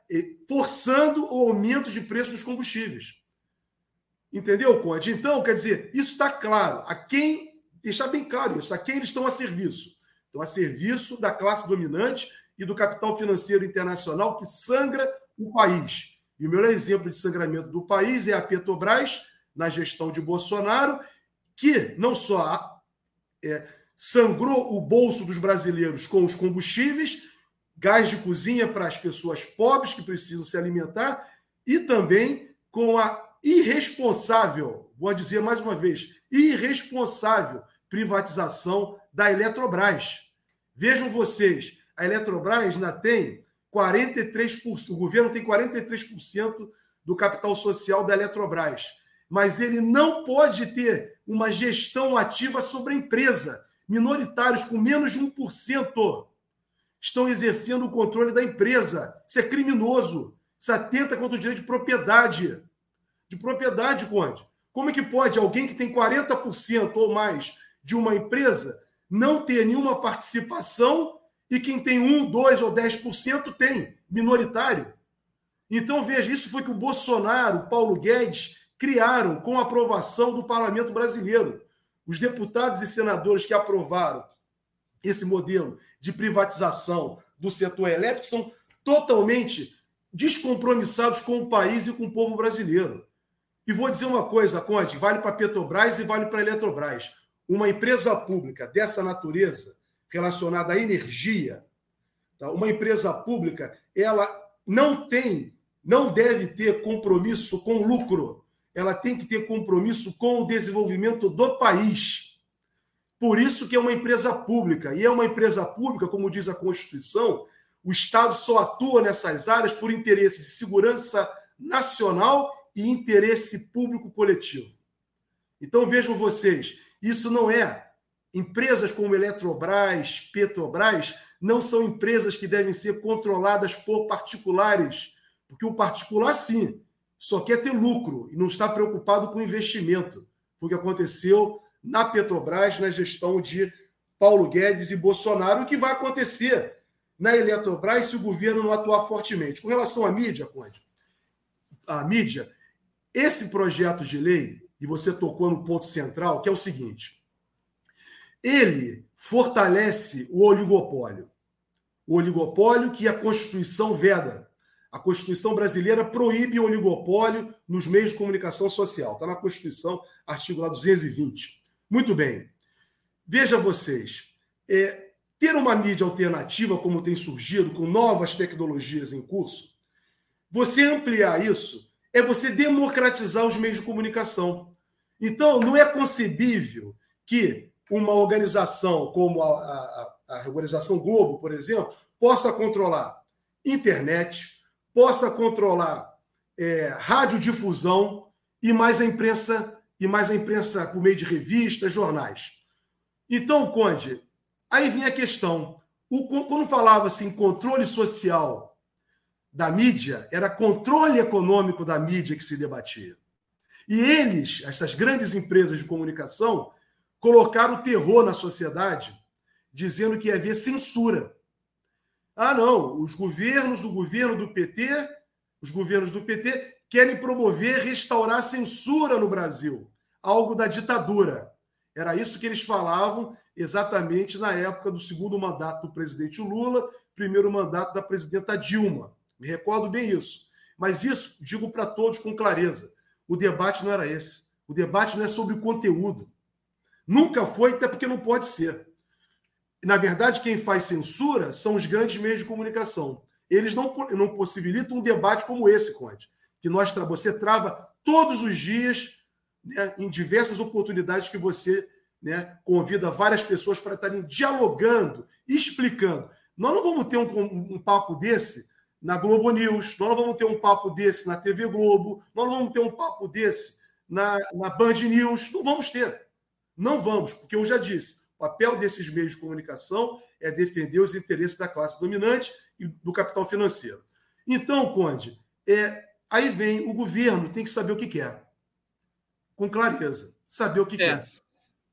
forçando o aumento de preço dos combustíveis. Entendeu, Conde? Então, quer dizer, isso está claro. A quem, deixar bem claro isso, a quem eles estão a serviço. Estão a serviço da classe dominante e do capital financeiro internacional que sangra o país. E o melhor exemplo de sangramento do país é a Petrobras, na gestão de Bolsonaro, que não só é, sangrou o bolso dos brasileiros com os combustíveis, gás de cozinha para as pessoas pobres que precisam se alimentar e também com a irresponsável, vou dizer mais uma vez, irresponsável privatização da Eletrobras. Vejam vocês, a Eletrobras ainda tem 43%, o governo tem 43% do capital social da Eletrobras, mas ele não pode ter uma gestão ativa sobre a empresa, minoritários com menos de 1% estão exercendo o controle da empresa. Isso é criminoso. Isso atenta contra o direito de propriedade. De propriedade, Conde. Como é que pode alguém que tem 40% ou mais de uma empresa não ter nenhuma participação e quem tem 1, 2 ou 10% tem, minoritário. Então, veja, isso foi que o Bolsonaro, Paulo Guedes criaram com aprovação do parlamento brasileiro. Os deputados e senadores que aprovaram esse modelo de privatização do setor elétrico são totalmente descompromissados com o país e com o povo brasileiro. E vou dizer uma coisa, Conde, vale para Petrobras e vale para Eletrobras. Uma empresa pública dessa natureza, relacionada à energia, tá? uma empresa pública, ela não tem, não deve ter compromisso com lucro. Ela tem que ter compromisso com o desenvolvimento do país. Por isso que é uma empresa pública. E é uma empresa pública, como diz a Constituição, o Estado só atua nessas áreas por interesse de segurança nacional e interesse público coletivo. Então vejam vocês, isso não é empresas como Eletrobras, Petrobras, não são empresas que devem ser controladas por particulares, porque o particular sim só quer ter lucro e não está preocupado com investimento. Foi o que aconteceu na Petrobras na gestão de Paulo Guedes e Bolsonaro, o que vai acontecer na Eletrobras se o governo não atuar fortemente. Com relação à mídia, Conde, a mídia, esse projeto de lei, e você tocou no ponto central, que é o seguinte: ele fortalece o oligopólio. O oligopólio que a Constituição veda. A Constituição brasileira proíbe o oligopólio nos meios de comunicação social. Está na Constituição, artigo 220. Muito bem. Veja vocês. É, ter uma mídia alternativa, como tem surgido, com novas tecnologias em curso, você ampliar isso é você democratizar os meios de comunicação. Então, não é concebível que uma organização como a, a, a Organização Globo, por exemplo, possa controlar internet, possa controlar é, radiodifusão e mais a imprensa e mais a imprensa por meio de revistas, jornais. Então, Conde, aí vem a questão. O, quando falava-se em controle social da mídia, era controle econômico da mídia que se debatia. E eles, essas grandes empresas de comunicação, colocaram terror na sociedade, dizendo que ia haver censura. Ah, não, os governos, o governo do PT, os governos do PT querem promover, restaurar a censura no Brasil, algo da ditadura. Era isso que eles falavam exatamente na época do segundo mandato do presidente Lula, primeiro mandato da presidenta Dilma. Me recordo bem isso. Mas isso digo para todos com clareza. O debate não era esse. O debate não é sobre o conteúdo. Nunca foi, até porque não pode ser. Na verdade, quem faz censura são os grandes meios de comunicação. Eles não, não possibilitam um debate como esse, Conde, que nós você trava todos os dias, né, em diversas oportunidades que você né, convida várias pessoas para estarem dialogando, explicando. Nós não vamos ter um, um papo desse na Globo News, nós não vamos ter um papo desse na TV Globo, nós não vamos ter um papo desse na, na Band News, não vamos ter. Não vamos, porque eu já disse, o papel desses meios de comunicação é defender os interesses da classe dominante e do capital financeiro. Então, Conde, é, aí vem o governo, tem que saber o que quer. Com clareza. Saber o que é, quer.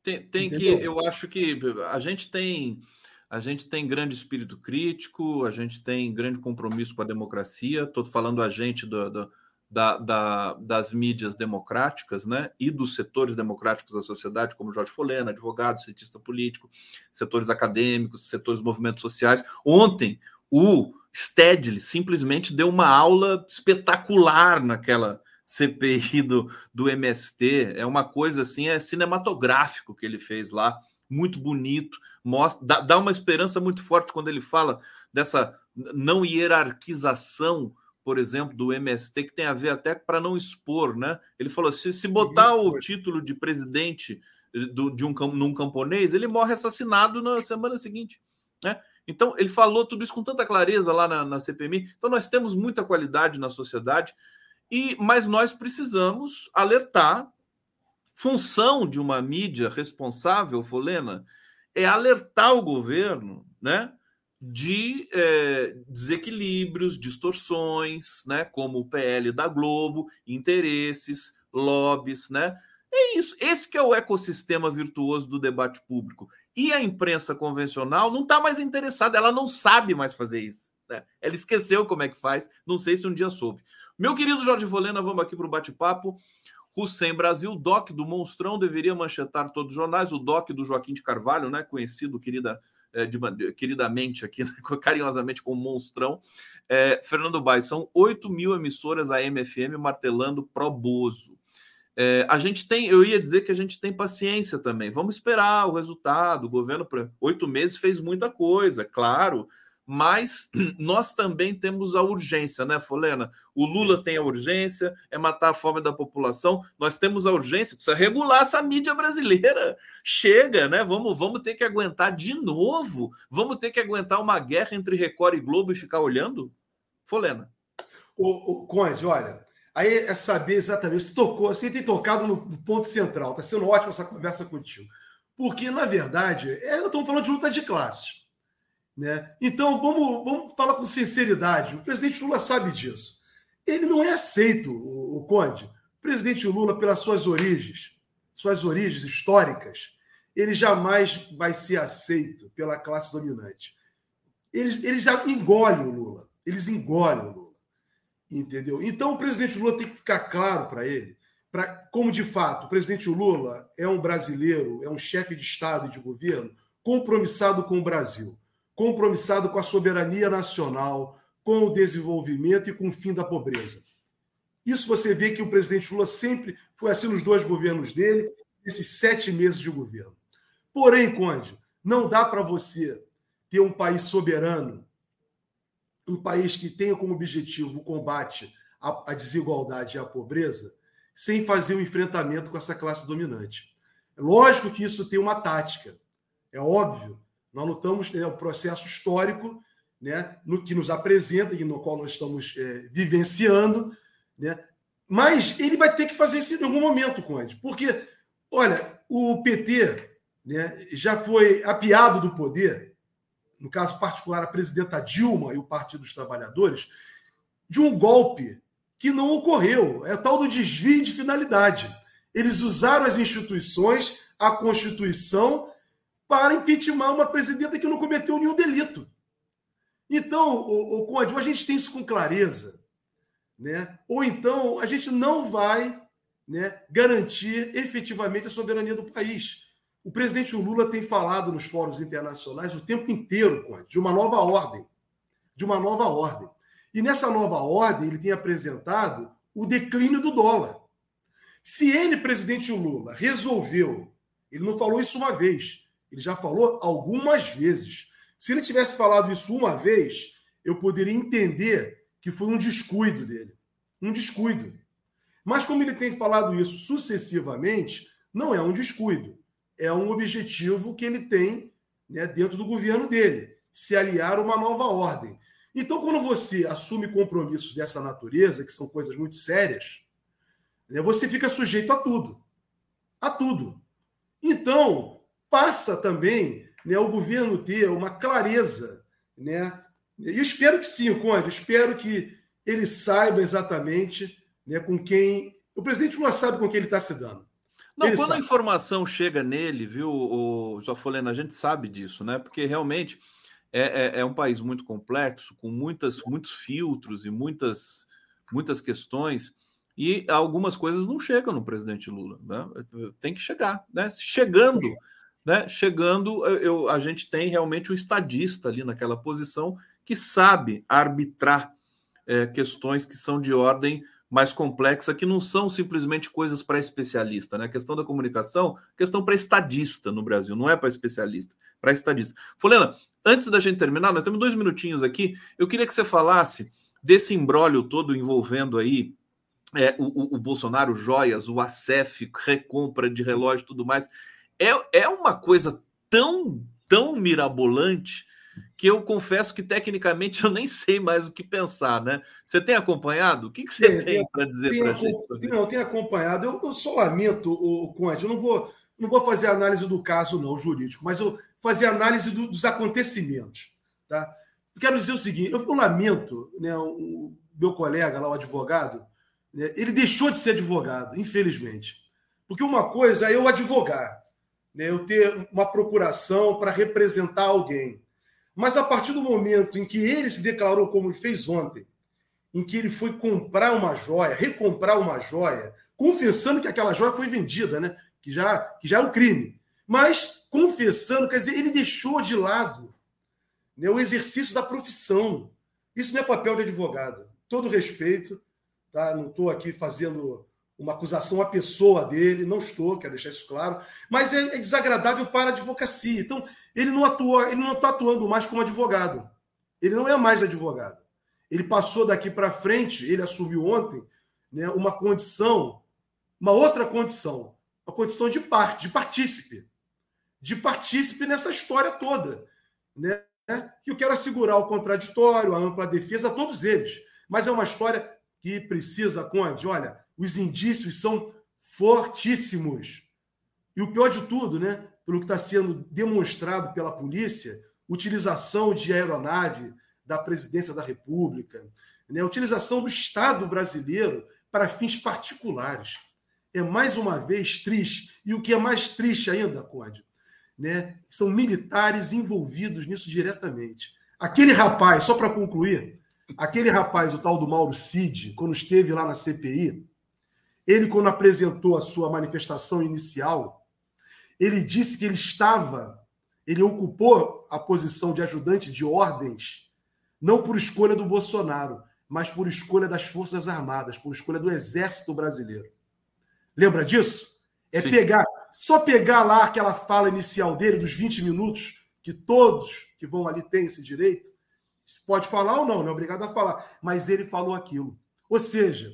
Tem, tem que, eu acho que a gente tem a gente tem grande espírito crítico, a gente tem grande compromisso com a democracia. Estou falando a gente do, do, da, da, das mídias democráticas, né? E dos setores democráticos da sociedade, como Jorge Folena, advogado, cientista político, setores acadêmicos, setores movimentos sociais. Ontem, o Stedley simplesmente deu uma aula espetacular naquela CPI do, do MST. É uma coisa assim, é cinematográfico que ele fez lá muito bonito, mostra, dá, dá uma esperança muito forte quando ele fala dessa não hierarquização, por exemplo, do MST, que tem a ver até para não expor, né? Ele falou: se, se botar o título de presidente do, de um num camponês, ele morre assassinado na semana seguinte, né? Então, ele falou tudo isso com tanta clareza lá na, na CPMI. Então, nós temos muita qualidade na sociedade, e mas nós precisamos alertar função de uma mídia responsável, Folena, é alertar o governo, né, de é, desequilíbrios, distorções, né, como o PL da Globo, interesses, lobbies, né? É isso. Esse que é o ecossistema virtuoso do debate público. E a imprensa convencional não está mais interessada, ela não sabe mais fazer isso. Né? Ela esqueceu como é que faz, não sei se um dia soube. Meu querido Jorge Volena, vamos aqui para o bate-papo. Hussein Brasil, DOC do Monstrão, deveria manchetar todos os jornais, o DOC do Joaquim de Carvalho, né, conhecido querida, é, de, queridamente aqui, né, carinhosamente como Monstrão. É, Fernando Baez, são 8 mil emissoras a MFM martelando pro Bozo. É, a gente tem, eu ia dizer que a gente tem paciência também. Vamos esperar o resultado. O governo, oito meses, fez muita coisa, claro mas nós também temos a urgência, né, Folena? O Lula tem a urgência, é matar a fome da população. Nós temos a urgência, precisa regular essa mídia brasileira. Chega, né? Vamos, vamos ter que aguentar de novo. Vamos ter que aguentar uma guerra entre Record e Globo e ficar olhando? Folena. O, o Conde, olha, aí é saber exatamente. Você tocou, você tem tocado no ponto central. Está sendo ótima essa conversa contigo. Porque, na verdade, é, estamos falando de luta de classes. Né? Então, vamos, vamos falar com sinceridade. O presidente Lula sabe disso. Ele não é aceito, o, o Conde. O presidente Lula, pelas suas origens, suas origens históricas, ele jamais vai ser aceito pela classe dominante. Eles, eles engolem o Lula. Eles engolem o Lula. Entendeu? Então, o presidente Lula tem que ficar claro para ele, pra, como de fato o presidente Lula é um brasileiro, é um chefe de Estado e de governo compromissado com o Brasil compromissado com a soberania nacional, com o desenvolvimento e com o fim da pobreza. Isso você vê que o presidente Lula sempre foi assim nos dois governos dele, esses sete meses de governo. Porém, Conde, não dá para você ter um país soberano, um país que tenha como objetivo o combate à, desigualdade e à pobreza, sem fazer um enfrentamento com essa classe dominante. É lógico que isso tem uma tática, é óbvio nós lutamos né, o processo histórico né, no que nos apresenta e no qual nós estamos é, vivenciando, né? mas ele vai ter que fazer isso em algum momento, Conde, porque, olha, o PT né, já foi apiado do poder, no caso particular, a presidenta Dilma e o Partido dos Trabalhadores, de um golpe que não ocorreu, é o tal do desvio de finalidade. Eles usaram as instituições, a Constituição para impeachment uma presidenta que não cometeu nenhum delito. Então, o, o Conde, ou a gente tem isso com clareza, né? ou então a gente não vai né, garantir efetivamente a soberania do país. O presidente Lula tem falado nos fóruns internacionais o tempo inteiro, Conde, de uma nova ordem. De uma nova ordem. E nessa nova ordem, ele tem apresentado o declínio do dólar. Se ele, presidente Lula, resolveu, ele não falou isso uma vez, ele já falou algumas vezes. Se ele tivesse falado isso uma vez, eu poderia entender que foi um descuido dele. Um descuido. Mas como ele tem falado isso sucessivamente, não é um descuido. É um objetivo que ele tem né, dentro do governo dele se aliar a uma nova ordem. Então, quando você assume compromissos dessa natureza, que são coisas muito sérias, né, você fica sujeito a tudo. A tudo. Então, passa também né, o governo ter uma clareza. Né? E eu espero que sim, Conde, espero que ele saiba exatamente né, com quem. O presidente Lula sabe com quem ele está se dando. Não, ele quando sabe. a informação chega nele, viu, o Jofolena, a gente sabe disso, né? Porque realmente é, é, é, um país muito complexo, com muitas, muitos filtros e muitas, muitas questões, e algumas coisas não chegam no presidente Lula. Né? Tem que chegar. Né? Chegando né? Chegando, eu, a gente tem realmente o um estadista ali naquela posição que sabe arbitrar é, questões que são de ordem mais complexa, que não são simplesmente coisas para especialista. Né? A questão da comunicação, questão para estadista no Brasil, não é para especialista, para estadista. Fulena, antes da gente terminar, nós temos dois minutinhos aqui, eu queria que você falasse desse embrólio todo envolvendo aí é, o, o, Bolsonaro, joias, o ACEF, recompra de relógio e tudo mais é, é uma coisa tão, tão mirabolante que eu confesso que tecnicamente eu nem sei mais o que pensar, né? Você tem acompanhado? O que, que você tem, tem para dizer para a gente? Não, eu tenho acompanhado. Eu, eu só lamento, o, Conde, eu não vou, não vou fazer análise do caso, não, jurídico, mas eu fazer análise do, dos acontecimentos. Tá? Eu quero dizer o seguinte: eu, eu lamento, né, o meu colega lá, o advogado, né, ele deixou de ser advogado, infelizmente. Porque uma coisa é eu advogar, né, eu ter uma procuração para representar alguém. Mas a partir do momento em que ele se declarou como ele fez ontem, em que ele foi comprar uma joia, recomprar uma joia, confessando que aquela joia foi vendida, né? Que já, que já é um crime. Mas confessando, quer dizer, ele deixou de lado né, o exercício da profissão. Isso não é papel de advogado. Todo respeito, tá? Não estou aqui fazendo uma acusação à pessoa dele, não estou, quero deixar isso claro, mas é, é desagradável para a advocacia. Então, ele não atua, ele não está atuando mais como advogado. Ele não é mais advogado. Ele passou daqui para frente, ele assumiu ontem, né, uma condição, uma outra condição, a condição de parte, de partícipe, de partícipe nessa história toda, né? Que eu quero assegurar o contraditório, a ampla defesa, a todos eles. Mas é uma história que precisa, Conde, olha, os indícios são fortíssimos. E o pior de tudo, né? Pelo que está sendo demonstrado pela polícia, utilização de aeronave da presidência da República, né? utilização do Estado brasileiro para fins particulares. É mais uma vez triste. E o que é mais triste ainda, Conde, né? são militares envolvidos nisso diretamente. Aquele rapaz, só para concluir, aquele rapaz, o tal do Mauro Cid, quando esteve lá na CPI, ele, quando apresentou a sua manifestação inicial, ele disse que ele estava, ele ocupou a posição de ajudante de ordens, não por escolha do Bolsonaro, mas por escolha das Forças Armadas, por escolha do Exército Brasileiro. Lembra disso? É Sim. pegar, só pegar lá aquela fala inicial dele, dos 20 minutos, que todos que vão ali têm esse direito. Pode falar ou não, não é obrigado a falar, mas ele falou aquilo. Ou seja,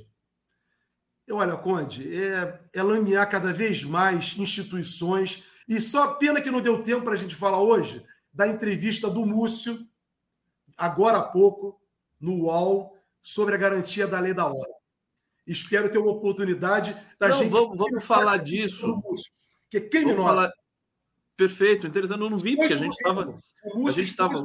Olha, Conde, é, é lamear cada vez mais instituições. E só pena que não deu tempo para a gente falar hoje da entrevista do Múcio, agora há pouco, no UOL, sobre a garantia da lei da ordem. Espero ter uma oportunidade da não, gente. Vamos, vamos falar disso. Que é criminoso. Falar... Perfeito, interessante. Eu não vi, porque a gente estava. A gente estava.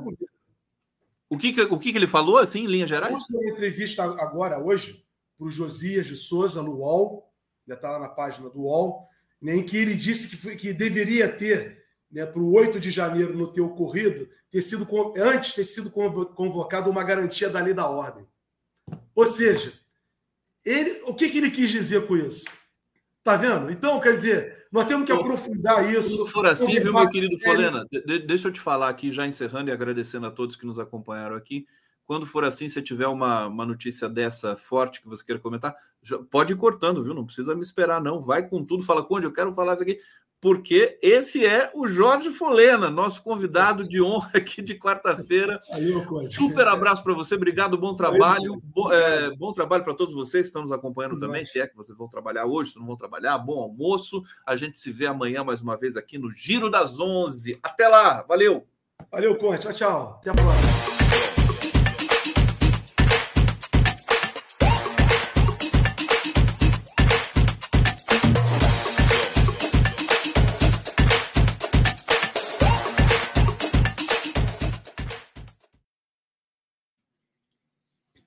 O que, o que ele falou, assim, em linhas gerais? O Múcio deu uma entrevista agora, hoje, para o Josias de Souza no UOL, já está lá na página do UOL, né, em que ele disse que, foi, que deveria ter, né, para o 8 de janeiro não ter ocorrido, ter sido, antes ter sido convocado uma garantia da lei da ordem. Ou seja, ele, o que, que ele quis dizer com isso? Tá vendo? Então, quer dizer, nós temos que aprofundar isso. Se for assim, viu, meu querido Folena? De, deixa eu te falar aqui, já encerrando e agradecendo a todos que nos acompanharam aqui. Quando for assim, se tiver uma, uma notícia dessa forte que você queira comentar, pode ir cortando, viu? Não precisa me esperar, não. Vai com tudo, fala, Conde, eu quero falar isso aqui, porque esse é o Jorge Folena, nosso convidado de honra aqui de quarta-feira. Super abraço para você, obrigado, bom trabalho. Bom, é, bom trabalho para todos vocês que estão nos acompanhando também, se é que vocês vão trabalhar hoje, se não vão trabalhar, bom almoço. A gente se vê amanhã mais uma vez aqui no Giro das 11. Até lá, valeu! Valeu, Conde, tchau, tchau. Até a próxima.